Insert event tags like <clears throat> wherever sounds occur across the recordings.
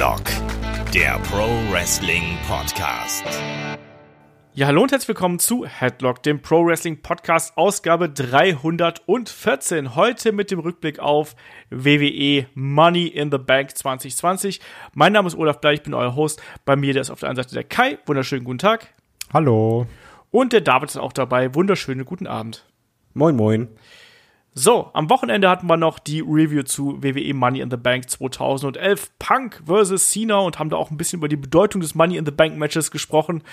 Headlock, der Pro Wrestling Podcast. Ja, hallo und herzlich willkommen zu Headlock, dem Pro Wrestling Podcast, Ausgabe 314. Heute mit dem Rückblick auf WWE Money in the Bank 2020. Mein Name ist Olaf Bleich, ich bin euer Host. Bei mir der ist auf der einen Seite der Kai. Wunderschönen guten Tag. Hallo. Und der David ist auch dabei. Wunderschönen guten Abend. Moin, moin. So, am Wochenende hatten wir noch die Review zu WWE Money in the Bank 2011 Punk vs. Cena und haben da auch ein bisschen über die Bedeutung des Money in the Bank Matches gesprochen.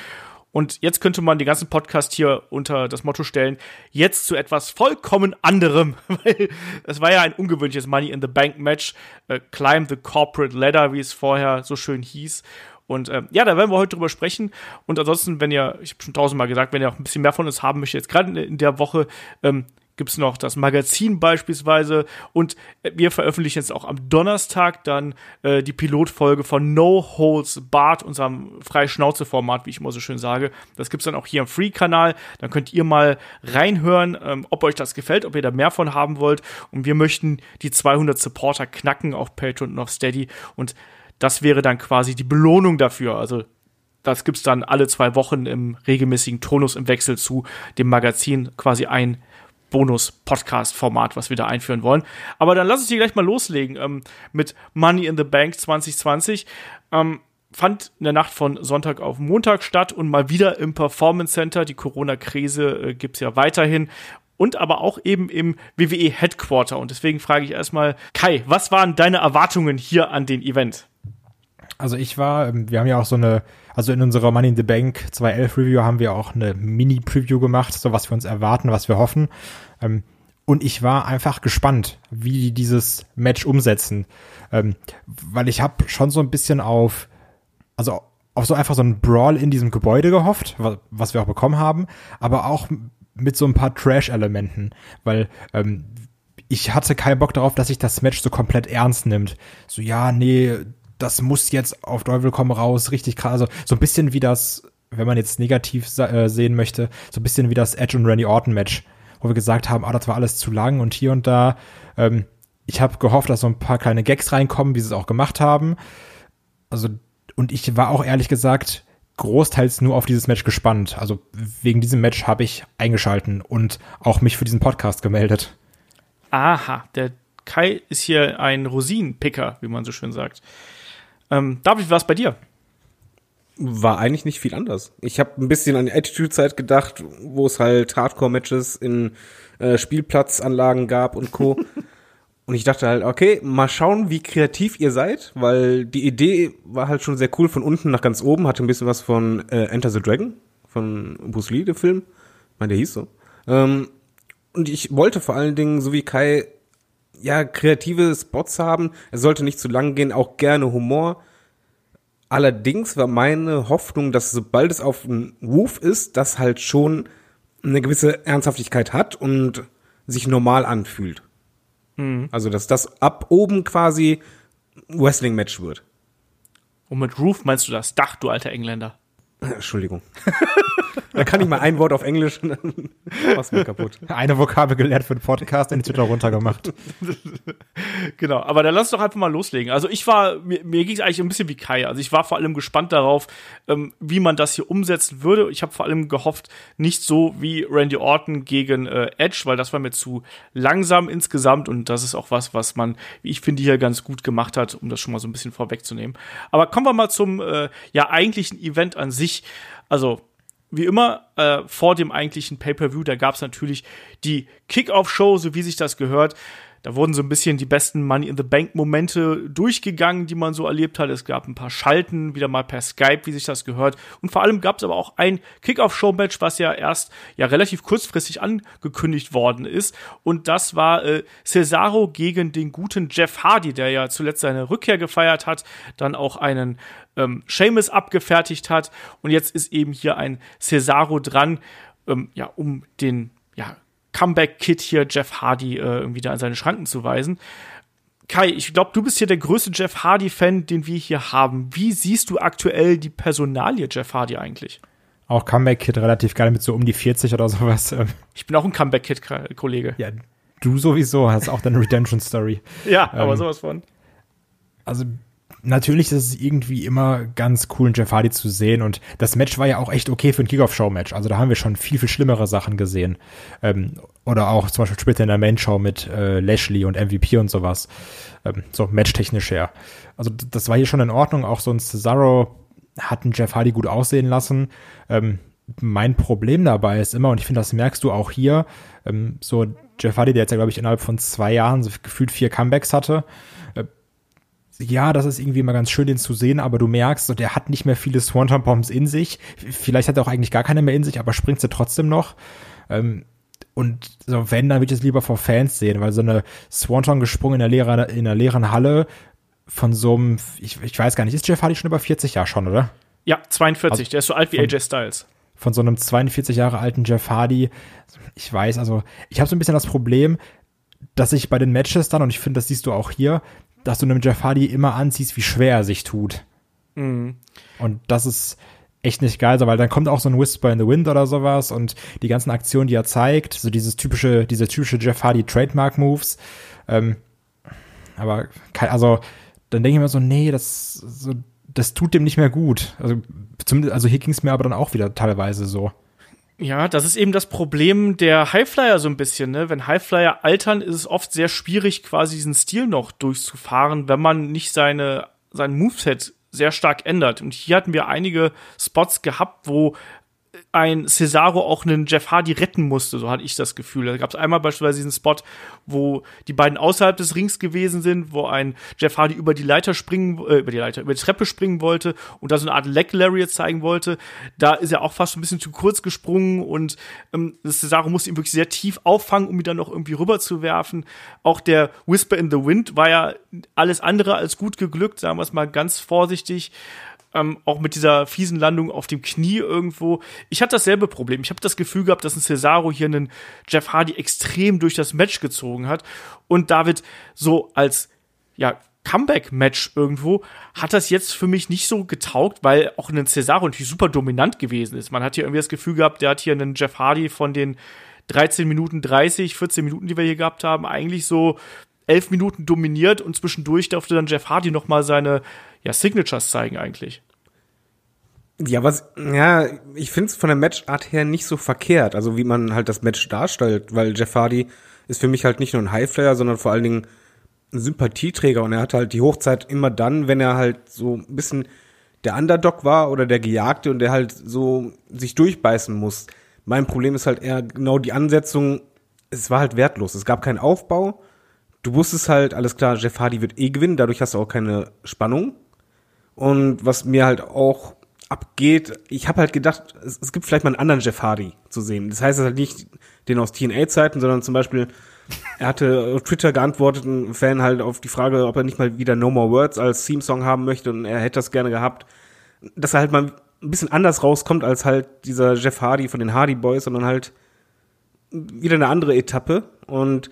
Und jetzt könnte man den ganzen Podcast hier unter das Motto stellen, jetzt zu etwas vollkommen anderem, <laughs> weil es war ja ein ungewöhnliches Money in the Bank Match, äh, Climb the Corporate Ladder, wie es vorher so schön hieß. Und ähm, ja, da werden wir heute drüber sprechen. Und ansonsten, wenn ihr, ich habe schon tausendmal gesagt, wenn ihr auch ein bisschen mehr von uns haben möchtet, jetzt gerade in, in der Woche, ähm, gibt es noch das Magazin beispielsweise und wir veröffentlichen jetzt auch am Donnerstag dann äh, die Pilotfolge von No Holes Bart, unserem Freischnauze-Format, wie ich immer so schön sage. Das gibt's dann auch hier im Free-Kanal. Dann könnt ihr mal reinhören, ähm, ob euch das gefällt, ob ihr da mehr von haben wollt. Und wir möchten die 200 Supporter knacken auf Patreon und auf Steady und das wäre dann quasi die Belohnung dafür. Also das gibt's dann alle zwei Wochen im regelmäßigen Tonus im Wechsel zu dem Magazin quasi ein Bonus-Podcast-Format, was wir da einführen wollen. Aber dann lass uns hier gleich mal loslegen ähm, mit Money in the Bank 2020. Ähm, fand in der Nacht von Sonntag auf Montag statt und mal wieder im Performance Center. Die Corona-Krise äh, gibt's ja weiterhin. Und aber auch eben im WWE Headquarter. Und deswegen frage ich erstmal, Kai, was waren deine Erwartungen hier an den Event? Also ich war, ähm, wir haben ja auch so eine, also in unserer Money in the Bank 211 Review haben wir auch eine Mini-Preview gemacht, so was wir uns erwarten, was wir hoffen. Ähm, und ich war einfach gespannt, wie die dieses Match umsetzen. Ähm, weil ich habe schon so ein bisschen auf, also auf so einfach so ein Brawl in diesem Gebäude gehofft, was wir auch bekommen haben, aber auch mit so ein paar Trash-Elementen, weil ähm, ich hatte keinen Bock darauf, dass sich das Match so komplett ernst nimmt. So, ja, nee, das muss jetzt auf Teufel komm raus, richtig krass. Also so ein bisschen wie das, wenn man jetzt negativ äh, sehen möchte, so ein bisschen wie das Edge und Randy Orton Match, wo wir gesagt haben, ah, das war alles zu lang und hier und da. Ähm, ich habe gehofft, dass so ein paar kleine Gags reinkommen, wie sie es auch gemacht haben. Also und ich war auch ehrlich gesagt großteils nur auf dieses Match gespannt. Also wegen diesem Match habe ich eingeschalten und auch mich für diesen Podcast gemeldet. Aha, der Kai ist hier ein Rosinenpicker, wie man so schön sagt. Ähm, David, wie war es bei dir? War eigentlich nicht viel anders. Ich habe ein bisschen an die Attitude-Zeit gedacht, wo es halt Hardcore-Matches in äh, Spielplatzanlagen gab und Co. <laughs> und ich dachte halt, okay, mal schauen, wie kreativ ihr seid, weil die Idee war halt schon sehr cool von unten nach ganz oben, hatte ein bisschen was von äh, Enter the Dragon, von Bruce Lee, der Film. Ich meine, der hieß so. Ähm, und ich wollte vor allen Dingen, so wie Kai, ja, kreative Spots haben. Es sollte nicht zu lang gehen, auch gerne Humor. Allerdings war meine Hoffnung, dass sobald es auf dem Roof ist, das halt schon eine gewisse Ernsthaftigkeit hat und sich normal anfühlt. Mhm. Also, dass das ab oben quasi Wrestling-Match wird. Und mit Roof meinst du das Dach, du alter Engländer? Entschuldigung. <laughs> da kann ich mal ein Wort auf Englisch und dann mach's mir kaputt. Eine Vokabel gelernt für den Podcast, in Twitter runtergemacht. <laughs> genau, aber dann lass doch einfach mal loslegen. Also ich war, mir, mir ging es eigentlich ein bisschen wie Kai. Also ich war vor allem gespannt darauf, ähm, wie man das hier umsetzen würde. Ich habe vor allem gehofft, nicht so wie Randy Orton gegen äh, Edge, weil das war mir zu langsam insgesamt und das ist auch was, was man, wie ich finde, hier ganz gut gemacht hat, um das schon mal so ein bisschen vorwegzunehmen. Aber kommen wir mal zum äh, ja eigentlichen Event an sich, also wie immer äh, vor dem eigentlichen Pay-per-View, da gab es natürlich die Kick-Off-Show, so wie sich das gehört. Da wurden so ein bisschen die besten Money in the Bank Momente durchgegangen, die man so erlebt hat. Es gab ein paar Schalten, wieder mal per Skype, wie sich das gehört. Und vor allem gab es aber auch ein Kickoff-Show-Match, was ja erst ja relativ kurzfristig angekündigt worden ist. Und das war äh, Cesaro gegen den guten Jeff Hardy, der ja zuletzt seine Rückkehr gefeiert hat, dann auch einen ähm, Seamus abgefertigt hat. Und jetzt ist eben hier ein Cesaro dran, ähm, ja, um den ja, Comeback-Kid hier Jeff Hardy äh, irgendwie da in seine Schranken zu weisen. Kai, ich glaube, du bist hier der größte Jeff Hardy-Fan, den wir hier haben. Wie siehst du aktuell die Personalie Jeff Hardy eigentlich? Auch Comeback-Kid relativ geil mit so um die 40 oder sowas. Ich bin auch ein Comeback-Kid-Kollege. Ja, du sowieso hast auch deine Redemption-Story. <laughs> ja, aber ähm, sowas von. Also natürlich ist es irgendwie immer ganz cool, Jeff Hardy zu sehen. Und das Match war ja auch echt okay für ein Kickoff-Show-Match. Also da haben wir schon viel, viel schlimmere Sachen gesehen. Ähm, oder auch zum Beispiel später in der Main-Show mit äh, Lashley und MVP und sowas. Ähm, so matchtechnisch her. Also das war hier schon in Ordnung. Auch so ein Cesaro hat einen Jeff Hardy gut aussehen lassen. Ähm, mein Problem dabei ist immer, und ich finde, das merkst du auch hier, ähm, so Jeff Hardy, der jetzt ja, glaube ich, innerhalb von zwei Jahren so gefühlt vier Comebacks hatte, ja, das ist irgendwie immer ganz schön, den zu sehen, aber du merkst, so, der hat nicht mehr viele Swanton Bombs in sich. Vielleicht hat er auch eigentlich gar keine mehr in sich, aber springt sie trotzdem noch. Ähm, und so, wenn, dann würde ich es lieber vor Fans sehen, weil so eine Swanton gesprungen in der, leeren, in der leeren Halle von so einem, ich, ich weiß gar nicht, ist Jeff Hardy schon über 40 Jahre schon, oder? Ja, 42, also, der ist so alt wie AJ Styles. Von so einem 42 Jahre alten Jeff Hardy. Ich weiß, also, ich habe so ein bisschen das Problem, dass ich bei den Matches dann, und ich finde, das siehst du auch hier, dass du einem Jeff Hardy immer anziehst, wie schwer er sich tut. Mhm. Und das ist echt nicht geil, weil dann kommt auch so ein Whisper in the Wind oder sowas und die ganzen Aktionen, die er zeigt, so dieses typische, diese typische Jeff Hardy Trademark Moves. Ähm, aber also dann denke ich mir so, nee, das so, das tut dem nicht mehr gut. Also zumindest, also hier ging es mir aber dann auch wieder teilweise so. Ja, das ist eben das Problem der Highflyer so ein bisschen. Ne? Wenn Highflyer altern, ist es oft sehr schwierig, quasi diesen Stil noch durchzufahren, wenn man nicht seine, sein Moveset sehr stark ändert. Und hier hatten wir einige Spots gehabt, wo ein Cesaro auch einen Jeff Hardy retten musste, so hatte ich das Gefühl. Da gab es einmal beispielsweise diesen Spot, wo die beiden außerhalb des Rings gewesen sind, wo ein Jeff Hardy über die Leiter springen, äh, über die Leiter, über die Treppe springen wollte und da so eine Art Leg Lariat zeigen wollte. Da ist er auch fast ein bisschen zu kurz gesprungen und ähm, Cesaro musste ihn wirklich sehr tief auffangen, um ihn dann noch irgendwie rüber zu werfen. Auch der Whisper in the Wind war ja alles andere als gut geglückt, sagen wir es mal ganz vorsichtig ähm, auch mit dieser fiesen Landung auf dem Knie irgendwo. Ich hatte dasselbe Problem. Ich habe das Gefühl gehabt, dass ein Cesaro hier einen Jeff Hardy extrem durch das Match gezogen hat und David so als ja Comeback-Match irgendwo, hat das jetzt für mich nicht so getaugt, weil auch ein Cesaro natürlich super dominant gewesen ist. Man hat hier irgendwie das Gefühl gehabt, der hat hier einen Jeff Hardy von den 13 Minuten 30, 14 Minuten, die wir hier gehabt haben, eigentlich so 11 Minuten dominiert und zwischendurch durfte dann Jeff Hardy noch mal seine ja, Signatures zeigen eigentlich. Ja, was, ja, ich finde es von der Matchart her nicht so verkehrt, also wie man halt das Match darstellt, weil Jeff Hardy ist für mich halt nicht nur ein Highflyer, sondern vor allen Dingen ein Sympathieträger und er hat halt die Hochzeit immer dann, wenn er halt so ein bisschen der Underdog war oder der Gejagte und der halt so sich durchbeißen muss. Mein Problem ist halt eher genau die Ansetzung, es war halt wertlos, es gab keinen Aufbau, du wusstest halt, alles klar, Jeff Hardy wird eh gewinnen, dadurch hast du auch keine Spannung. Und was mir halt auch abgeht. Ich habe halt gedacht, es, es, gibt vielleicht mal einen anderen Jeff Hardy zu sehen. Das heißt halt nicht den aus TNA-Zeiten, sondern zum Beispiel, er hatte auf Twitter geantwortet, ein Fan halt auf die Frage, ob er nicht mal wieder No More Words als Theme-Song haben möchte und er hätte das gerne gehabt. Dass er halt mal ein bisschen anders rauskommt als halt dieser Jeff Hardy von den Hardy Boys, sondern halt wieder eine andere Etappe und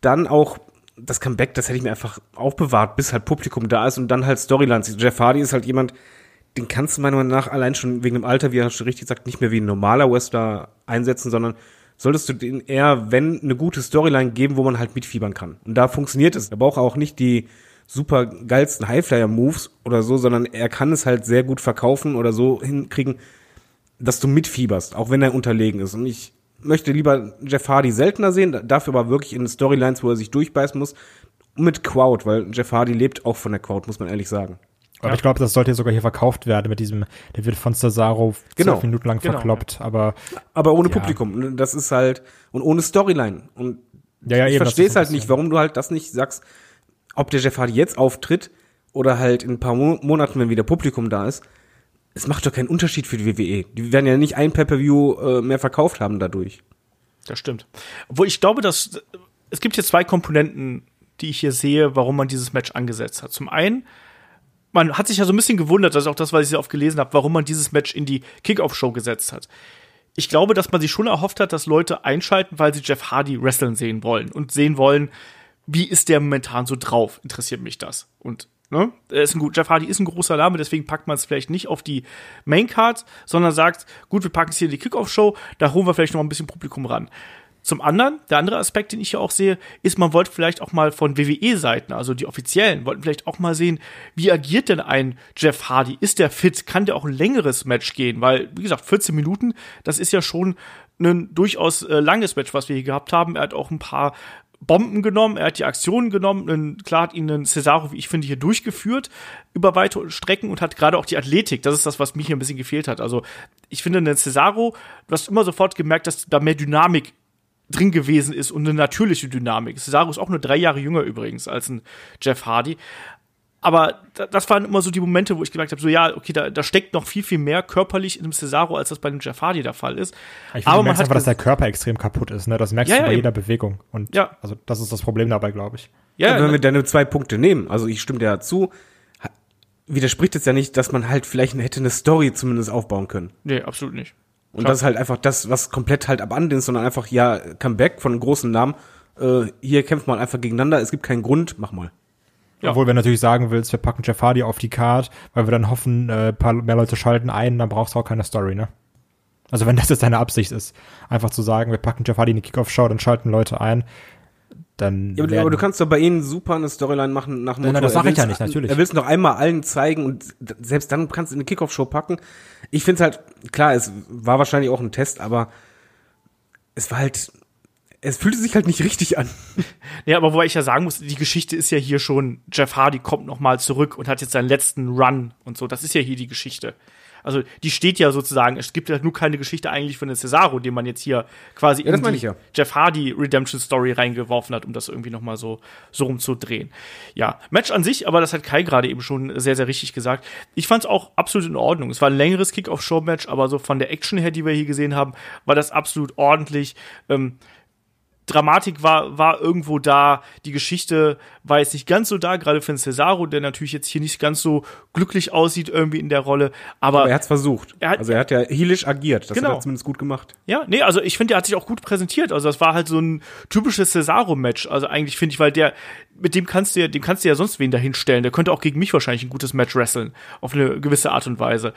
dann auch das Comeback, das hätte ich mir einfach aufbewahrt, bis halt Publikum da ist und dann halt Storylines. Jeff Hardy ist halt jemand, den kannst du meiner Meinung nach allein schon wegen dem Alter, wie er schon richtig sagt, nicht mehr wie ein normaler Wrestler einsetzen, sondern solltest du den eher, wenn eine gute Storyline geben, wo man halt mitfiebern kann. Und da funktioniert es. Er braucht auch nicht die super geilsten Highflyer-Moves oder so, sondern er kann es halt sehr gut verkaufen oder so hinkriegen, dass du mitfieberst, auch wenn er unterlegen ist. Und ich möchte lieber Jeff Hardy seltener sehen, dafür aber wirklich in Storylines, wo er sich durchbeißen muss, mit Crowd, weil Jeff Hardy lebt auch von der Crowd, muss man ehrlich sagen. Aber ja. ich glaube, das sollte sogar hier verkauft werden mit diesem, der wird von Cesaro genau. zwölf Minuten lang genau. verkloppt, aber. Aber ohne ja. Publikum. Das ist halt, und ohne Storyline. Und ja, ja, ich verstehe es halt nicht, warum du halt das nicht sagst, ob der Jeff Hardy jetzt auftritt oder halt in ein paar Mo Monaten, wenn wieder Publikum da ist. Es macht doch keinen Unterschied für die WWE. Die werden ja nicht ein Pay-Per-View äh, mehr verkauft haben dadurch. Das stimmt. Obwohl ich glaube, dass es gibt hier zwei Komponenten, die ich hier sehe, warum man dieses Match angesetzt hat. Zum einen, man hat sich ja so ein bisschen gewundert, das ist auch das, was ich sehr oft gelesen habe, warum man dieses Match in die Kickoff-Show gesetzt hat. Ich glaube, dass man sich schon erhofft hat, dass Leute einschalten, weil sie Jeff Hardy wresteln sehen wollen und sehen wollen, wie ist der momentan so drauf? Interessiert mich das? Und ne, er ist ein gut, Jeff Hardy ist ein großer Name, deswegen packt man es vielleicht nicht auf die Main Card, sondern sagt, gut, wir packen es hier in die Kickoff-Show, da holen wir vielleicht noch ein bisschen Publikum ran. Zum anderen, der andere Aspekt, den ich hier auch sehe, ist, man wollte vielleicht auch mal von WWE-Seiten, also die offiziellen, wollten vielleicht auch mal sehen, wie agiert denn ein Jeff Hardy? Ist der fit? Kann der auch ein längeres Match gehen? Weil, wie gesagt, 14 Minuten, das ist ja schon ein durchaus äh, langes Match, was wir hier gehabt haben. Er hat auch ein paar Bomben genommen, er hat die Aktionen genommen, und klar hat ihn Cesaro, wie ich finde, hier durchgeführt über weite Strecken und hat gerade auch die Athletik, das ist das, was mir hier ein bisschen gefehlt hat. Also ich finde, ein Cesaro, du hast immer sofort gemerkt, dass da mehr Dynamik drin gewesen ist und eine natürliche Dynamik. Cesaro ist auch nur drei Jahre jünger übrigens als ein Jeff Hardy aber das waren immer so die Momente, wo ich gemerkt habe, so ja, okay, da, da steckt noch viel, viel mehr körperlich in einem Cesaro, als das bei dem Jeff Hardy der Fall ist. Ich finde, aber man merkt einfach, dass der Körper extrem kaputt ist, ne? Das merkst Ja, du ja, bei eben. jeder Bewegung. Und Ja. also das ist das Problem dabei, glaube ich. Ja, wenn wir deine zwei Punkte nehmen, also ich stimme dir dazu, widerspricht es ja nicht, dass man halt vielleicht hätte eine Story zumindest aufbauen können. nee, absolut nicht. Und Klar. das ist halt einfach das, was komplett halt abandient ist, sondern einfach, ja, Comeback von einem großen Namen, äh, hier kämpft man einfach gegeneinander, es gibt keinen Grund, mach mal. Ja. Obwohl, wenn du natürlich sagen willst, wir packen Jeff Hardy auf die Card, weil wir dann hoffen, äh, paar mehr Leute schalten ein, dann brauchst du auch keine Story, ne? Also wenn das jetzt deine Absicht ist, einfach zu sagen, wir packen Jeff Hardy in die Kickoff-Show, dann schalten Leute ein, dann Ja, aber, aber du kannst doch bei ihnen super eine Storyline machen nach dem Nein, nein, das er sag ich ja nicht, natürlich. Er will es noch einmal allen zeigen und selbst dann kannst du in eine Kickoff-Show packen. Ich finde halt, klar, es war wahrscheinlich auch ein Test, aber es war halt, es fühlte sich halt nicht richtig an. <laughs> Ja, aber wobei ich ja sagen muss, die Geschichte ist ja hier schon, Jeff Hardy kommt noch mal zurück und hat jetzt seinen letzten Run und so. Das ist ja hier die Geschichte. Also die steht ja sozusagen, es gibt ja nur keine Geschichte eigentlich von den Cesaro, den man jetzt hier quasi Ja, in die ja. Jeff Hardy Redemption Story reingeworfen hat, um das irgendwie noch mal so, so rumzudrehen. Ja, Match an sich, aber das hat Kai gerade eben schon sehr, sehr richtig gesagt. Ich fand es auch absolut in Ordnung. Es war ein längeres Kick-Off-Show-Match, aber so von der Action her, die wir hier gesehen haben, war das absolut ordentlich. Ähm, Dramatik war, war irgendwo da, die Geschichte war jetzt nicht ganz so da, gerade für den Cesaro, der natürlich jetzt hier nicht ganz so glücklich aussieht irgendwie in der Rolle, aber, Aber er hat's versucht. Er hat- also er hat ja heelisch agiert. Das Genau. hat er zumindest gut gemacht. ja, nee, also ich finde, der hat sich auch gut präsentiert, also das war halt so ein typisches Cesaro-Match, also eigentlich finde ich, weil der, mit dem kannst du ja, dem kannst du ja sonst wen dahinstellen, der könnte auch gegen mich wahrscheinlich ein gutes Match wresteln, auf eine gewisse Art und Weise.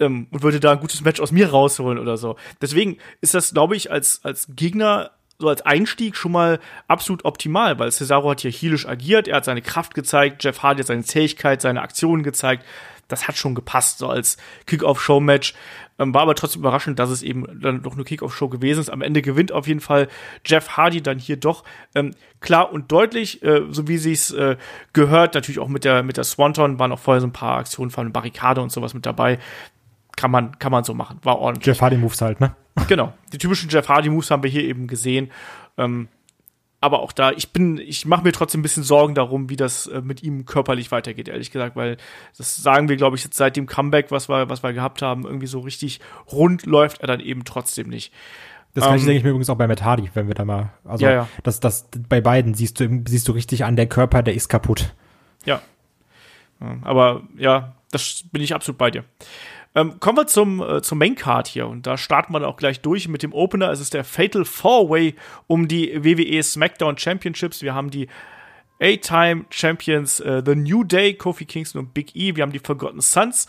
Ähm, und würde da ein gutes Match aus mir rausholen oder so. Deswegen ist das, glaube ich, als, als Gegner so als Einstieg schon mal absolut optimal, weil Cesaro hat hier heelisch agiert, er hat seine Kraft gezeigt, Jeff Hardy hat seine Zähigkeit, seine Aktionen gezeigt. Das hat schon gepasst, so als Kick-Off-Show-Match. Ähm, war aber trotzdem überraschend, dass es eben dann doch eine Kick-Off-Show gewesen ist. Am Ende gewinnt auf jeden Fall Jeff Hardy dann hier doch ähm, klar und deutlich, äh, so wie sie es äh, gehört. Natürlich auch mit der, mit der Swanton waren auch vorher so ein paar Aktionen von Barrikade und sowas mit dabei. Kann man, kann man so machen. War ordentlich. Jeff Hardy Moves halt, ne? <laughs> Genau. Die typischen Jeff Hardy Moves haben wir hier eben gesehen. Ähm, aber auch da, ich bin, ich mache mir trotzdem ein bisschen Sorgen darum, wie das äh, mit ihm körperlich weitergeht, ehrlich gesagt, weil das sagen wir, glaube ich, jetzt seit dem Comeback, was wir, was wir gehabt haben, irgendwie so richtig rund läuft er dann eben trotzdem nicht. Das gleiche Ähm, denke ich mir übrigens auch bei Matt Hardy, wenn wir da mal, also Ja, ja. Das, das, bei beiden siehst du, siehst du richtig an, der Körper, der ist kaputt. Ja. Ja, Aber ja, das bin ich absolut bei dir. Ähm, kommen wir zum, äh, zum Main Card hier und da starten wir auch gleich durch mit dem Opener. Es ist der Fatal Four Way um die WWE SmackDown Championships. Wir haben die A-Time Champions äh, The New Day, Kofi Kingston und Big E. Wir haben die Forgotten Sons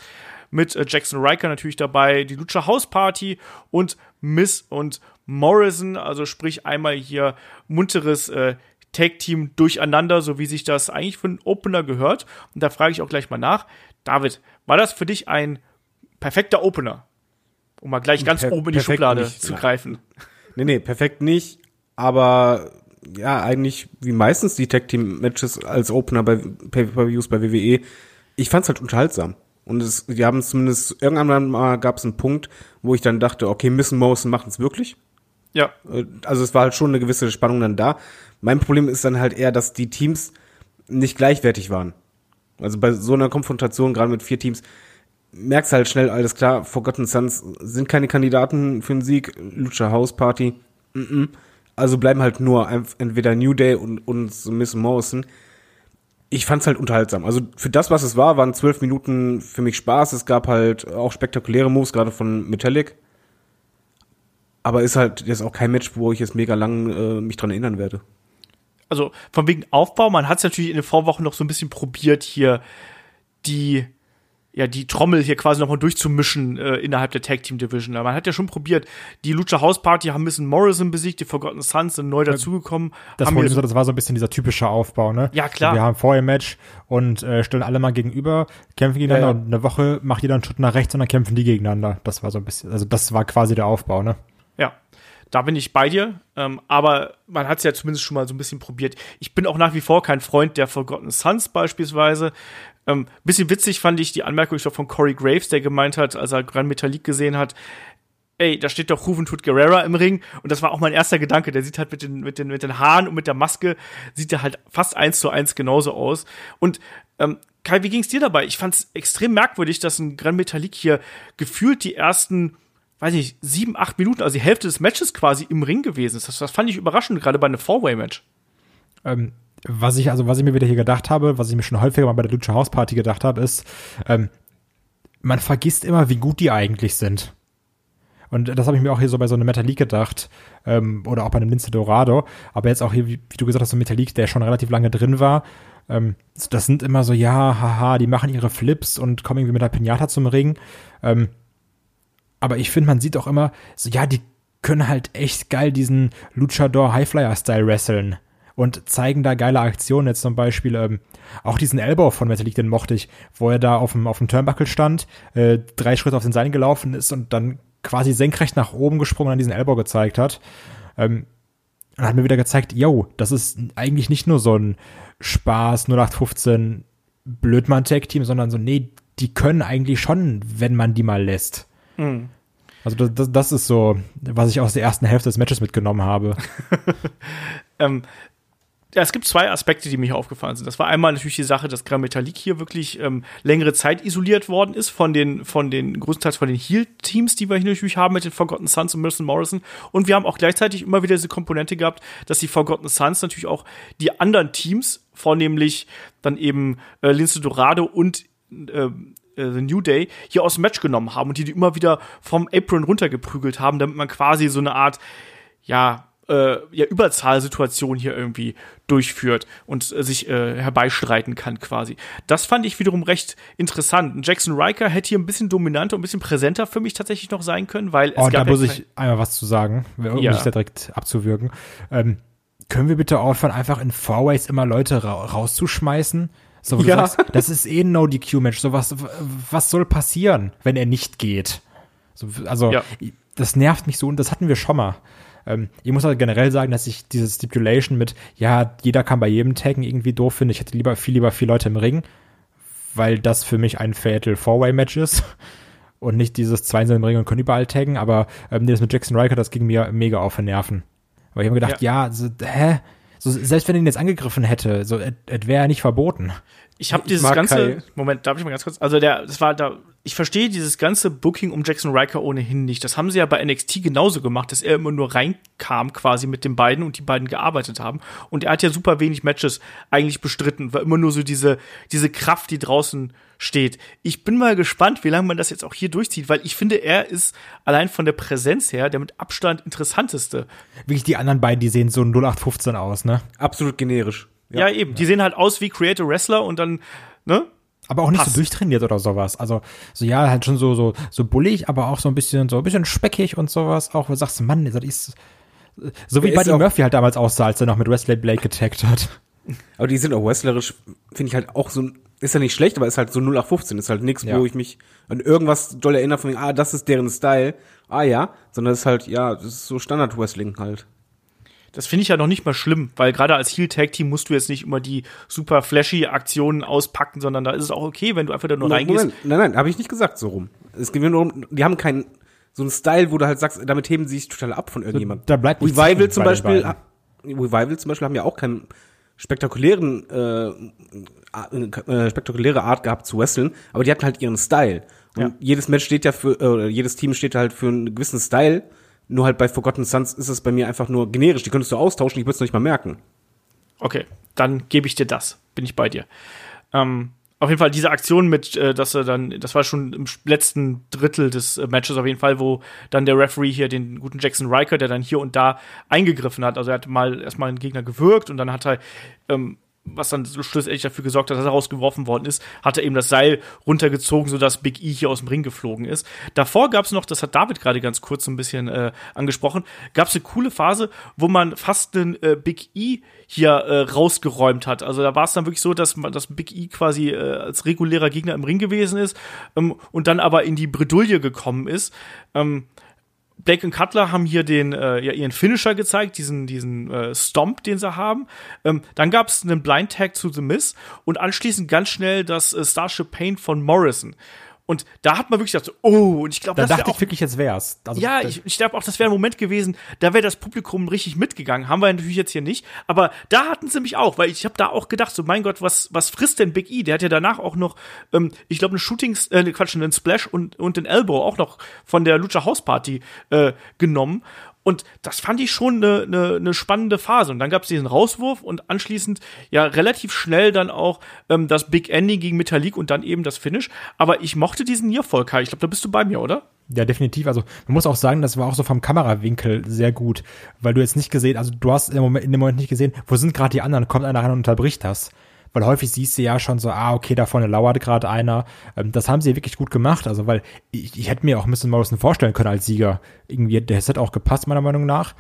mit äh, Jackson Riker natürlich dabei, die Lucha House Party und Miss und Morrison, also sprich einmal hier munteres äh, Tag Team durcheinander, so wie sich das eigentlich für einen Opener gehört. Und da frage ich auch gleich mal nach. David, war das für dich ein perfekter Opener? Um mal gleich ganz Per- oben in die Schublade nicht, zu greifen. Nee, nee, perfekt nicht, aber ja, eigentlich wie meistens die Tag Team Matches als Opener bei Pay-Per-Views bei WWE. Ich fand's halt unterhaltsam. Und es, die haben zumindest, irgendwann mal gab es einen Punkt, wo ich dann dachte, okay, Miss und Morrison machen es wirklich. Ja, Äh, Also es war halt schon eine gewisse Spannung dann da. Mein Problem ist dann halt eher, dass die Teams nicht gleichwertig waren. Also bei so einer Konfrontation, gerade mit vier Teams, merkst halt schnell, alles klar, Forgotten Sons sind keine Kandidaten für einen Sieg, Lucha House Party, mm -mm. also bleiben halt nur entweder New Day und, und Miss Morrison. Ich fand's halt unterhaltsam. Also für das, was es war, waren zwölf Minuten für mich Spaß. Es gab halt auch spektakuläre Moves, gerade von Metallic. Aber ist halt jetzt auch kein Match, wo ich jetzt mega lang äh, mich dran erinnern werde. also von wegen Aufbau, man hat es natürlich in den Vorwochen noch so ein bisschen probiert, hier die ja, die Trommel hier quasi nochmal durchzumischen äh, innerhalb der Tag Team Division. Man hat ja schon probiert, die Lucha House Party haben ein bisschen Morrison besiegt, die Forgotten Sons sind neu dazugekommen. Das, haben ist, das war so ein bisschen dieser typische Aufbau, ne? Ja, klar. Wir haben vorher ein Match und äh, stellen alle mal gegenüber, kämpfen gegeneinander Ja, ja. und eine Woche macht jeder einen Schritt nach rechts und dann kämpfen die gegeneinander. Das war so ein bisschen, also das war quasi der Aufbau, ne? Ja, da bin ich bei dir. Ähm, aber man hat es ja zumindest schon mal so ein bisschen probiert. Ich bin auch nach wie vor kein Freund der Forgotten Sons beispielsweise. Ähm, bisschen witzig fand ich die Anmerkung, ich glaube, von Corey Graves, der gemeint hat, als er Gran Metalik gesehen hat, ey, da steht doch Juventud Guerrera im Ring. Und das war auch mein erster Gedanke. Der sieht halt mit den, mit den, mit den Haaren und mit der Maske, sieht er halt fast eins zu eins genauso aus. Und ähm, Kai, wie ging's dir dabei? Ich fand's extrem merkwürdig, dass ein Gran Metalik hier gefühlt die ersten, weiß nicht, sieben, acht Minuten, also die Hälfte des Matches quasi im Ring gewesen ist. Das, das fand ich überraschend, gerade bei einem Four-Way-Match. Ähm, was ich, also was ich mir wieder hier gedacht habe, was ich mir schon häufiger mal bei der Lucha House Party gedacht habe, ist, ähm, man vergisst immer, wie gut die eigentlich sind. Und das habe ich mir auch hier so bei so einem Metalik gedacht, ähm, oder auch bei einem Lince Dorado, aber jetzt auch hier, wie, wie du gesagt hast, so ein Metalik, der schon relativ lange drin war, ähm, das sind immer so, ja, haha, die machen ihre Flips und kommen irgendwie mit der Pinata zum Ring. Ähm, aber ich finde, man sieht auch immer, so, ja, die können halt echt geil diesen Luchador Highflyer-Style wresteln und zeigen da geile Aktionen. Jetzt zum Beispiel ähm, auch diesen Elbow von Metalik, den mochte ich, wo er da auf dem, auf dem Turnbuckle stand, äh, drei Schritte auf den Seil gelaufen ist und dann quasi senkrecht nach oben gesprungen und an diesen Elbow gezeigt hat. Ähm, und hat mir wieder gezeigt, yo, das ist eigentlich nicht nur so ein Spaß 0815 Blödmann-Tag-Team, sondern so, nee, die können eigentlich schon, wenn man die mal lässt. Also das, das, das ist so, was ich aus der ersten Hälfte des Matches mitgenommen habe. <laughs> Ähm, ja, es gibt zwei Aspekte, die mir aufgefallen sind. Das war einmal natürlich die Sache, dass Gran Metalik hier wirklich ähm, längere Zeit isoliert worden ist von den, von den, größtenteils von den Heel-Teams, die wir hier natürlich haben mit den Forgotten Sons und Milton Morrison. Und wir haben auch gleichzeitig immer wieder diese Komponente gehabt, dass die Forgotten Sons natürlich auch die anderen Teams, vornehmlich dann eben äh, Lince Dorado und äh, äh, The New Day hier aus dem Match genommen haben und die, die immer wieder vom Apron runtergeprügelt haben, damit man quasi so eine Art, ja, äh, ja, Überzahlsituation hier irgendwie durchführt und äh, sich äh, herbeistreiten kann quasi. Das fand ich wiederum recht interessant. Jackson Riker hätte hier ein bisschen dominanter und ein bisschen präsenter für mich tatsächlich noch sein können, weil es Oh, da muss ja ich einmal was zu sagen, um Ja. nicht da direkt abzuwürgen. Ähm, können wir bitte aufhören, einfach in Fourways immer Leute ra rauszuschmeißen? So, Ja. sagst, das ist eh ein No-DQ-Match. So was, was soll passieren, wenn er nicht geht? So, also, Ja. das nervt mich so und das hatten wir schon mal. Ähm, ich muss halt generell sagen, dass ich diese Stipulation mit, ja, jeder kann bei jedem taggen irgendwie doof finde. Ich hätte lieber viel lieber vier Leute im Ring, weil das für mich ein Fatal Four-Way-Match ist und nicht dieses zwei im Ring und können überall taggen, aber ähm, das mit Jackson Riker, das ging mir mega auf den Nerven. Aber ich habe mir gedacht, ja, so, hä? So, selbst wenn ihn jetzt angegriffen hätte, so, es wäre ja nicht verboten. Ich habe dieses mag ganze Kai. Moment, darf ich mal ganz kurz? Also der, das war da. Ich verstehe dieses ganze Booking um Jackson Riker ohnehin nicht. Das haben sie ja bei NXT genauso gemacht, dass er immer nur reinkam quasi mit den beiden und die beiden gearbeitet haben. Und er hat ja super wenig Matches eigentlich bestritten, war immer nur so diese diese Kraft, die draußen steht. Ich bin mal gespannt, wie lange man das jetzt auch hier durchzieht, weil ich finde, er ist allein von der Präsenz her der mit Abstand interessanteste. Wirklich, die anderen beiden, die sehen so 0815 aus, ne? Absolut generisch. Ja, eben. Die sehen halt aus wie Creator Wrestler und dann, ne? Aber auch nicht Passt. so durchtrainiert oder sowas. Also, so ja, halt schon so, so, so bullig, aber auch so ein bisschen, so ein bisschen speckig und sowas. Auch, wo du sagst, Mann, das ist, so wie Der Buddy Murphy halt damals aussah, als er noch mit Wesley Blake getaggt hat. <laughs> Aber die sind auch wrestlerisch, finde ich halt auch so, ist ja nicht schlecht, aber ist halt so 0815, ist halt nichts, Ja. wo ich mich an irgendwas doll erinnere von, ah, das ist deren Style, ah ja, sondern es ist halt, ja, das ist so Standard-Wrestling halt. Das finde ich ja noch nicht mal schlimm, weil gerade als Heel-Tag-Team musst du jetzt nicht immer die super flashy Aktionen auspacken, sondern da ist es auch okay, wenn du einfach da nur reingehst. Moment, nein, nein, habe ich nicht gesagt so rum. Es geht mir nur um, die haben keinen, so einen Style, wo du halt sagst, damit heben sie sich total ab von irgendjemandem. da bleibt nichts Revival zum bei Beispiel. Revival zum Beispiel haben ja auch keinen spektakulären, äh, äh, spektakuläre Art gehabt zu wresteln, aber die hatten halt ihren Style. Und Ja. jedes Match steht ja für, äh, oder jedes Team steht halt für einen gewissen Style. Nur halt bei Forgotten Sons ist es bei mir einfach nur generisch. Die könntest du austauschen, ich würde es nicht mal merken. Okay, dann gebe ich dir das. Bin ich bei dir. Ähm, auf jeden Fall diese Aktion mit, äh, dass er dann, das war schon im letzten Drittel des äh, Matches auf jeden Fall, wo dann der Referee hier den guten Jackson Riker, der dann hier und da eingegriffen hat. Also er hat mal erstmal einen Gegner gewürgt und dann hat er ähm, was dann schlussendlich dafür gesorgt hat, dass er rausgeworfen worden ist, hat er eben das Seil runtergezogen, sodass Big E hier aus dem Ring geflogen ist. Davor gab es noch, das hat David gerade ganz kurz so ein bisschen äh, angesprochen, gab es eine coole Phase, wo man fast den äh, Big E hier äh, rausgeräumt hat. Also da war es dann wirklich so, dass man das Big E quasi äh, als regulärer Gegner im Ring gewesen ist ähm, und dann aber in die Bredouille gekommen ist. Ähm, Blake und Cutler haben hier den äh, ja, ihren Finisher gezeigt, diesen diesen äh, Stomp, den sie haben. Ähm, dann gab es einen Blind Tag zu The Miz und anschließend ganz schnell das äh, Starship Paint von Morrison. Und da hat man wirklich gedacht, so, oh, und ich glaube, Da das dachte auch ich wirklich, jetzt wär's. Also, ja, ich, ich glaube auch, das wäre ein Moment gewesen, da wäre das Publikum richtig mitgegangen. Haben wir natürlich jetzt hier nicht. Aber da hatten sie mich auch, weil ich habe da auch gedacht, so mein Gott, was, was frisst denn Big E? Der hat ja danach auch noch, ähm, ich glaube, eine Shooting, äh, Quatsch, einen Splash und, und den Elbow auch noch von der Lucha House Party äh, genommen. Und das fand ich schon eine ne, ne spannende Phase. Und dann gab es diesen Rauswurf und anschließend ja relativ schnell dann auch ähm, das Big Ending gegen Metallic und dann eben das Finish. Aber ich mochte diesen Nierfall, Kai. Ich glaube, da bist du bei mir, oder? Ja, definitiv. Also man muss auch sagen, das war auch so vom Kamerawinkel sehr gut, weil du jetzt nicht gesehen, also du hast im Moment, in dem Moment nicht gesehen, wo sind gerade die anderen, kommt einer rein und unterbricht das. Weil häufig siehst du ja schon so, ah, okay, da vorne lauert gerade einer. Ähm, das haben sie wirklich gut gemacht, also weil ich, ich hätte mir auch Mr. Morrison vorstellen können als Sieger. Irgendwie, der hätte auch gepasst, meiner Meinung nach.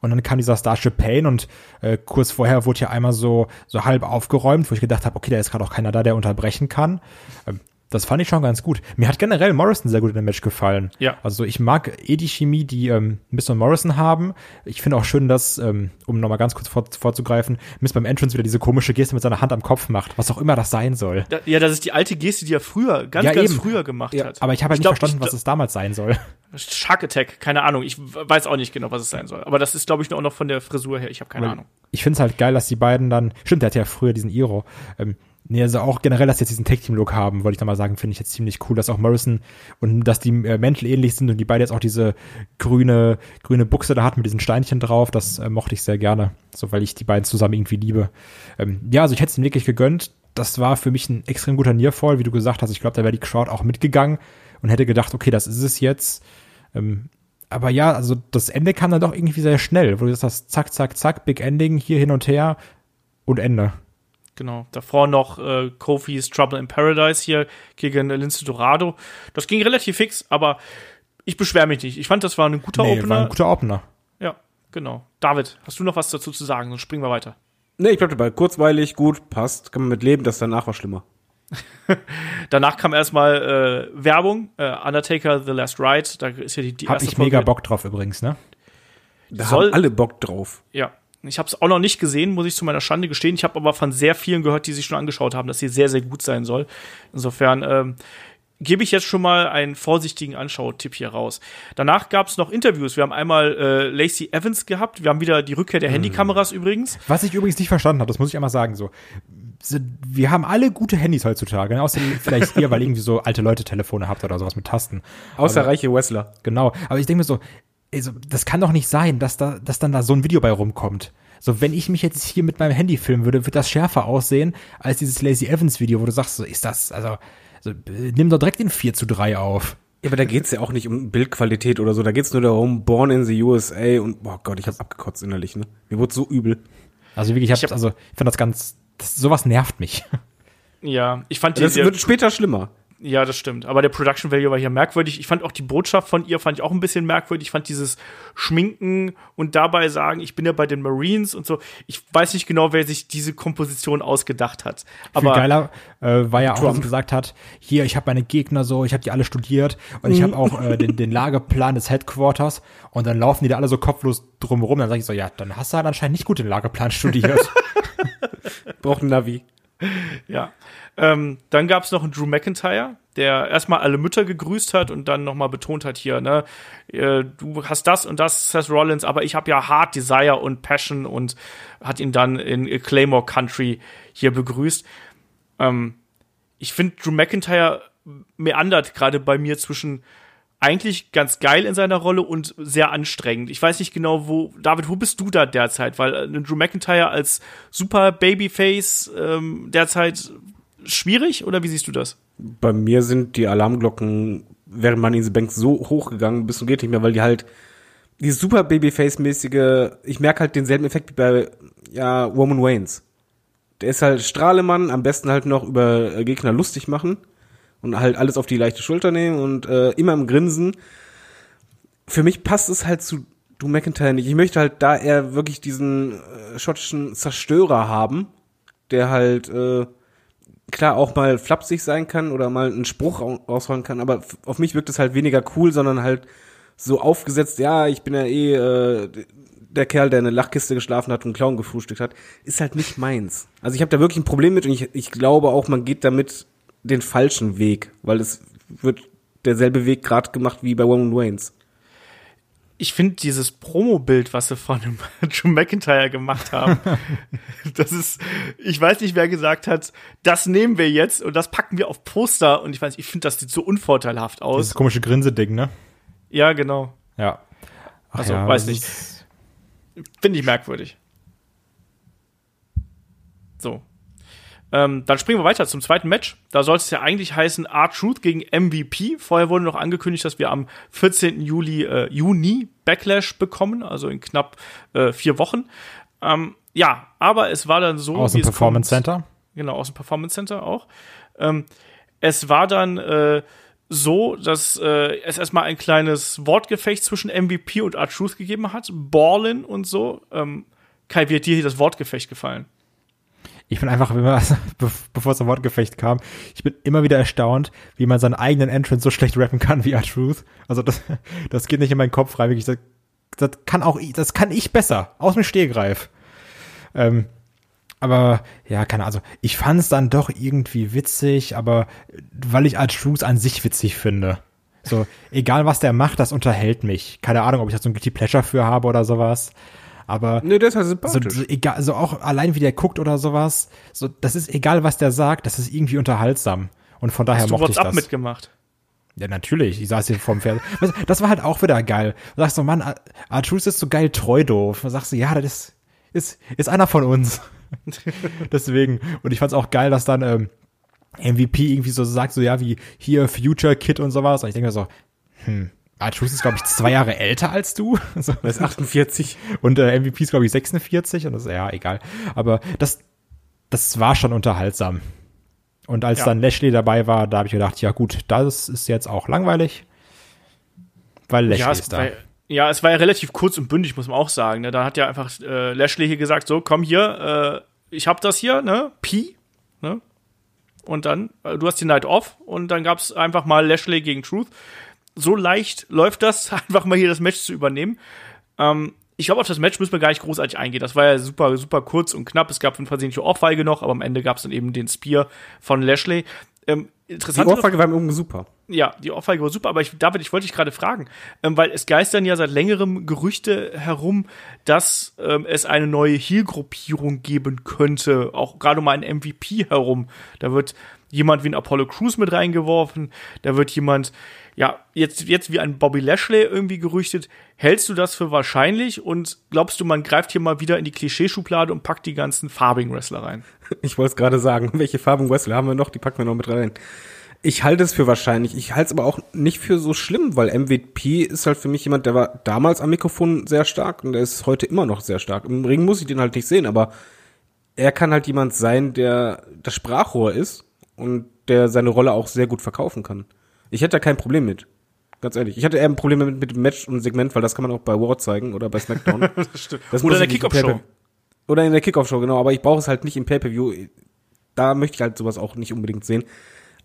Und dann kam dieser Starship Pain und äh, kurz vorher wurde ja einmal so, so halb aufgeräumt, wo ich gedacht habe, okay, da ist gerade auch keiner da, der unterbrechen kann. Ähm, das fand ich schon ganz gut. Mir hat generell Morrison sehr gut in dem Match gefallen. Ja. Also ich mag eh die Chemie, die ähm, Miss und Morrison haben. Ich finde auch schön, dass, ähm, um nochmal ganz kurz vor, vorzugreifen, Miss beim Entrance wieder diese komische Geste mit seiner Hand am Kopf macht, was auch immer das sein soll. Da, ja, das ist die alte Geste, die er früher, ganz, Ja, ganz eben. früher gemacht Ja, hat. Aber ich habe halt nicht glaub, verstanden, ich, was es damals sein soll. Shark Attack, keine Ahnung. Ich weiß auch nicht genau, was es sein soll. Aber das ist, glaube ich, auch noch von der Frisur her. Ich habe keine Ahnung. Ich finde es halt geil, dass die beiden dann, stimmt, der hatte ja früher diesen Iro. Ähm, nee, also auch generell, dass sie jetzt diesen Tag-Team-Look haben, wollte ich nochmal sagen, finde ich jetzt ziemlich cool, dass auch Morrison und dass die äh, Mäntel ähnlich sind und die beide jetzt auch diese grüne, grüne Buchse da hatten mit diesen Steinchen drauf, das äh, mochte ich sehr gerne, so weil ich die beiden zusammen irgendwie liebe. Ähm, ja, also ich hätte es ihm wirklich gegönnt. Das war für mich ein extrem guter Nearfall, wie du gesagt hast. Ich glaube, da wäre die Crowd auch mitgegangen und hätte gedacht, okay, das ist es jetzt. Ähm, aber ja, also das Ende kam dann doch irgendwie sehr schnell, wo du gesagt hast, zack, zack, zack, Big Ending, hier hin und her und Ende. Genau. Davor noch äh, Kofi's Trouble in Paradise hier gegen Lince Dorado. Das ging relativ fix, aber ich beschwere mich nicht. Ich fand, das war ein guter Nee, Opener. war ein guter Opener. ja, genau. David, hast du noch was dazu zu sagen? Sonst springen wir weiter. Nee, ich bleib dabei. Kurzweilig, gut, passt. Kann man mit leben, das danach war schlimmer. <laughs> Danach kam erstmal äh, Werbung, äh, Undertaker The Last Ride. Da ist ja die, die Hab erste ich mega Folge- Bock drauf übrigens, ne? Da Soll- haben alle Bock drauf. Ja. Ich habe es auch noch nicht gesehen, muss ich zu meiner Schande gestehen. Ich habe aber von sehr vielen gehört, die sich schon angeschaut haben, dass sie sehr, sehr gut sein soll. Insofern ähm, gebe ich jetzt schon mal einen vorsichtigen Anschau-Tipp hier raus. Danach gab es noch Interviews. Wir haben einmal äh, Lacey Evans gehabt. Wir haben wieder die Rückkehr der Handykameras übrigens. Was ich übrigens nicht verstanden habe, das muss ich einmal sagen, so. Wir haben alle gute Handys heutzutage, ne? außer vielleicht ihr, weil irgendwie so alte Leute Telefone habt oder sowas mit Tasten. Außer reiche Wrestler. Genau. Aber ich denke mir so, also, das kann doch nicht sein, dass da, dass dann da so ein Video bei rumkommt. So, wenn ich mich jetzt hier mit meinem Handy filmen würde, wird das schärfer aussehen als dieses Lazy Evans Video, wo du sagst, so ist das, also, so, äh, nimm doch direkt den 4 zu 3 auf. Ja, aber da geht's ja auch nicht um Bildqualität oder so. Da geht's nur darum, born in the USA und, boah Gott, ich hab abgekotzt innerlich, ne? Mir wurde so übel. Also wirklich, ich, hab, Ich hab- also, ich finde das ganz, das, sowas nervt mich. Ja, ich fand die, Das wird später schlimmer. Ja, das stimmt. Aber der Production Value war hier merkwürdig. Ich fand auch die Botschaft von ihr fand ich auch ein bisschen merkwürdig. Ich fand dieses Schminken und dabei sagen, ich bin ja bei den Marines und so. Ich weiß nicht genau, wer sich diese Komposition ausgedacht hat. Viel Aber geiler äh, war ja auch, dass Trump. sie gesagt hat, hier, ich habe meine Gegner so, ich habe die alle studiert und ich habe auch äh, den, den Lageplan des Headquarters und dann laufen die da alle so kopflos drumherum. Dann sage ich so, ja, dann hast du halt anscheinend nicht gut den Lageplan studiert. <laughs> <laughs> Braucht ein Navi. Ja. Ähm, dann gab es noch einen Drew McIntyre, der erstmal alle Mütter gegrüßt hat und dann nochmal betont hat hier, ne, äh, du hast das und das, Seth Rollins, aber ich habe ja Hard Desire und Passion und hat ihn dann in Claymore Country hier begrüßt. Ähm, ich finde, Drew McIntyre meandert gerade bei mir zwischen eigentlich ganz geil in seiner Rolle und sehr anstrengend. Ich weiß nicht genau, wo, David, wo bist du da derzeit? Weil äh, Drew McIntyre als super Babyface ähm, derzeit schwierig oder wie siehst du das? Bei mir sind die Alarmglocken, während man in die Bank so hochgegangen bis und geht nicht mehr, weil die halt dieses super Babyface-mäßige, ich merke halt denselben Effekt wie bei, ja, Roman Waynes. Der ist halt Strahlemann, am besten halt noch über äh, Gegner lustig machen und halt alles auf die leichte Schulter nehmen und äh, immer im Grinsen. Für mich passt es halt zu Drew McIntyre nicht. Ich möchte halt da eher wirklich diesen äh, schottischen Zerstörer haben, der halt äh, klar auch mal flapsig sein kann oder mal einen Spruch raushauen kann, aber auf mich wirkt es halt weniger cool, sondern halt so aufgesetzt, ja, ich bin ja eh äh, der Kerl, der in eine Lachkiste geschlafen hat und einen Clown gefrühstückt hat, ist halt nicht meins. Also ich habe da wirklich ein Problem mit und ich, ich glaube auch, man geht damit den falschen Weg, weil es wird derselbe Weg gerade gemacht wie bei Roman Waynes ich finde dieses Promo-Bild, was sie von <laughs> Drew McIntyre gemacht haben, <laughs> das ist, ich weiß nicht, wer gesagt hat, das nehmen wir jetzt und das packen wir auf Poster und ich weiß, ich finde, das sieht so unvorteilhaft aus. Dieses komische Grinse-Ding, ne? Ja, genau. Ja. Ach also, ja, weiß nicht. Finde ich merkwürdig. So. Ähm, dann springen wir weiter zum zweiten Match. Da soll es ja eigentlich heißen R-Truth gegen MVP. Vorher wurde noch angekündigt, dass wir am 14. Juli, äh, Juni Backlash bekommen, also in knapp äh, vier Wochen. Ähm, ja, aber es war dann so. Aus dem Performance kommt, Center? Genau, aus dem Performance Center auch. Ähm, es war dann äh, so, dass äh, es erstmal ein kleines Wortgefecht zwischen MVP und R-Truth gegeben hat. Ballin und so. Ähm, Kai, wie hat dir hier das Wortgefecht gefallen? Ich bin einfach, <laughs> bevor es zum Wortgefecht kam, ich bin immer wieder erstaunt, wie man seinen eigenen Entrance so schlecht rappen kann wie R-Truth. Also das, <laughs> das geht nicht in meinen Kopf rein. Wirklich, das, das kann auch, das kann ich besser. Aus dem Stehgreif. Ähm, aber ja, keine Ahnung. Also ich fand es dann doch irgendwie witzig, aber weil ich R-Truth an sich witzig finde. So, egal was der macht, das unterhält mich. Keine Ahnung, ob ich da so ein Guilty Pleasure für habe oder sowas. Aber nee, das ist sympathisch. So, so, egal, also auch allein wie der guckt oder sowas, so das ist egal, was der sagt, das ist irgendwie unterhaltsam. Und von daher Hast mochte du WhatsApp ich das. mitgemacht? Ja, natürlich. Ich saß hier vorm Fernseher. Das war halt auch wieder geil. Du sagst so, Mann, Artrus ist so geil treu doof. Du sagst du, ja, das ist, ist, ist einer von uns. <laughs> Deswegen. Und ich fand's auch geil, dass dann ähm, MVP irgendwie so sagt, so ja, wie hier Future Kid und sowas. Und ich denke mir so, hm, Artrus ist, glaube ich, zwei Jahre älter als du. <laughs> So. Er ist 48. Und äh, MVP ist, glaube ich, 46. Und das ist ja egal. Aber das, das war schon unterhaltsam. Und als ja. dann Lashley dabei war, da habe ich gedacht, ja gut, das ist jetzt auch langweilig. Weil Lashley ja, ist da. War, ja, es war ja relativ kurz und bündig, muss man auch sagen. Ne? Da hat ja einfach äh, Lashley hier gesagt, so, komm hier, äh, ich hab das hier, ne, Pi, ne? Und dann, äh, du hast die Night off und dann gab's einfach mal Lashley gegen Truth so leicht läuft das, <laughs> einfach mal hier das Match zu übernehmen. Ähm, ich glaube, auf das Match müssen wir gar nicht großartig eingehen. Das war ja super, super kurz und knapp. Es gab eine versehentliche Ohrfeige noch, aber am Ende gab es dann eben den Spear von Lashley. Ähm, interessant. Die Ohrfeige war im Übrigen super. Ja, die Ohrfeige war super, aber ich, David, ich wollte dich gerade fragen, ähm, weil es geistern ja seit längerem Gerüchte herum, dass ähm, es eine neue Heel-Gruppierung geben könnte, auch gerade mal ein MVP herum. Da wird jemand wie ein Apollo Crews mit reingeworfen, da wird jemand ja, jetzt, jetzt wie ein Bobby Lashley irgendwie gerüchtet. Hältst du das für wahrscheinlich und glaubst du, man greift hier mal wieder in die Klischeeschublade und packt die ganzen farbigen Wrestler rein? <laughs> Ich wollte es gerade sagen, <laughs> welche farbigen Wrestler haben wir noch? Die packen wir noch mit rein. Ich halte es für wahrscheinlich. Ich halte es aber auch nicht für so schlimm, weil MVP ist halt für mich jemand, der war damals am Mikrofon sehr stark und der ist heute immer noch sehr stark. Im Ring muss ich den halt nicht sehen, aber er kann halt jemand sein, der das Sprachrohr ist und der seine Rolle auch sehr gut verkaufen kann. Ich hätte da kein Problem mit. Ganz ehrlich. Ich hatte eher ein Problem mit, mit dem Match und Segment, weil das kann man auch bei War zeigen oder bei SmackDown. <laughs> das oder in der Kickoff-Show. Oder in der Kickoff-Show, genau. Aber ich brauche es halt nicht im Pay-Per-View. Da möchte ich halt sowas auch nicht unbedingt sehen.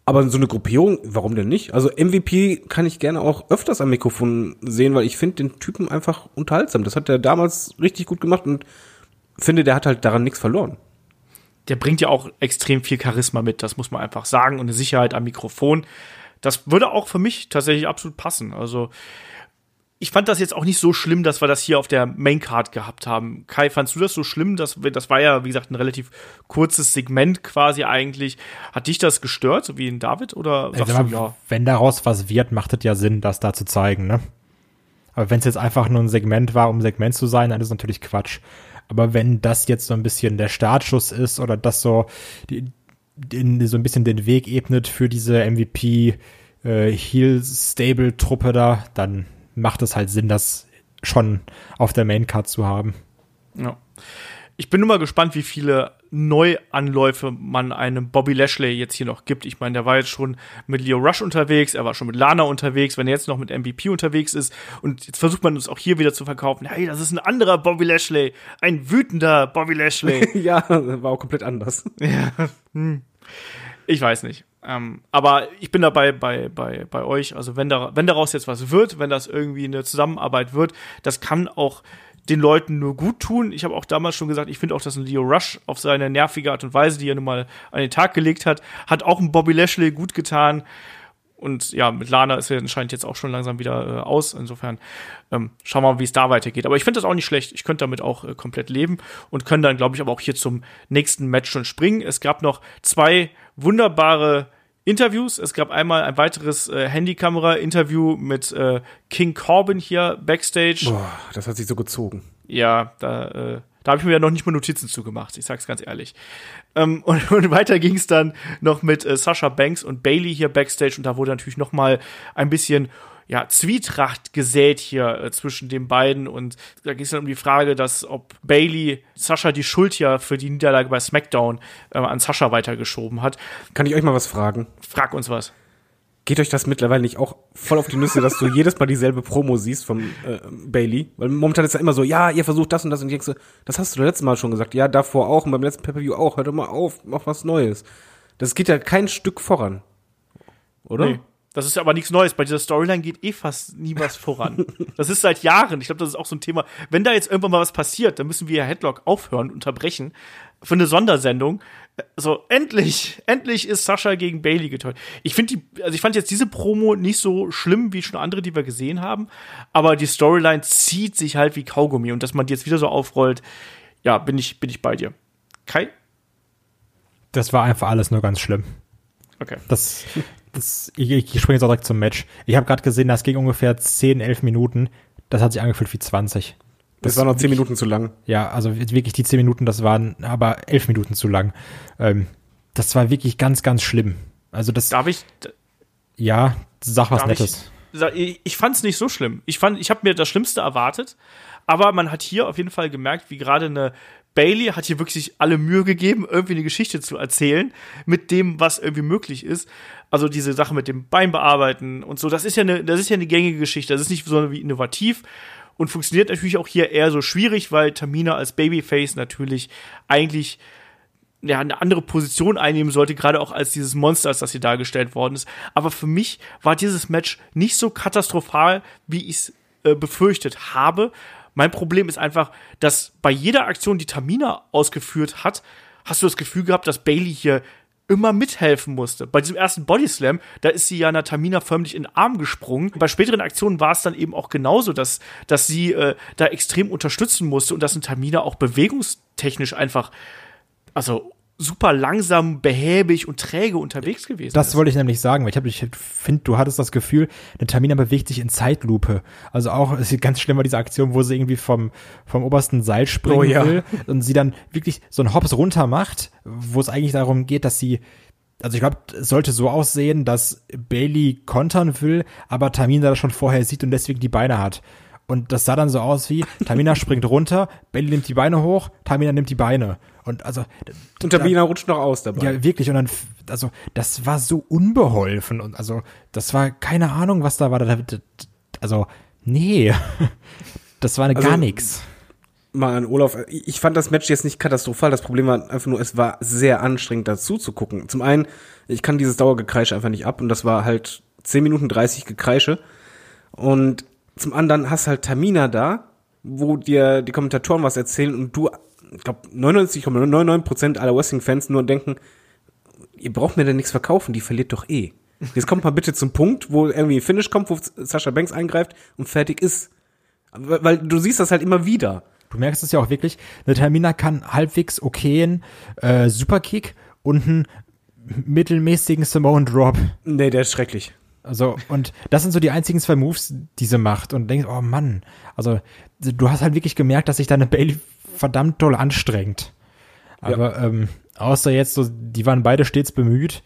Aber so eine Gruppierung, warum denn nicht? Also MVP kann ich gerne auch öfters am Mikrofon sehen, weil ich finde den Typen einfach unterhaltsam. Das hat er damals richtig gut gemacht und finde, der hat halt daran nichts verloren. Der bringt ja auch extrem viel Charisma mit, das muss man einfach sagen, und eine Sicherheit am Mikrofon das würde auch für mich tatsächlich absolut passen. Also ich fand das jetzt auch nicht so schlimm, dass wir das hier auf der Maincard gehabt haben. Kai, fandst du das so schlimm? Das, das war ja, wie gesagt, ein relativ kurzes Segment quasi eigentlich. Hat dich das gestört, so wie in David? Oder sagst ja, du, ja? Wenn daraus was wird, macht es ja Sinn, das da zu zeigen, ne? Aber wenn es jetzt einfach nur ein Segment war, um ein Segment zu sein, dann ist es natürlich Quatsch. Aber wenn das jetzt so ein bisschen der Startschuss ist oder das so die, den, so ein bisschen den Weg ebnet für diese MVP äh, Heal Stable Truppe da, dann macht es halt Sinn, das schon auf der Main Card zu haben. Ja. Ich bin nur mal gespannt, wie viele Neuanläufe man einem Bobby Lashley jetzt hier noch gibt. Ich meine, der war jetzt schon mit Leo Rush unterwegs, er war schon mit Lana unterwegs, wenn er jetzt noch mit MVP unterwegs ist und jetzt versucht man uns auch hier wieder zu verkaufen. Hey, das ist ein anderer Bobby Lashley, ein wütender Bobby Lashley. <laughs> ja, war auch komplett anders. <laughs> ja, hm. Ich weiß nicht. Ähm, aber ich bin dabei bei, bei, bei euch. Also wenn, da, wenn daraus jetzt was wird, wenn das irgendwie eine Zusammenarbeit wird, das kann auch den Leuten nur gut tun. Ich habe auch damals schon gesagt, ich finde auch, dass ein Leo Rush auf seine nervige Art und Weise, die er nun mal an den Tag gelegt hat, hat auch ein Bobby Lashley gut getan. Und ja, mit Lana ist er anscheinend jetzt auch schon langsam wieder äh, aus. Insofern ähm, schauen wir mal, wie es da weitergeht. Aber ich finde das auch nicht schlecht. Ich könnte damit auch äh, komplett leben und können dann, glaube ich, aber auch hier zum nächsten Match schon springen. Es gab noch zwei wunderbare Interviews. Es gab einmal ein weiteres äh, Handykamera-Interview mit äh, King Corbin hier backstage. Boah, das hat sich so gezogen. Ja, da, äh, da habe ich mir ja noch nicht mal Notizen zugemacht, ich sag's ganz ehrlich. Ähm, <laughs> und, und weiter ging es dann noch mit äh, Sasha Banks und Bailey hier backstage und da wurde natürlich noch mal ein bisschen ja, Zwietracht gesät hier äh, zwischen den beiden und da ging es dann um die Frage, dass ob Bailey Sascha die Schuld ja für die Niederlage bei SmackDown äh, an Sascha weitergeschoben hat. Kann ich euch mal was fragen? Frag uns was. Geht euch das mittlerweile nicht auch voll auf die Nüsse, dass du jedes Mal dieselbe Promo siehst von äh, Bailey? Weil momentan ist ja immer so, ja, ihr versucht das und das und ich denke so, das hast du das letzte Mal schon gesagt. Ja, davor auch und beim letzten Pay-Per-View auch. Hört doch mal auf, mach was Neues. Das geht ja kein Stück voran. Oder? Nee. Das ist aber nichts Neues. Bei dieser Storyline geht eh fast nie was voran. <laughs> Das ist seit Jahren. Ich glaube, das ist auch so ein Thema. Wenn da jetzt irgendwann mal was passiert, dann müssen wir ja Headlock aufhören, unterbrechen für eine Sondersendung. So, endlich, endlich ist Sascha gegen Bailey getäuscht. Ich finde die, also ich fand jetzt diese Promo nicht so schlimm wie schon andere, die wir gesehen haben, aber die Storyline zieht sich halt wie Kaugummi und dass man die jetzt wieder so aufrollt, ja, bin ich, bin ich bei dir. Kai? Das war einfach alles nur ganz schlimm. Okay. Das, das, ich, ich springe jetzt auch direkt zum Match. Ich habe gerade gesehen, das ging ungefähr 10, 11 Minuten. Das hat sich angefühlt wie 20. Das, das war noch 10 Minuten zu lang. Ja, also wirklich die 10 Minuten, das waren aber 11 Minuten zu lang. Ähm, das war wirklich ganz, ganz schlimm. Also das. Darf ich? Ja, sag was Nettes. Ich, ich fand es nicht so schlimm. Ich fand, ich habe mir das Schlimmste erwartet, aber man hat hier auf jeden Fall gemerkt, wie gerade eine Bailey hat hier wirklich alle Mühe gegeben, irgendwie eine Geschichte zu erzählen mit dem, was irgendwie möglich ist. Also diese Sache mit dem Bein bearbeiten und so, das ist ja eine, das ist ja eine gängige Geschichte. Das ist nicht so wie innovativ und funktioniert natürlich auch hier eher so schwierig, weil Tamina als Babyface natürlich eigentlich ja, eine andere Position einnehmen sollte, gerade auch als dieses Monster, das hier dargestellt worden ist. Aber für mich war dieses Match nicht so katastrophal, wie ich es äh, befürchtet habe. Mein Problem ist einfach, dass bei jeder Aktion, die Tamina ausgeführt hat, hast du das Gefühl gehabt, dass Bailey hier immer mithelfen musste. Bei diesem ersten Bodyslam, da ist sie ja einer Tamina förmlich in den Arm gesprungen. Bei späteren Aktionen war es dann eben auch genauso, dass, dass sie äh, da extrem unterstützen musste und dass ein Tamina auch bewegungstechnisch einfach, also super langsam, behäbig und träge unterwegs gewesen das ist. Das wollte ich nämlich sagen, weil ich, hab, ich finde, du hattest das Gefühl, eine Tamina bewegt sich in Zeitlupe. Also auch, es sieht ganz schlimm war diese Aktion, wo sie irgendwie vom, vom obersten Seil springen oh, ja. will und sie dann wirklich so einen Hops runter macht, wo es eigentlich darum geht, dass sie also ich glaube, es sollte so aussehen, dass Bailey kontern will, aber Tamina das schon vorher sieht und deswegen die Beine hat. Und das sah dann so aus wie, Tamina <laughs> springt runter, Bailey nimmt die Beine hoch, Tamina nimmt die Beine. Und also. Und Tamina da, rutscht noch aus dabei. Ja, wirklich. Und dann, also, das war so unbeholfen. Und also, das war keine Ahnung, was da war. Also, nee. <laughs> Das war eine also, gar nichts. Mal an Olaf. Ich fand das Match jetzt nicht katastrophal. Das Problem war einfach nur, es war sehr anstrengend dazu zu gucken. Zum einen, ich kann dieses Dauergekreische einfach nicht ab. Und das war halt 10 Minuten 30 Gekreische. Und zum anderen hast halt Tamina da, wo dir die Kommentatoren was erzählen und du ich glaube, 99,99% aller Wrestling-Fans nur denken, ihr braucht mir denn nichts verkaufen, die verliert doch eh. Jetzt kommt mal bitte zum Punkt, wo irgendwie ein Finish kommt, wo Sascha Banks eingreift und fertig ist. Weil du siehst das halt immer wieder. Du merkst es ja auch wirklich, eine Termina kann halbwegs okayen äh, Superkick und einen mittelmäßigen Simone Drop. Nee, der ist schrecklich. Also, und das sind so die einzigen zwei Moves, die sie macht. Und denkst, oh Mann, also du hast halt wirklich gemerkt, dass sich deine Bailey verdammt toll anstrengend. Aber ja. ähm, außer jetzt, so, die waren beide stets bemüht,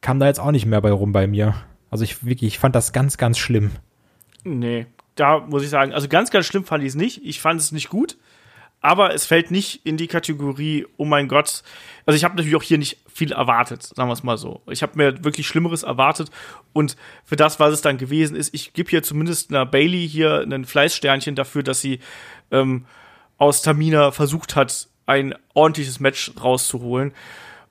kam da jetzt auch nicht mehr bei rum bei mir. Also ich wirklich, ich fand das ganz, ganz schlimm. Nee, da muss ich sagen, also ganz, ganz schlimm fand ich es nicht. Ich fand es nicht gut. aber es fällt nicht in die Kategorie, oh mein Gott. Also ich habe natürlich auch hier nicht viel erwartet, sagen wir es mal so. Ich habe mir wirklich Schlimmeres erwartet und für das, was es dann gewesen ist, ich gebe hier zumindest einer Bailey hier ein Fleißsternchen dafür, dass sie ähm, aus Tamina versucht hat, ein ordentliches Match rauszuholen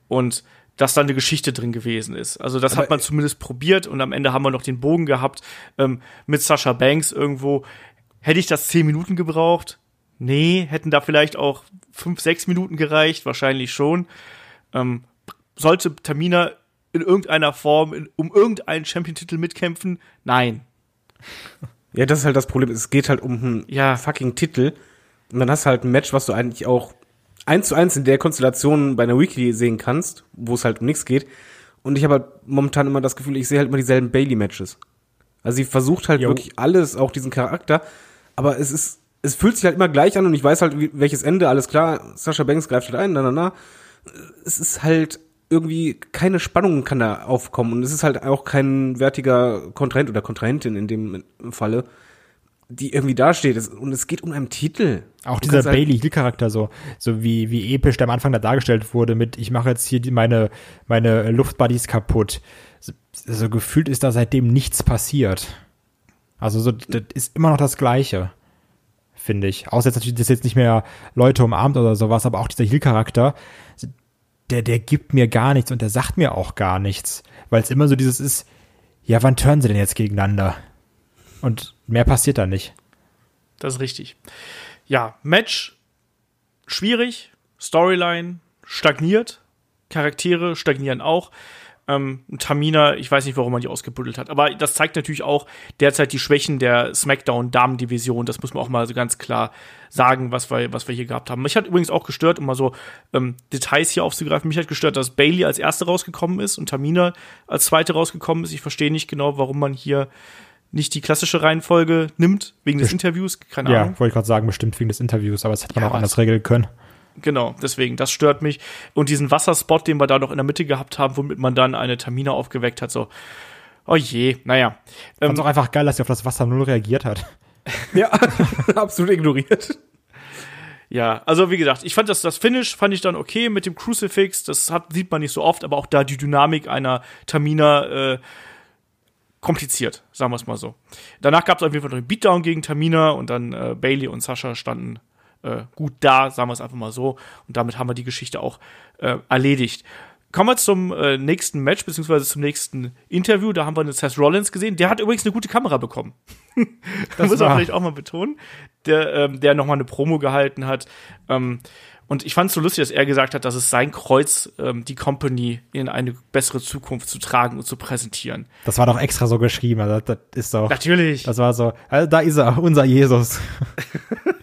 und dass da eine Geschichte drin gewesen ist. Also das Aber hat man zumindest probiert und am Ende haben wir noch den Bogen gehabt ähm, mit Sascha Banks irgendwo. Hätte ich das zehn Minuten gebraucht? Nee, hätten da vielleicht auch fünf, sechs Minuten gereicht, wahrscheinlich schon. Ähm, sollte Tamina in irgendeiner Form in, um irgendeinen Champion-Titel mitkämpfen? Nein. Ja, das ist halt das Problem. Es geht halt um einen Ja. fucking Titel. Und dann hast du halt ein Match, was du eigentlich auch eins zu eins in der Konstellation bei einer Weekly sehen kannst, wo es halt um nichts geht. Und ich habe halt momentan immer das Gefühl, ich sehe halt immer dieselben Bailey-Matches. Also sie versucht halt Jo. wirklich alles, auch diesen Charakter. Aber es ist, es fühlt sich halt immer gleich an und ich weiß halt, wie, welches Ende, alles klar, Sascha Banks greift halt ein, na, na, na. Es ist halt irgendwie, keine Spannung kann da aufkommen und es ist halt auch kein wertiger Kontrahent oder Kontrahentin in dem Falle, die irgendwie dasteht. Und es geht um einen Titel. Auch Du dieser halt- Bailey Hill Charakter so, so wie, wie episch der am Anfang da dargestellt wurde mit, ich mache jetzt hier die, meine, meine Luftbuddies kaputt. So, so gefühlt ist da seitdem nichts passiert. Also so, das ist immer noch das Gleiche. Finde ich. Außer jetzt natürlich, dass jetzt nicht mehr Leute umarmt oder sowas, aber auch dieser Hill Charakter, der, der gibt mir gar nichts und der sagt mir auch gar nichts. Weil es immer so dieses ist, ja, wann turnen sie denn jetzt gegeneinander? Und mehr passiert da nicht. Das ist richtig. Ja, Match schwierig, Storyline stagniert, Charaktere stagnieren auch. Ähm, Tamina, ich weiß nicht, warum man die ausgebuddelt hat, aber das zeigt natürlich auch derzeit die Schwächen der SmackDown-Damen-Division. Das muss man auch mal so ganz klar sagen, was wir, was wir hier gehabt haben. Mich hat übrigens auch gestört, um mal so ähm, Details hier aufzugreifen, mich hat gestört, dass Bailey als erste rausgekommen ist und Tamina als zweite rausgekommen ist. Ich verstehe nicht genau, warum man hier nicht die klassische Reihenfolge nimmt, wegen des Interviews. Keine Ja, Ahnung. wollte ich gerade sagen, bestimmt wegen des Interviews, aber das hätte man Ja, auch anders regeln können. Genau, deswegen, das stört mich. Und diesen Wasserspot, den wir da noch in der Mitte gehabt haben, womit man dann eine Tamina aufgeweckt hat, so, oh je, naja. Fand Ähm, es auch einfach geil, dass sie auf das Wasser null reagiert hat. <laughs> Ja, <laughs> absolut ignoriert. ja, also wie gesagt, ich fand das, das Finish fand ich dann okay mit dem Crucifix, das hat, sieht man nicht so oft, aber auch da die Dynamik einer Tamina, äh, kompliziert, sagen wir es mal so. Danach gab es auf jeden Fall noch einen Beatdown gegen Tamina und dann äh, Bailey und Sascha standen äh, gut da, sagen wir es einfach mal so. Und damit haben wir die Geschichte auch äh, erledigt. Kommen wir zum äh, nächsten Match, beziehungsweise zum nächsten Interview. Da haben wir einen Seth Rollins gesehen. Der hat übrigens eine gute Kamera bekommen. <laughs> Das muss man vielleicht auch mal betonen. Der, ähm, der nochmal eine Promo gehalten hat. Ähm, und ich fand es so lustig, dass er gesagt hat, dass es sein Kreuz, ähm, die Company in eine bessere Zukunft zu tragen und zu präsentieren. Das war doch extra so geschrieben. Also das ist doch. Natürlich. Das war so, also da ist er, unser Jesus.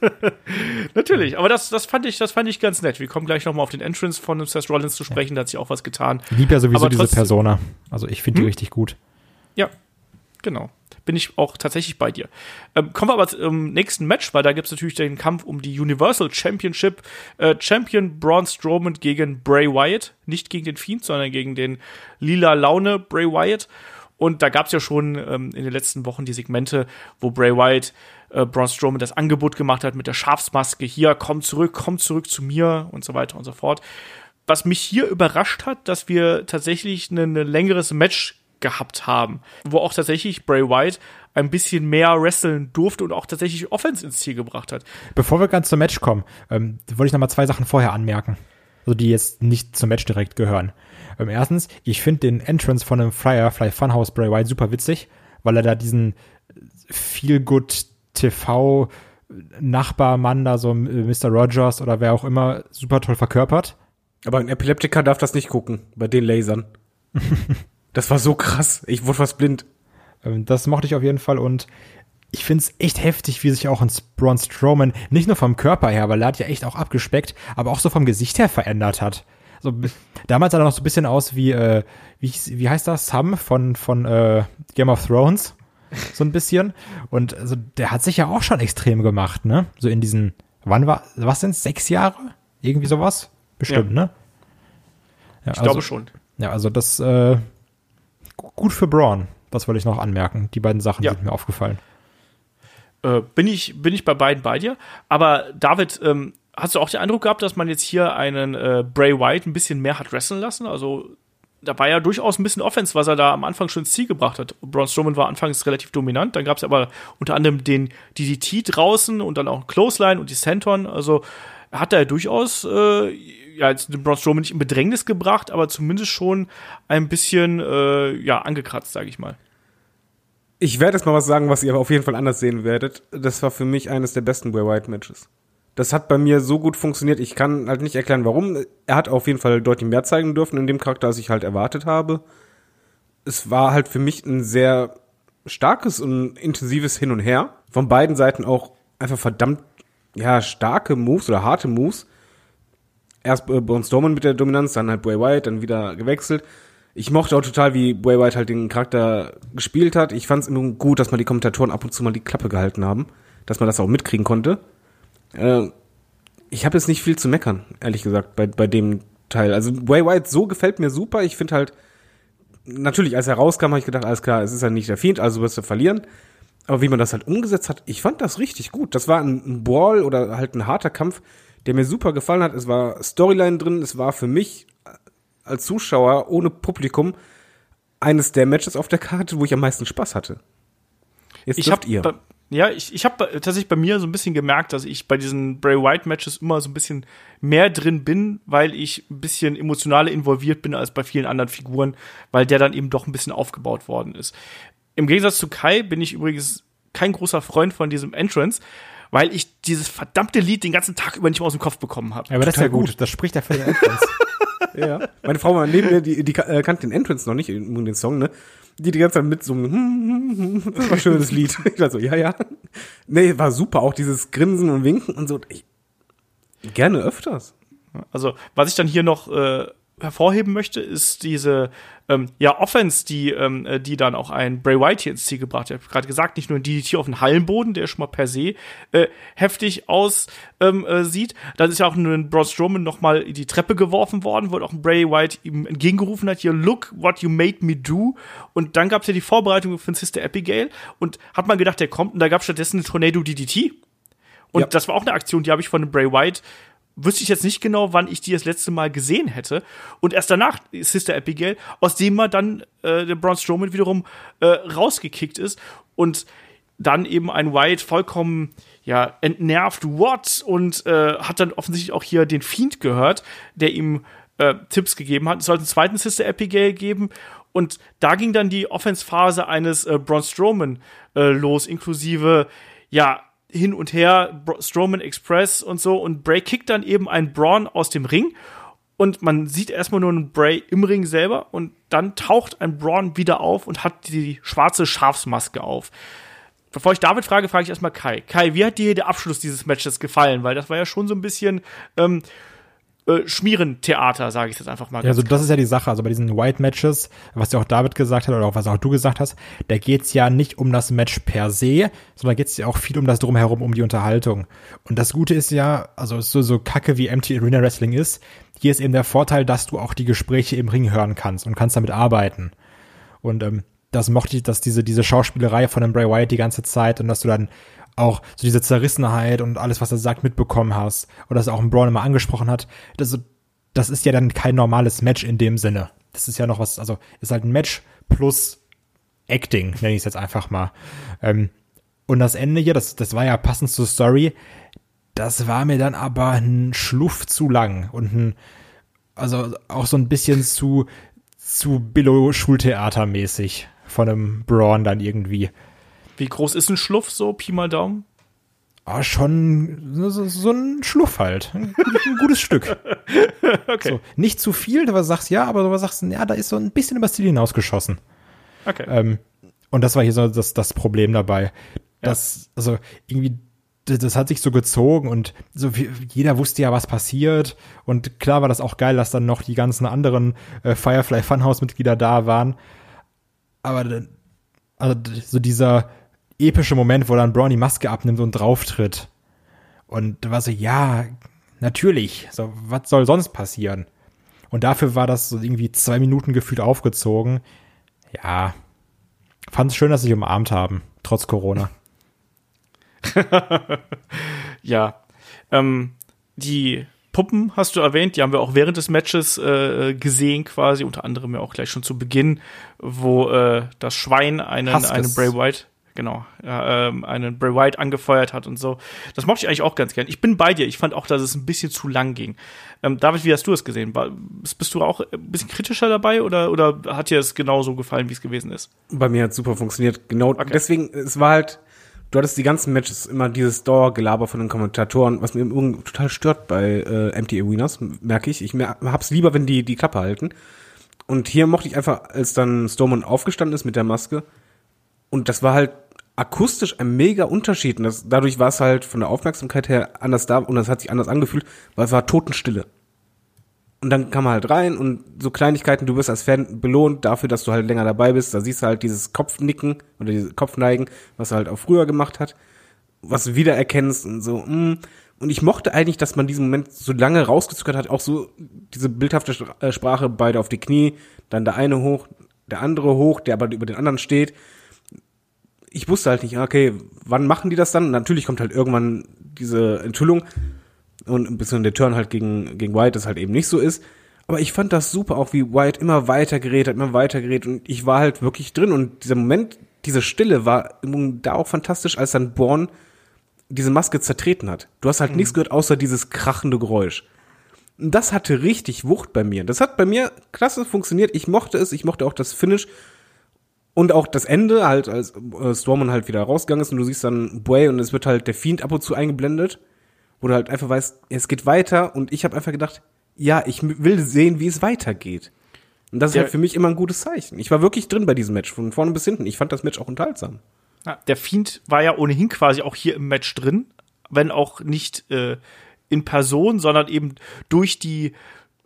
<laughs> Natürlich, aber das, das fand ich, das fand ich ganz nett. Wir kommen gleich nochmal auf den Entrance von Seth Rollins zu sprechen, da hat sich auch was getan. Ich lieb ja sowieso Aber diese trotzdem- Persona. Also ich finde die richtig gut. Ja, genau. Bin ich auch tatsächlich bei dir. Ähm, kommen wir aber zum nächsten Match, weil da gibt es natürlich den Kampf um die Universal Championship. Äh, Champion Braun Strowman gegen Bray Wyatt. Nicht gegen den Fiend, sondern gegen den lila Laune Bray Wyatt. Und da gab es ja schon ähm, in den letzten Wochen die Segmente, wo Bray Wyatt äh, Braun Strowman das Angebot gemacht hat mit der Schafsmaske. Hier, komm zurück, komm zurück zu mir und so weiter und so fort. Was mich hier überrascht hat, dass wir tatsächlich ein längeres Match gehabt haben, wo auch tatsächlich Bray Wyatt ein bisschen mehr wresteln durfte und auch tatsächlich Offense ins Ziel gebracht hat. Bevor wir ganz zum Match kommen, ähm, wollte ich noch mal zwei Sachen vorher anmerken. Also die jetzt nicht zum Match direkt gehören. Ähm, erstens, ich finde den Entrance von einem Flyer, Fly Funhouse Bray Wyatt super witzig, weil er da diesen Feel Good TV Nachbarmann da so äh, Mr. Rogers oder wer auch immer super toll verkörpert. Aber ein Epileptiker darf das nicht gucken, bei den Lasern. <laughs> das war so krass. Ich wurde fast blind. Ähm, Das mochte ich auf jeden Fall und ich finde es echt heftig, wie sich auch ein Braun Strowman nicht nur vom Körper her, weil er hat ja echt auch abgespeckt, aber auch so vom Gesicht her verändert hat. So, damals sah er noch so ein bisschen aus wie, äh, wie, wie heißt das? Sam von, von äh, Game of Thrones. So ein bisschen. Und also, der hat sich ja auch schon extrem gemacht, ne? So in diesen, wann war, was sind's? Sechs Jahre? Irgendwie sowas? Bestimmt, ne? Ja, Ich glaube schon. ja, also das äh, gut für Braun. Das wollte ich noch anmerken. Die beiden Sachen Ja. sind mir aufgefallen. Äh, bin ich bin ich bei beiden bei dir. Aber David, ähm, hast du auch den Eindruck gehabt, dass man jetzt hier einen äh, Bray White ein bisschen mehr hat wresteln lassen? Also da war ja durchaus ein bisschen Offense, was er da am Anfang schon ins Ziel gebracht hat. Braun Strowman war anfangs relativ dominant, dann gab es aber unter anderem den DDT draußen und dann auch Clothesline und die Senton. Also hat er durchaus äh, ja, jetzt den Braun Strowman nicht in Bedrängnis gebracht, aber zumindest schon ein bisschen äh, ja angekratzt, sage ich mal. Ich werde jetzt mal was sagen, was ihr aber auf jeden Fall anders sehen werdet. Das war für mich eines der besten Bray White Matches. Das hat bei mir so gut funktioniert. Ich kann halt nicht erklären, warum. Er hat auf jeden Fall deutlich mehr zeigen dürfen in dem Charakter, als ich halt erwartet habe. Es war halt für mich ein sehr starkes und intensives Hin und Her. Von beiden Seiten auch einfach verdammt, ja, starke Moves oder harte Moves. Erst äh, Braun Strowman mit der Dominanz, dann halt Bray Wyatt, dann wieder gewechselt. Ich mochte auch total, wie Bray Wyatt halt den Charakter gespielt hat. Ich fand es immer gut, dass mal die Kommentatoren ab und zu mal die Klappe gehalten haben, dass man das auch mitkriegen konnte. Äh, ich habe jetzt nicht viel zu meckern, ehrlich gesagt, bei, bei dem Teil. Also Bray Wyatt so gefällt mir super. Ich finde halt, natürlich, als er rauskam, habe ich gedacht, alles klar, es ist ja nicht der Fiend, also wirst du verlieren. Aber wie man das halt umgesetzt hat, ich fand das richtig gut. Das war ein Brawl oder halt ein harter Kampf, der mir super gefallen hat. Es war Storyline drin, es war für mich als Zuschauer ohne Publikum eines der Matches auf der Karte, wo ich am meisten Spaß hatte. Jetzt ich habt ihr. Ja, ich, ich habe tatsächlich bei mir so ein bisschen gemerkt, dass ich bei diesen Bray White Matches immer so ein bisschen mehr drin bin, weil ich ein bisschen emotionaler involviert bin als bei vielen anderen Figuren, weil der dann eben doch ein bisschen aufgebaut worden ist. Im Gegensatz zu Kai bin ich übrigens kein großer Freund von diesem Entrance, weil ich dieses verdammte Lied den ganzen Tag über nicht mehr aus dem Kopf bekommen habe. Ja, aber das ist ja gut. gut. Das spricht ja für den Entrance. <laughs> ja. Meine Frau war neben mir, die, die äh, kannte den Entrance noch nicht, den Song, ne? Die die ganze Zeit mit so einem, das war ein schönes Lied. <laughs> Ich war so, ja, ja. Nee, war super. Auch dieses Grinsen und Winken und so. Ich, gerne öfters. Also, was ich dann hier noch äh, hervorheben möchte, ist diese ähm, ja, Offense, die, ähm, äh, die dann auch ein Bray White hier ins Ziel gebracht hat. Ich habe gerade gesagt, nicht nur ein DDT auf den Hallenboden, der schon mal per se äh, heftig aussieht. Ähm, äh, sieht. Dann ist ja auch ein Braun Strowman noch mal die Treppe geworfen worden, wo auch ein Bray White ihm entgegengerufen hat, hier, look what you made me do. Und dann gab es ja die Vorbereitung für Sister Abigail und hat man gedacht, der kommt und da gab es stattdessen eine Tornado DDT. Und ja. das war auch eine Aktion, die habe ich von Bray White wüsste ich jetzt nicht genau, wann ich die das letzte Mal gesehen hätte. Und erst danach Sister Abigail, aus dem man dann äh, der Braun Strowman wiederum äh, rausgekickt ist und dann eben ein White vollkommen ja entnervt what und äh, hat dann offensichtlich auch hier den Fiend gehört, der ihm äh, Tipps gegeben hat. Es sollte einen zweiten Sister Abigail geben und da ging dann die Offense-Phase eines äh, Braun Strowman äh, los, inklusive ja hin und her, Strowman Express und so. Und Bray kickt dann eben einen Braun aus dem Ring. Und man sieht erstmal nur einen Bray im Ring selber. Und dann taucht ein Braun wieder auf und hat die schwarze Schafsmaske auf. Bevor ich David frage, frage ich erstmal Kai. Kai, wie hat dir der Abschluss dieses Matches gefallen? Weil das war ja schon so ein bisschen ähm, äh, Schmierentheater, sage ich jetzt einfach mal. Ja, also das ist ja die Sache. Also bei diesen White Matches, was ja auch David gesagt hat oder auch was auch du gesagt hast, da geht's ja nicht um das Match per se, sondern geht's ja auch viel um das drumherum, um die Unterhaltung. Und das Gute ist ja, also so, so kacke wie MT Arena Wrestling ist, hier ist eben der Vorteil, dass du auch die Gespräche im Ring hören kannst und kannst damit arbeiten. Und ähm, das mochte ich, dass diese, diese Schauspielerei von dem Bray Wyatt die ganze Zeit und dass du dann auch so diese Zerrissenheit und alles, was er sagt, mitbekommen hast. Oder dass auch ein Braun immer angesprochen hat. Das, das ist ja dann kein normales Match in dem Sinne. Das ist ja noch was, also ist halt ein Match plus Acting, nenne ich es jetzt einfach mal. Ähm, und das Ende hier, das, das war ja passend zur Story, das war mir dann aber ein Schluff zu lang und ein, also auch so ein bisschen zu, zu Billo-Schultheater-mäßig von einem Braun dann irgendwie. Wie groß ist ein Schluff so, Pi mal Daumen? Ah, schon so, so ein Schluff halt. Ein, ein gutes Stück. <laughs> Okay. So, nicht zu viel, du sagst ja, aber du sagst, ja, da ist so ein bisschen übers Ziel hinausgeschossen. Okay. Ähm, und das war hier so das, das Problem dabei. Das, ja. also irgendwie, das, das, hat sich so gezogen und so jeder wusste ja, was passiert. Und klar war das auch geil, dass dann noch die ganzen anderen äh, Firefly Funhouse-Mitglieder da waren. Aber also so dieser epische Moment, wo dann Braun die Maske abnimmt und drauftritt. Und da war so, ja, natürlich. So, was soll sonst passieren? Und dafür war das so irgendwie zwei Minuten gefühlt aufgezogen. Ja, fand es schön, dass sie sich umarmt haben, trotz Corona. <laughs> ja. Ähm, die Puppen hast du erwähnt, die haben wir auch während des Matches äh, gesehen quasi, unter anderem ja auch gleich schon zu Beginn, wo äh, das Schwein einen, einen Bray White, genau, ja, ähm, einen Bray White angefeuert hat und so. Das mochte ich eigentlich auch ganz gern. Ich bin bei dir, ich fand auch, dass es ein bisschen zu lang ging. Ähm, David, wie hast du es gesehen? War, bist du auch ein bisschen kritischer dabei oder, oder hat dir es genauso gefallen, wie es gewesen ist? Bei mir hat super funktioniert. Genau, deswegen, es war halt, du hattest die ganzen Matches immer dieses Dauergelaber von den Kommentatoren, was mir im Übrigen total stört bei äh, MTA Winners, merke ich. Ich mer hab's lieber, wenn die die Klappe halten. Und hier mochte ich einfach, als dann Strowman aufgestanden ist mit der Maske. Und das war halt akustisch ein mega Unterschied. Und das, dadurch war es halt von der Aufmerksamkeit her anders da und das hat sich anders angefühlt, weil es war Totenstille. Und dann kam er halt rein und so Kleinigkeiten, du wirst als Fan belohnt dafür, dass du halt länger dabei bist. Da siehst du halt dieses Kopfnicken oder dieses Kopfneigen, was er halt auch früher gemacht hat, was du wiedererkennst und so. Mm. Und ich mochte eigentlich, dass man diesen Moment so lange rausgezögert hat, auch so diese bildhafte äh, Sprache, beide auf die Knie, dann der eine hoch, der andere hoch, der aber über den anderen steht. Ich wusste halt nicht, okay, wann machen die das dann? Natürlich kommt halt irgendwann diese Enthüllung und ein bisschen der Turn halt gegen, gegen White, das halt eben nicht so ist. Aber ich fand das super, auch wie White immer weiter gerät hat, immer weiter gerät und ich war halt wirklich drin und dieser Moment, diese Stille war da auch fantastisch, als dann Born diese Maske zertreten hat. Du hast halt nichts gehört, außer dieses krachende Geräusch. Und das hatte richtig Wucht bei mir. Das hat bei mir klasse funktioniert. Ich mochte es, ich mochte auch das Finish und auch das Ende, halt als äh, Strowman halt wieder rausgegangen ist und du siehst dann Bray und es wird halt der Fiend ab und zu eingeblendet, wo du halt einfach weißt, es geht weiter und ich habe einfach gedacht, ja, ich will sehen, wie es weitergeht. Und das ist Der- halt für mich immer ein gutes Zeichen. Ich war wirklich drin bei diesem Match, von vorne bis hinten. Ich fand das Match auch unterhaltsam. Ja, der Fiend war ja ohnehin quasi auch hier im Match drin, wenn auch nicht äh, in Person, sondern eben durch die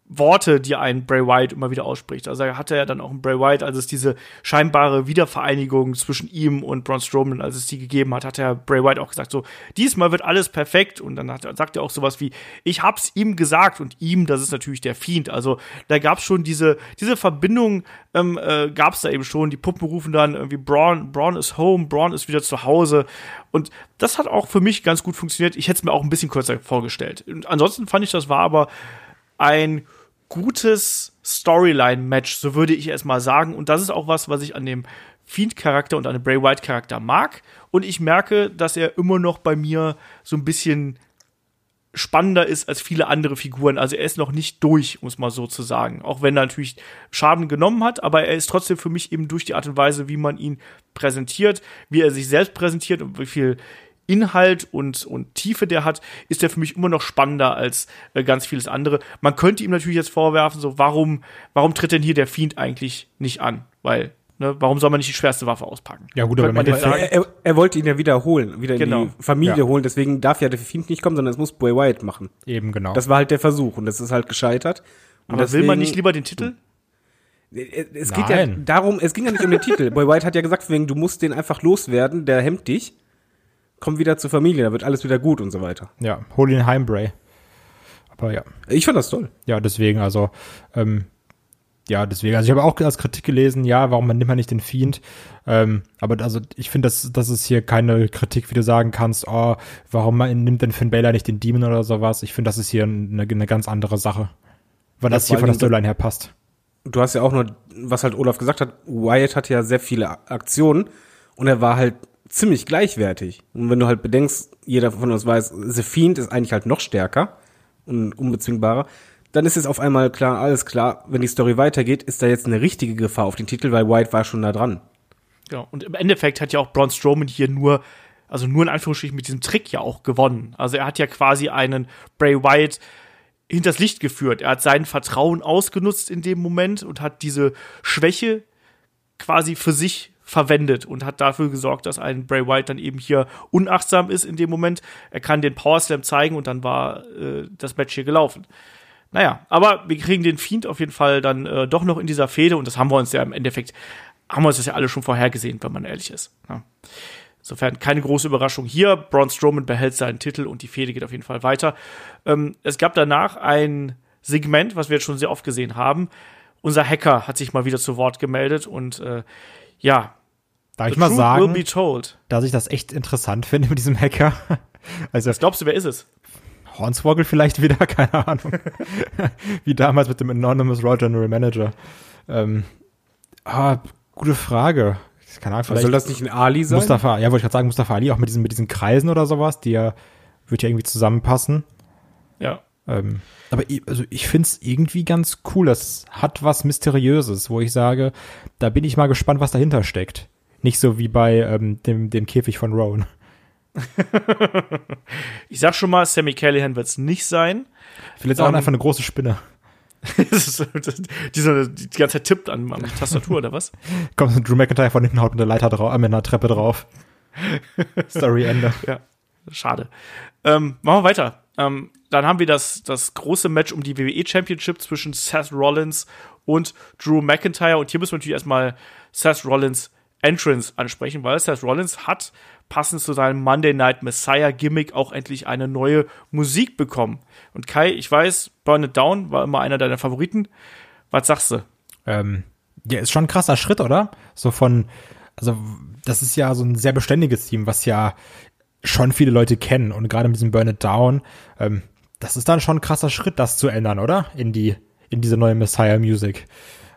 Worte, die ein Bray Wyatt immer wieder ausspricht. Also er hatte ja dann auch einen Bray Wyatt, als es diese scheinbare Wiedervereinigung zwischen ihm und Braun Strowman, als es die gegeben hat, hat der Bray Wyatt auch gesagt, so, diesmal wird alles perfekt. Und dann hat, er- sagt er auch sowas wie, ich hab's ihm gesagt und ihm, das ist natürlich der Fiend. Also da gab's schon diese, diese Verbindung, ähm, äh, gab's da eben schon. Die Puppen rufen dann irgendwie, Braun, Braun is home, Braun ist wieder zu Hause. Und das hat auch für mich ganz gut funktioniert. Ich hätte es mir auch ein bisschen kürzer vorgestellt. Und ansonsten fand ich, das war aber ein gutes Storyline-Match, so würde ich es mal sagen. Und das ist auch was, was ich an dem Fiend-Charakter und an dem Bray Wyatt-Charakter mag. Und ich merke, dass er immer noch bei mir so ein bisschen spannender ist als viele andere Figuren. Also er ist noch nicht durch, muss man so zu sagen. Auch wenn er natürlich Schaden genommen hat, aber er ist trotzdem für mich eben durch die Art und Weise, wie man ihn präsentiert, wie er sich selbst präsentiert und wie viel Inhalt und, und Tiefe der hat, ist er für mich immer noch spannender als äh, ganz vieles andere. Man könnte ihm natürlich jetzt vorwerfen, so, warum, warum tritt denn hier der Fiend eigentlich nicht an? Weil, ne, warum soll man nicht die schwerste Waffe auspacken? Ja, gut, aber man Er, er, er wollte ihn ja wiederholen, wieder Genau. in die Familie Ja. holen, deswegen darf ja der Fiend nicht kommen, sondern es muss Bray Wyatt machen. Eben, genau. Das war halt der Versuch und das ist halt gescheitert. Und aber will man deswegen- nicht lieber den Titel? Es geht ja Nein. darum, es ging ja nicht um den Titel. Boy White hat ja gesagt, wegen, du musst den einfach loswerden, der hemmt dich. Komm wieder zur Familie, da wird alles wieder gut und so weiter. ja, hol ihn heim, Bray. Aber ja. Ich fand das toll. Ja, deswegen, also, ähm, ja, deswegen. Also ich habe auch als Kritik gelesen, ja, warum nimmt man nicht den Fiend? Ähm, aber also ich finde, das, das ist hier keine Kritik, wie du sagen kannst, oh, warum man, nimmt denn Finn Balor nicht den Demon oder sowas? Ich finde, das ist hier eine, eine ganz andere Sache. Weil das vor hier von der Storyline her passt. Du hast ja auch nur, was halt Olaf gesagt hat, Wyatt hat ja sehr viele Aktionen und er war halt ziemlich gleichwertig. Und wenn du halt bedenkst, jeder von uns weiß, The Fiend ist eigentlich halt noch stärker und unbezwingbarer, dann ist es auf einmal klar, alles klar, wenn die Story weitergeht, ist da jetzt eine richtige Gefahr auf den Titel, weil White war schon da dran. Genau. Und im Endeffekt hat ja auch Braun Strowman hier nur, also nur in Anführungsstrichen mit diesem Trick ja auch gewonnen. Also er hat ja quasi einen Bray Wyatt hinters Licht geführt. Er hat sein Vertrauen ausgenutzt in dem Moment und hat diese Schwäche quasi für sich verwendet und hat dafür gesorgt, dass ein Bray Wyatt dann eben hier unachtsam ist in dem Moment. Er kann den Power Slam zeigen und dann war äh, das Match hier gelaufen. Naja, aber wir kriegen den Fiend auf jeden Fall dann äh, doch noch in dieser Fehde und das haben wir uns ja im Endeffekt, haben wir uns das ja alle schon vorhergesehen, wenn man ehrlich ist. Ja. Insofern keine große Überraschung hier. Braun Strowman behält seinen Titel und die Fehde geht auf jeden Fall weiter. Ähm, es gab danach ein Segment, was wir jetzt schon sehr oft gesehen haben. Unser Hacker hat sich mal wieder zu Wort gemeldet und äh, ja, Darf ich mal sagen, will be told. dass ich das echt interessant <laughs> finde mit diesem Hacker. <laughs> Also, Was glaubst du, wer ist es? Hornswoggle vielleicht wieder, <laughs> keine Ahnung. Wie damals mit dem Anonymous Raw General Manager. Ähm, ah, gute Frage. Keine Ahnung, vielleicht soll das nicht ein Ali sein? Mustafa, ja, wollte ich gerade sagen, Mustafa Ali, auch mit diesen, mit diesen Kreisen oder sowas, die ja, wird ja irgendwie zusammenpassen. Ja. Ähm, aber ich, also ich finde es irgendwie ganz cool. Das hat was Mysteriöses, wo ich sage, da bin ich mal gespannt, was dahinter steckt. Nicht so wie bei ähm, dem, dem Käfig von Rowan. <laughs> ich sag schon mal, Sammy Callahan wird es nicht sein. Vielleicht auch um, einfach eine große Spinne. <laughs> die, so, die ganze Zeit tippt an, an der Tastatur, oder was? <laughs> Kommt Drew McIntyre von hinten, haut mit der Leiter drauf, äh, mit einer Treppe drauf. Story Ende. Ja, schade. Ähm, machen wir weiter. Ähm, dann haben wir das, das große Match um die WWE Championship zwischen Seth Rollins und Drew McIntyre. Und hier müssen wir natürlich erstmal Seth Rollins Entrance ansprechen, weil Seth Rollins hat passend zu seinem Monday Night Messiah Gimmick auch endlich eine neue Musik bekommen. Und Kai, ich weiß, Burn It Down war immer einer deiner Favoriten. Was sagst du? Ähm, ja, ist schon ein krasser Schritt, oder? So von, also das ist ja so ein sehr beständiges Team, was ja schon viele Leute kennen und gerade mit diesem Burn It Down, ähm, das ist dann schon ein krasser Schritt, das zu ändern, oder? In die, in diese neue Messiah Music.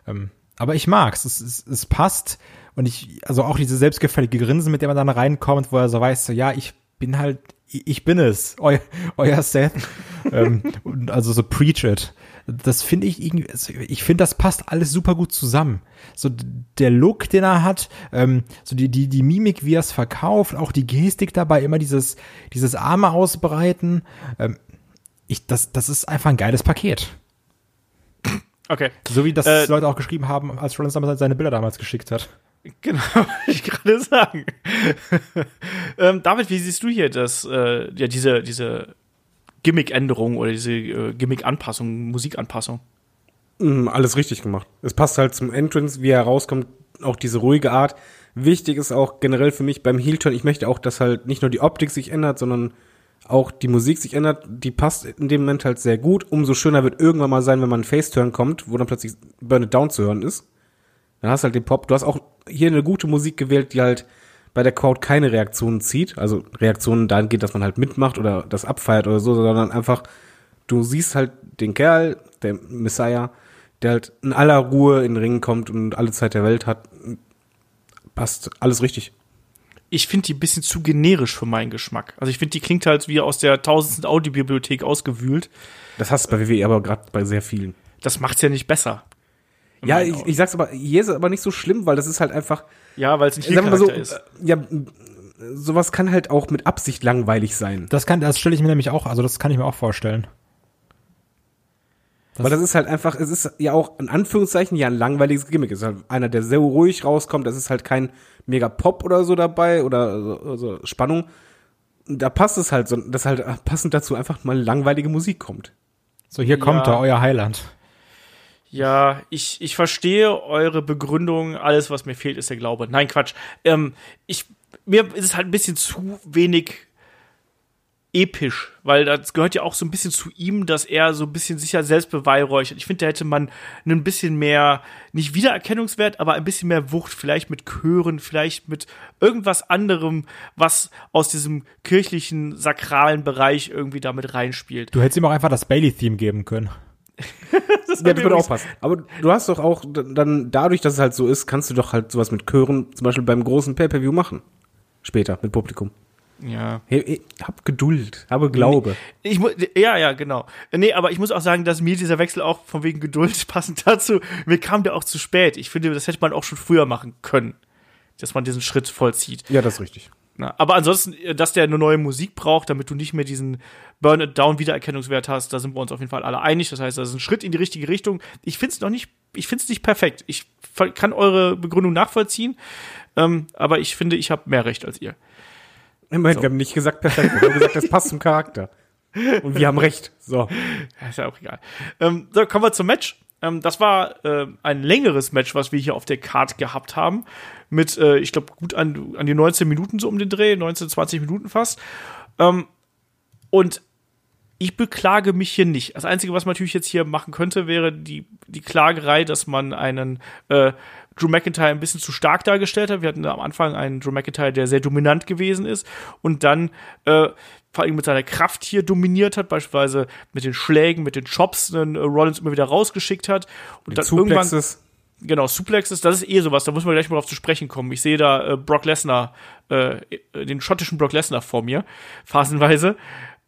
Ähm, aber ich mag's, es, es, es passt und ich, also auch diese selbstgefällige Grinsen, mit der man dann reinkommt, wo er so weiß, so, ja, ich bin halt, ich bin es, eu, euer Seth. <laughs> ähm, und also so preach it. Das finde ich irgendwie, also ich finde, das passt alles super gut zusammen. So der Look, den er hat, ähm, so die, die, die Mimik, wie er es verkauft, auch die Gestik dabei, immer dieses, dieses Arme ausbreiten. Ähm, ich, das, das ist einfach ein geiles Paket. Okay. So wie das äh, Leute auch geschrieben haben, als Rollins damals seine Bilder damals geschickt hat. <laughs> Genau, ich gerade sagen. <laughs> ähm, David, wie siehst du hier das, äh, ja, diese, diese Gimmick-Änderung oder diese äh, Gimmick-Anpassung, Musikanpassung? Mm, alles richtig gemacht. Es passt halt zum Entrance, wie er rauskommt, auch diese ruhige Art. Wichtig ist auch generell für mich beim Heel-Turn, ich möchte auch, dass halt nicht nur die Optik sich ändert, sondern auch die Musik sich ändert. Die passt in dem Moment halt sehr gut. Umso schöner wird irgendwann mal sein, wenn man ein Face-Turn kommt, wo dann plötzlich Burn It Down zu hören ist. Dann hast du halt den Pop. Du hast auch hier eine gute Musik gewählt, die halt bei der Crowd keine Reaktionen zieht. Also Reaktionen dahin geht, dass man halt mitmacht oder das abfeiert oder so, sondern einfach, du siehst halt den Kerl, der Messiah, der halt in aller Ruhe in den Ring kommt und alle Zeit der Welt hat. Passt alles richtig. Ich finde die ein bisschen zu generisch für meinen Geschmack. Also ich finde, die klingt halt wie aus der tausendsten Audiobibliothek ausgewühlt. Das hast du bei WWE aber gerade bei sehr vielen. Das macht's ja nicht besser. Ja, ich, ich sag's aber, hier ist es aber nicht so schlimm, weil das ist halt einfach. Ja, weil es nicht sagen so, ist. Ja, sowas kann halt auch mit Absicht langweilig sein. Das kann, das stelle ich mir nämlich auch, also das kann ich mir auch vorstellen. Das Weil das ist halt einfach, es ist ja auch in Anführungszeichen ja ein langweiliges Gimmick. Es ist halt einer, der sehr ruhig rauskommt. Das ist halt kein mega Pop oder so dabei oder so, so Spannung. Da passt es halt so, dass halt passend dazu einfach mal langweilige Musik kommt. So, hier ja. kommt da euer Heiland. Ja, ich, ich verstehe eure Begründung. Alles, was mir fehlt, ist der Glaube. Nein, Quatsch. Ähm, ich, mir ist es halt ein bisschen zu wenig episch, weil das gehört ja auch so ein bisschen zu ihm, dass er so ein bisschen sicher selbst beweihräuchert. Ich finde, da hätte man ein bisschen mehr, nicht Wiedererkennungswert, aber ein bisschen mehr Wucht, vielleicht mit Chören, vielleicht mit irgendwas anderem, was aus diesem kirchlichen, sakralen Bereich irgendwie damit reinspielt. Du hättest ihm auch einfach das Bailey-Theme geben können. <laughs> das ja, das würde auch passen. Aber du hast doch auch dann dadurch, dass es halt so ist, kannst du doch halt sowas mit Chören zum Beispiel beim großen Pay-per-View machen. Später mit Publikum. Ja. Hey, hey, hab Geduld, habe Glaube. Nee, ich, ja, ja, genau. Nee, aber ich muss auch sagen, dass mir dieser Wechsel auch von wegen Geduld <laughs> passend dazu, mir kam der auch zu spät. Ich finde, das hätte man auch schon früher machen können, dass man diesen Schritt vollzieht. Ja, das ist richtig. Na, aber ansonsten, dass der eine neue Musik braucht, damit du nicht mehr diesen Burn It Down Wiedererkennungswert hast, da sind wir uns auf jeden Fall alle einig. Das heißt, das ist ein Schritt in die richtige Richtung. Ich finde es noch nicht, ich finde es nicht perfekt. Ich kann eure Begründung nachvollziehen, ähm, aber ich finde, ich habe mehr Recht als ihr. Immerhin, so. wir haben nicht gesagt perfekt, wir haben gesagt, das passt zum Charakter. Und wir haben recht. So. <laughs> Ist ja auch egal. Ähm, so, kommen wir zum Match. Ähm, das war äh, ein längeres Match, was wir hier auf der Card gehabt haben. Mit, äh, ich glaube, gut an, an die 19 Minuten so um den Dreh, 19, 20 Minuten fast. Ähm, und ich beklage mich hier nicht. Das Einzige, was man natürlich jetzt hier machen könnte, wäre die, die Klagerei, dass man einen äh, Drew McIntyre ein bisschen zu stark dargestellt hat. Wir hatten am Anfang einen Drew McIntyre, der sehr dominant gewesen ist und dann äh, vor allem mit seiner Kraft hier dominiert hat, beispielsweise mit den Schlägen, mit den Chops, den äh, Rollins immer wieder rausgeschickt hat und dann irgendwann Genau, Suplexes, das ist eh sowas, da muss man gleich mal drauf zu sprechen kommen. Ich sehe da äh, Brock Lesnar, äh, den schottischen Brock Lesnar vor mir, phasenweise.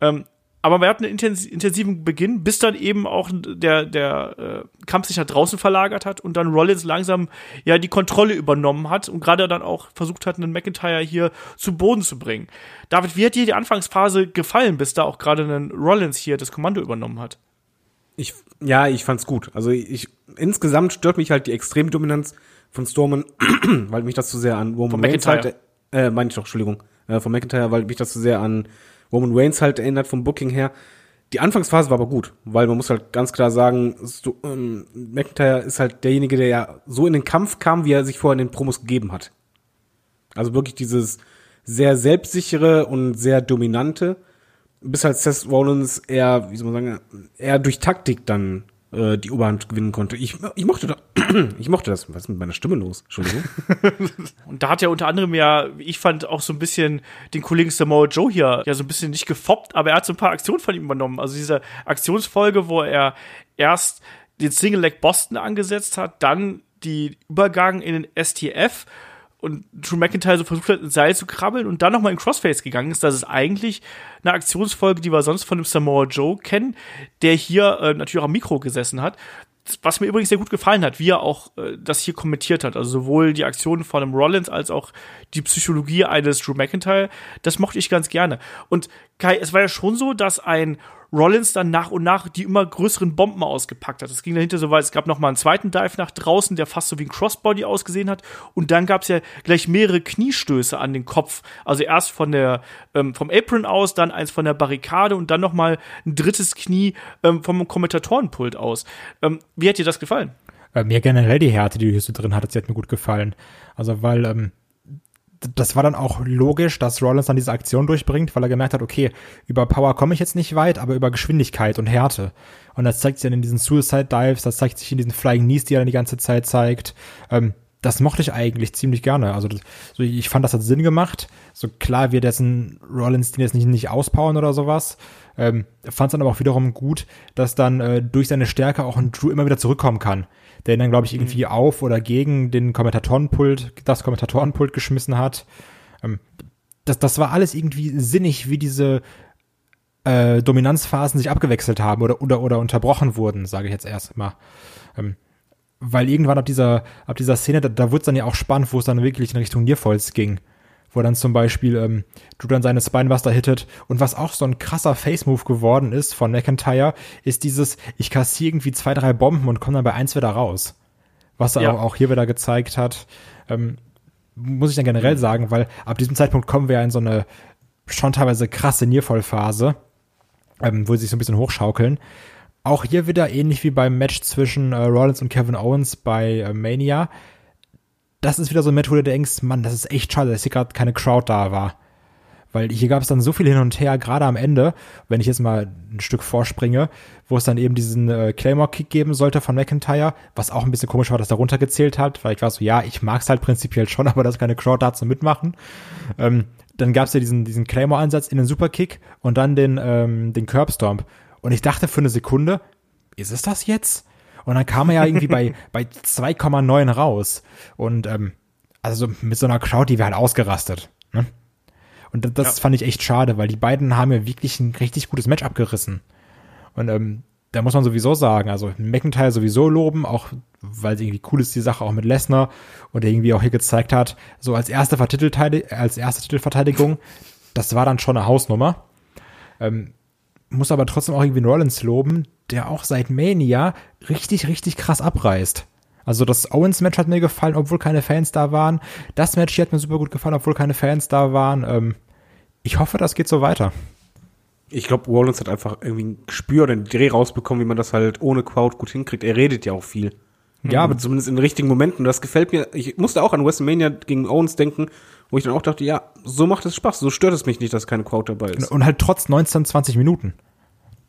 Ähm, aber wir hatten einen intensiven Beginn, bis dann eben auch der, der äh, Kampf sich nach draußen verlagert hat und dann Rollins langsam ja die Kontrolle übernommen hat und gerade dann auch versucht hat, einen McIntyre hier zu Boden zu bringen. David, wie hat dir die Anfangsphase gefallen, bis da auch gerade ein Rollins hier das Kommando übernommen hat? Ich, ja, ich fand's gut. Also ich, insgesamt stört mich halt die Extremdominanz von Stormen, <clears throat> weil mich das zu sehr an Roman Reigns halt, äh, meine ich doch, Entschuldigung, äh, von McIntyre, weil mich das zu sehr an Roman Reigns halt erinnert vom Booking her. Die Anfangsphase war aber gut, weil man muss halt ganz klar sagen, so, ähm, McIntyre ist halt derjenige, der ja so in den Kampf kam, wie er sich vorher in den Promos gegeben hat. Also wirklich dieses sehr selbstsichere und sehr dominante, bis halt Seth Rollins eher, wie soll man sagen, eher durch Taktik dann äh, die Oberhand gewinnen konnte. Ich, ich mochte das. <clears throat> ich mochte das. Was ist mit meiner Stimme los? Entschuldigung. <laughs> und da hat ja unter anderem ja, ich fand auch so ein bisschen den Kollegen Samoa Joe hier ja so ein bisschen nicht gefoppt, aber er hat so ein paar Aktionen von ihm übernommen. Also diese Aktionsfolge, wo er erst den Single Leg Boston angesetzt hat, dann die Übergang in den STF und Drew McIntyre so versucht hat, ins Seil zu krabbeln und dann nochmal in Crossface gegangen ist, das ist eigentlich eine Aktionsfolge, die wir sonst von dem Samoa Joe kennen, der hier äh, natürlich auch am Mikro gesessen hat. Was mir übrigens sehr gut gefallen hat, wie er auch äh, das hier kommentiert hat. Also sowohl die Aktionen von einem Rollins als auch die Psychologie eines Drew McIntyre, das mochte ich ganz gerne. Und Kai, es war ja schon so, dass ein Rollins dann nach und nach die immer größeren Bomben ausgepackt hat. Das ging dahinter so weit, es gab noch mal einen zweiten Dive nach draußen, der fast so wie ein Crossbody ausgesehen hat. Und dann gab es ja gleich mehrere Kniestöße an den Kopf. Also erst von der, ähm, vom Apron aus, dann eins von der Barrikade und dann noch mal ein drittes Knie ähm, vom Kommentatorenpult aus. Ähm, wie hat dir das gefallen? Äh, mir generell die Härte, die du hier so drin hattest, die hat mir gut gefallen. Also weil ähm, das war dann auch logisch, dass Rollins dann diese Aktion durchbringt, weil er gemerkt hat, okay, über Power komme ich jetzt nicht weit, aber über Geschwindigkeit und Härte. Und das zeigt sich dann in diesen Suicide Dives, das zeigt sich in diesen Flying Knees, die er dann die ganze Zeit zeigt. Ähm, das mochte ich eigentlich ziemlich gerne. Also das, so ich fand, das hat Sinn gemacht. So klar wird dessen Rollins den jetzt nicht, nicht auspowern oder sowas. Ähm, fand es dann aber auch wiederum gut, dass dann äh, durch seine Stärke auch ein Drew immer wieder zurückkommen kann der ihn dann, glaube ich, irgendwie mhm. auf oder gegen den Kommentatorenpult, das Kommentatorenpult geschmissen hat. Ähm, das, das war alles irgendwie sinnig, wie diese äh, Dominanzphasen sich abgewechselt haben oder, oder, oder unterbrochen wurden, sage ich jetzt erst mal. Ähm, weil irgendwann ab dieser, ab dieser Szene, da, da wurde es dann ja auch spannend, wo es dann wirklich in Richtung Nierfalls ging wo dann zum Beispiel ähm, Drew dann seine Spinebuster hittet. Und was auch so ein krasser Face-Move geworden ist von McIntyre, ist dieses, ich kassiere irgendwie zwei, drei Bomben und komme dann bei eins wieder raus. Was er ja. auch hier wieder gezeigt hat. Ähm, muss ich dann generell sagen, weil ab diesem Zeitpunkt kommen wir ja in so eine schon teilweise krasse Niervollphase, ähm, wo sie sich so ein bisschen hochschaukeln. Auch hier wieder ähnlich wie beim Match zwischen äh, Rollins und Kevin Owens bei äh, Mania das ist wieder so ein Match, wo du denkst, Mann, das ist echt schade, dass hier gerade keine Crowd da war. Weil hier gab es dann so viel hin und her, gerade am Ende, wenn ich jetzt mal ein Stück vorspringe, wo es dann eben diesen äh, Claymore-Kick geben sollte von McIntyre, was auch ein bisschen komisch war, dass er runtergezählt hat, weil ich war so, ja, ich mag's halt prinzipiell schon, <laughs> aber dass keine Crowd da zum Mitmachen. Ähm, dann gab's ja diesen, diesen Claymore-Ansatz in den Superkick und dann den, ähm, den Curbstomp. Und ich dachte für eine Sekunde, ist es das jetzt? Und dann kam er ja irgendwie bei, <laughs> bei 2,9 raus. Und ähm, also mit so einer Crowd, die wäre halt ausgerastet. Ne? Und das, das ja. fand ich echt schade, weil die beiden haben ja wirklich ein richtig gutes Match abgerissen. Und ähm, da muss man sowieso sagen, also McIntyre sowieso loben, auch weil es irgendwie cool ist, die Sache auch mit Lesnar und der irgendwie auch hier gezeigt hat, so als erste, als erste Titelverteidigung, das war dann schon eine Hausnummer. Ähm, muss aber trotzdem auch irgendwie Rollins loben, der auch seit Mania richtig, richtig krass abreißt. Also das Owens-Match hat mir gefallen, obwohl keine Fans da waren. Das Match hier hat mir super gut gefallen, obwohl keine Fans da waren. Ähm, ich hoffe, das geht so weiter. Ich glaube, Rollins hat einfach irgendwie ein Gespür oder einen Dreh rausbekommen, wie man das halt ohne Crowd gut hinkriegt. Er redet ja auch viel. Ja, aber zumindest in den richtigen Momenten. Das gefällt mir. Ich musste auch an WrestleMania gegen Owens denken, wo ich dann auch dachte, ja, so macht es Spaß. So stört es mich nicht, dass keine Crowd dabei ist. Und halt trotz 19, 20 Minuten.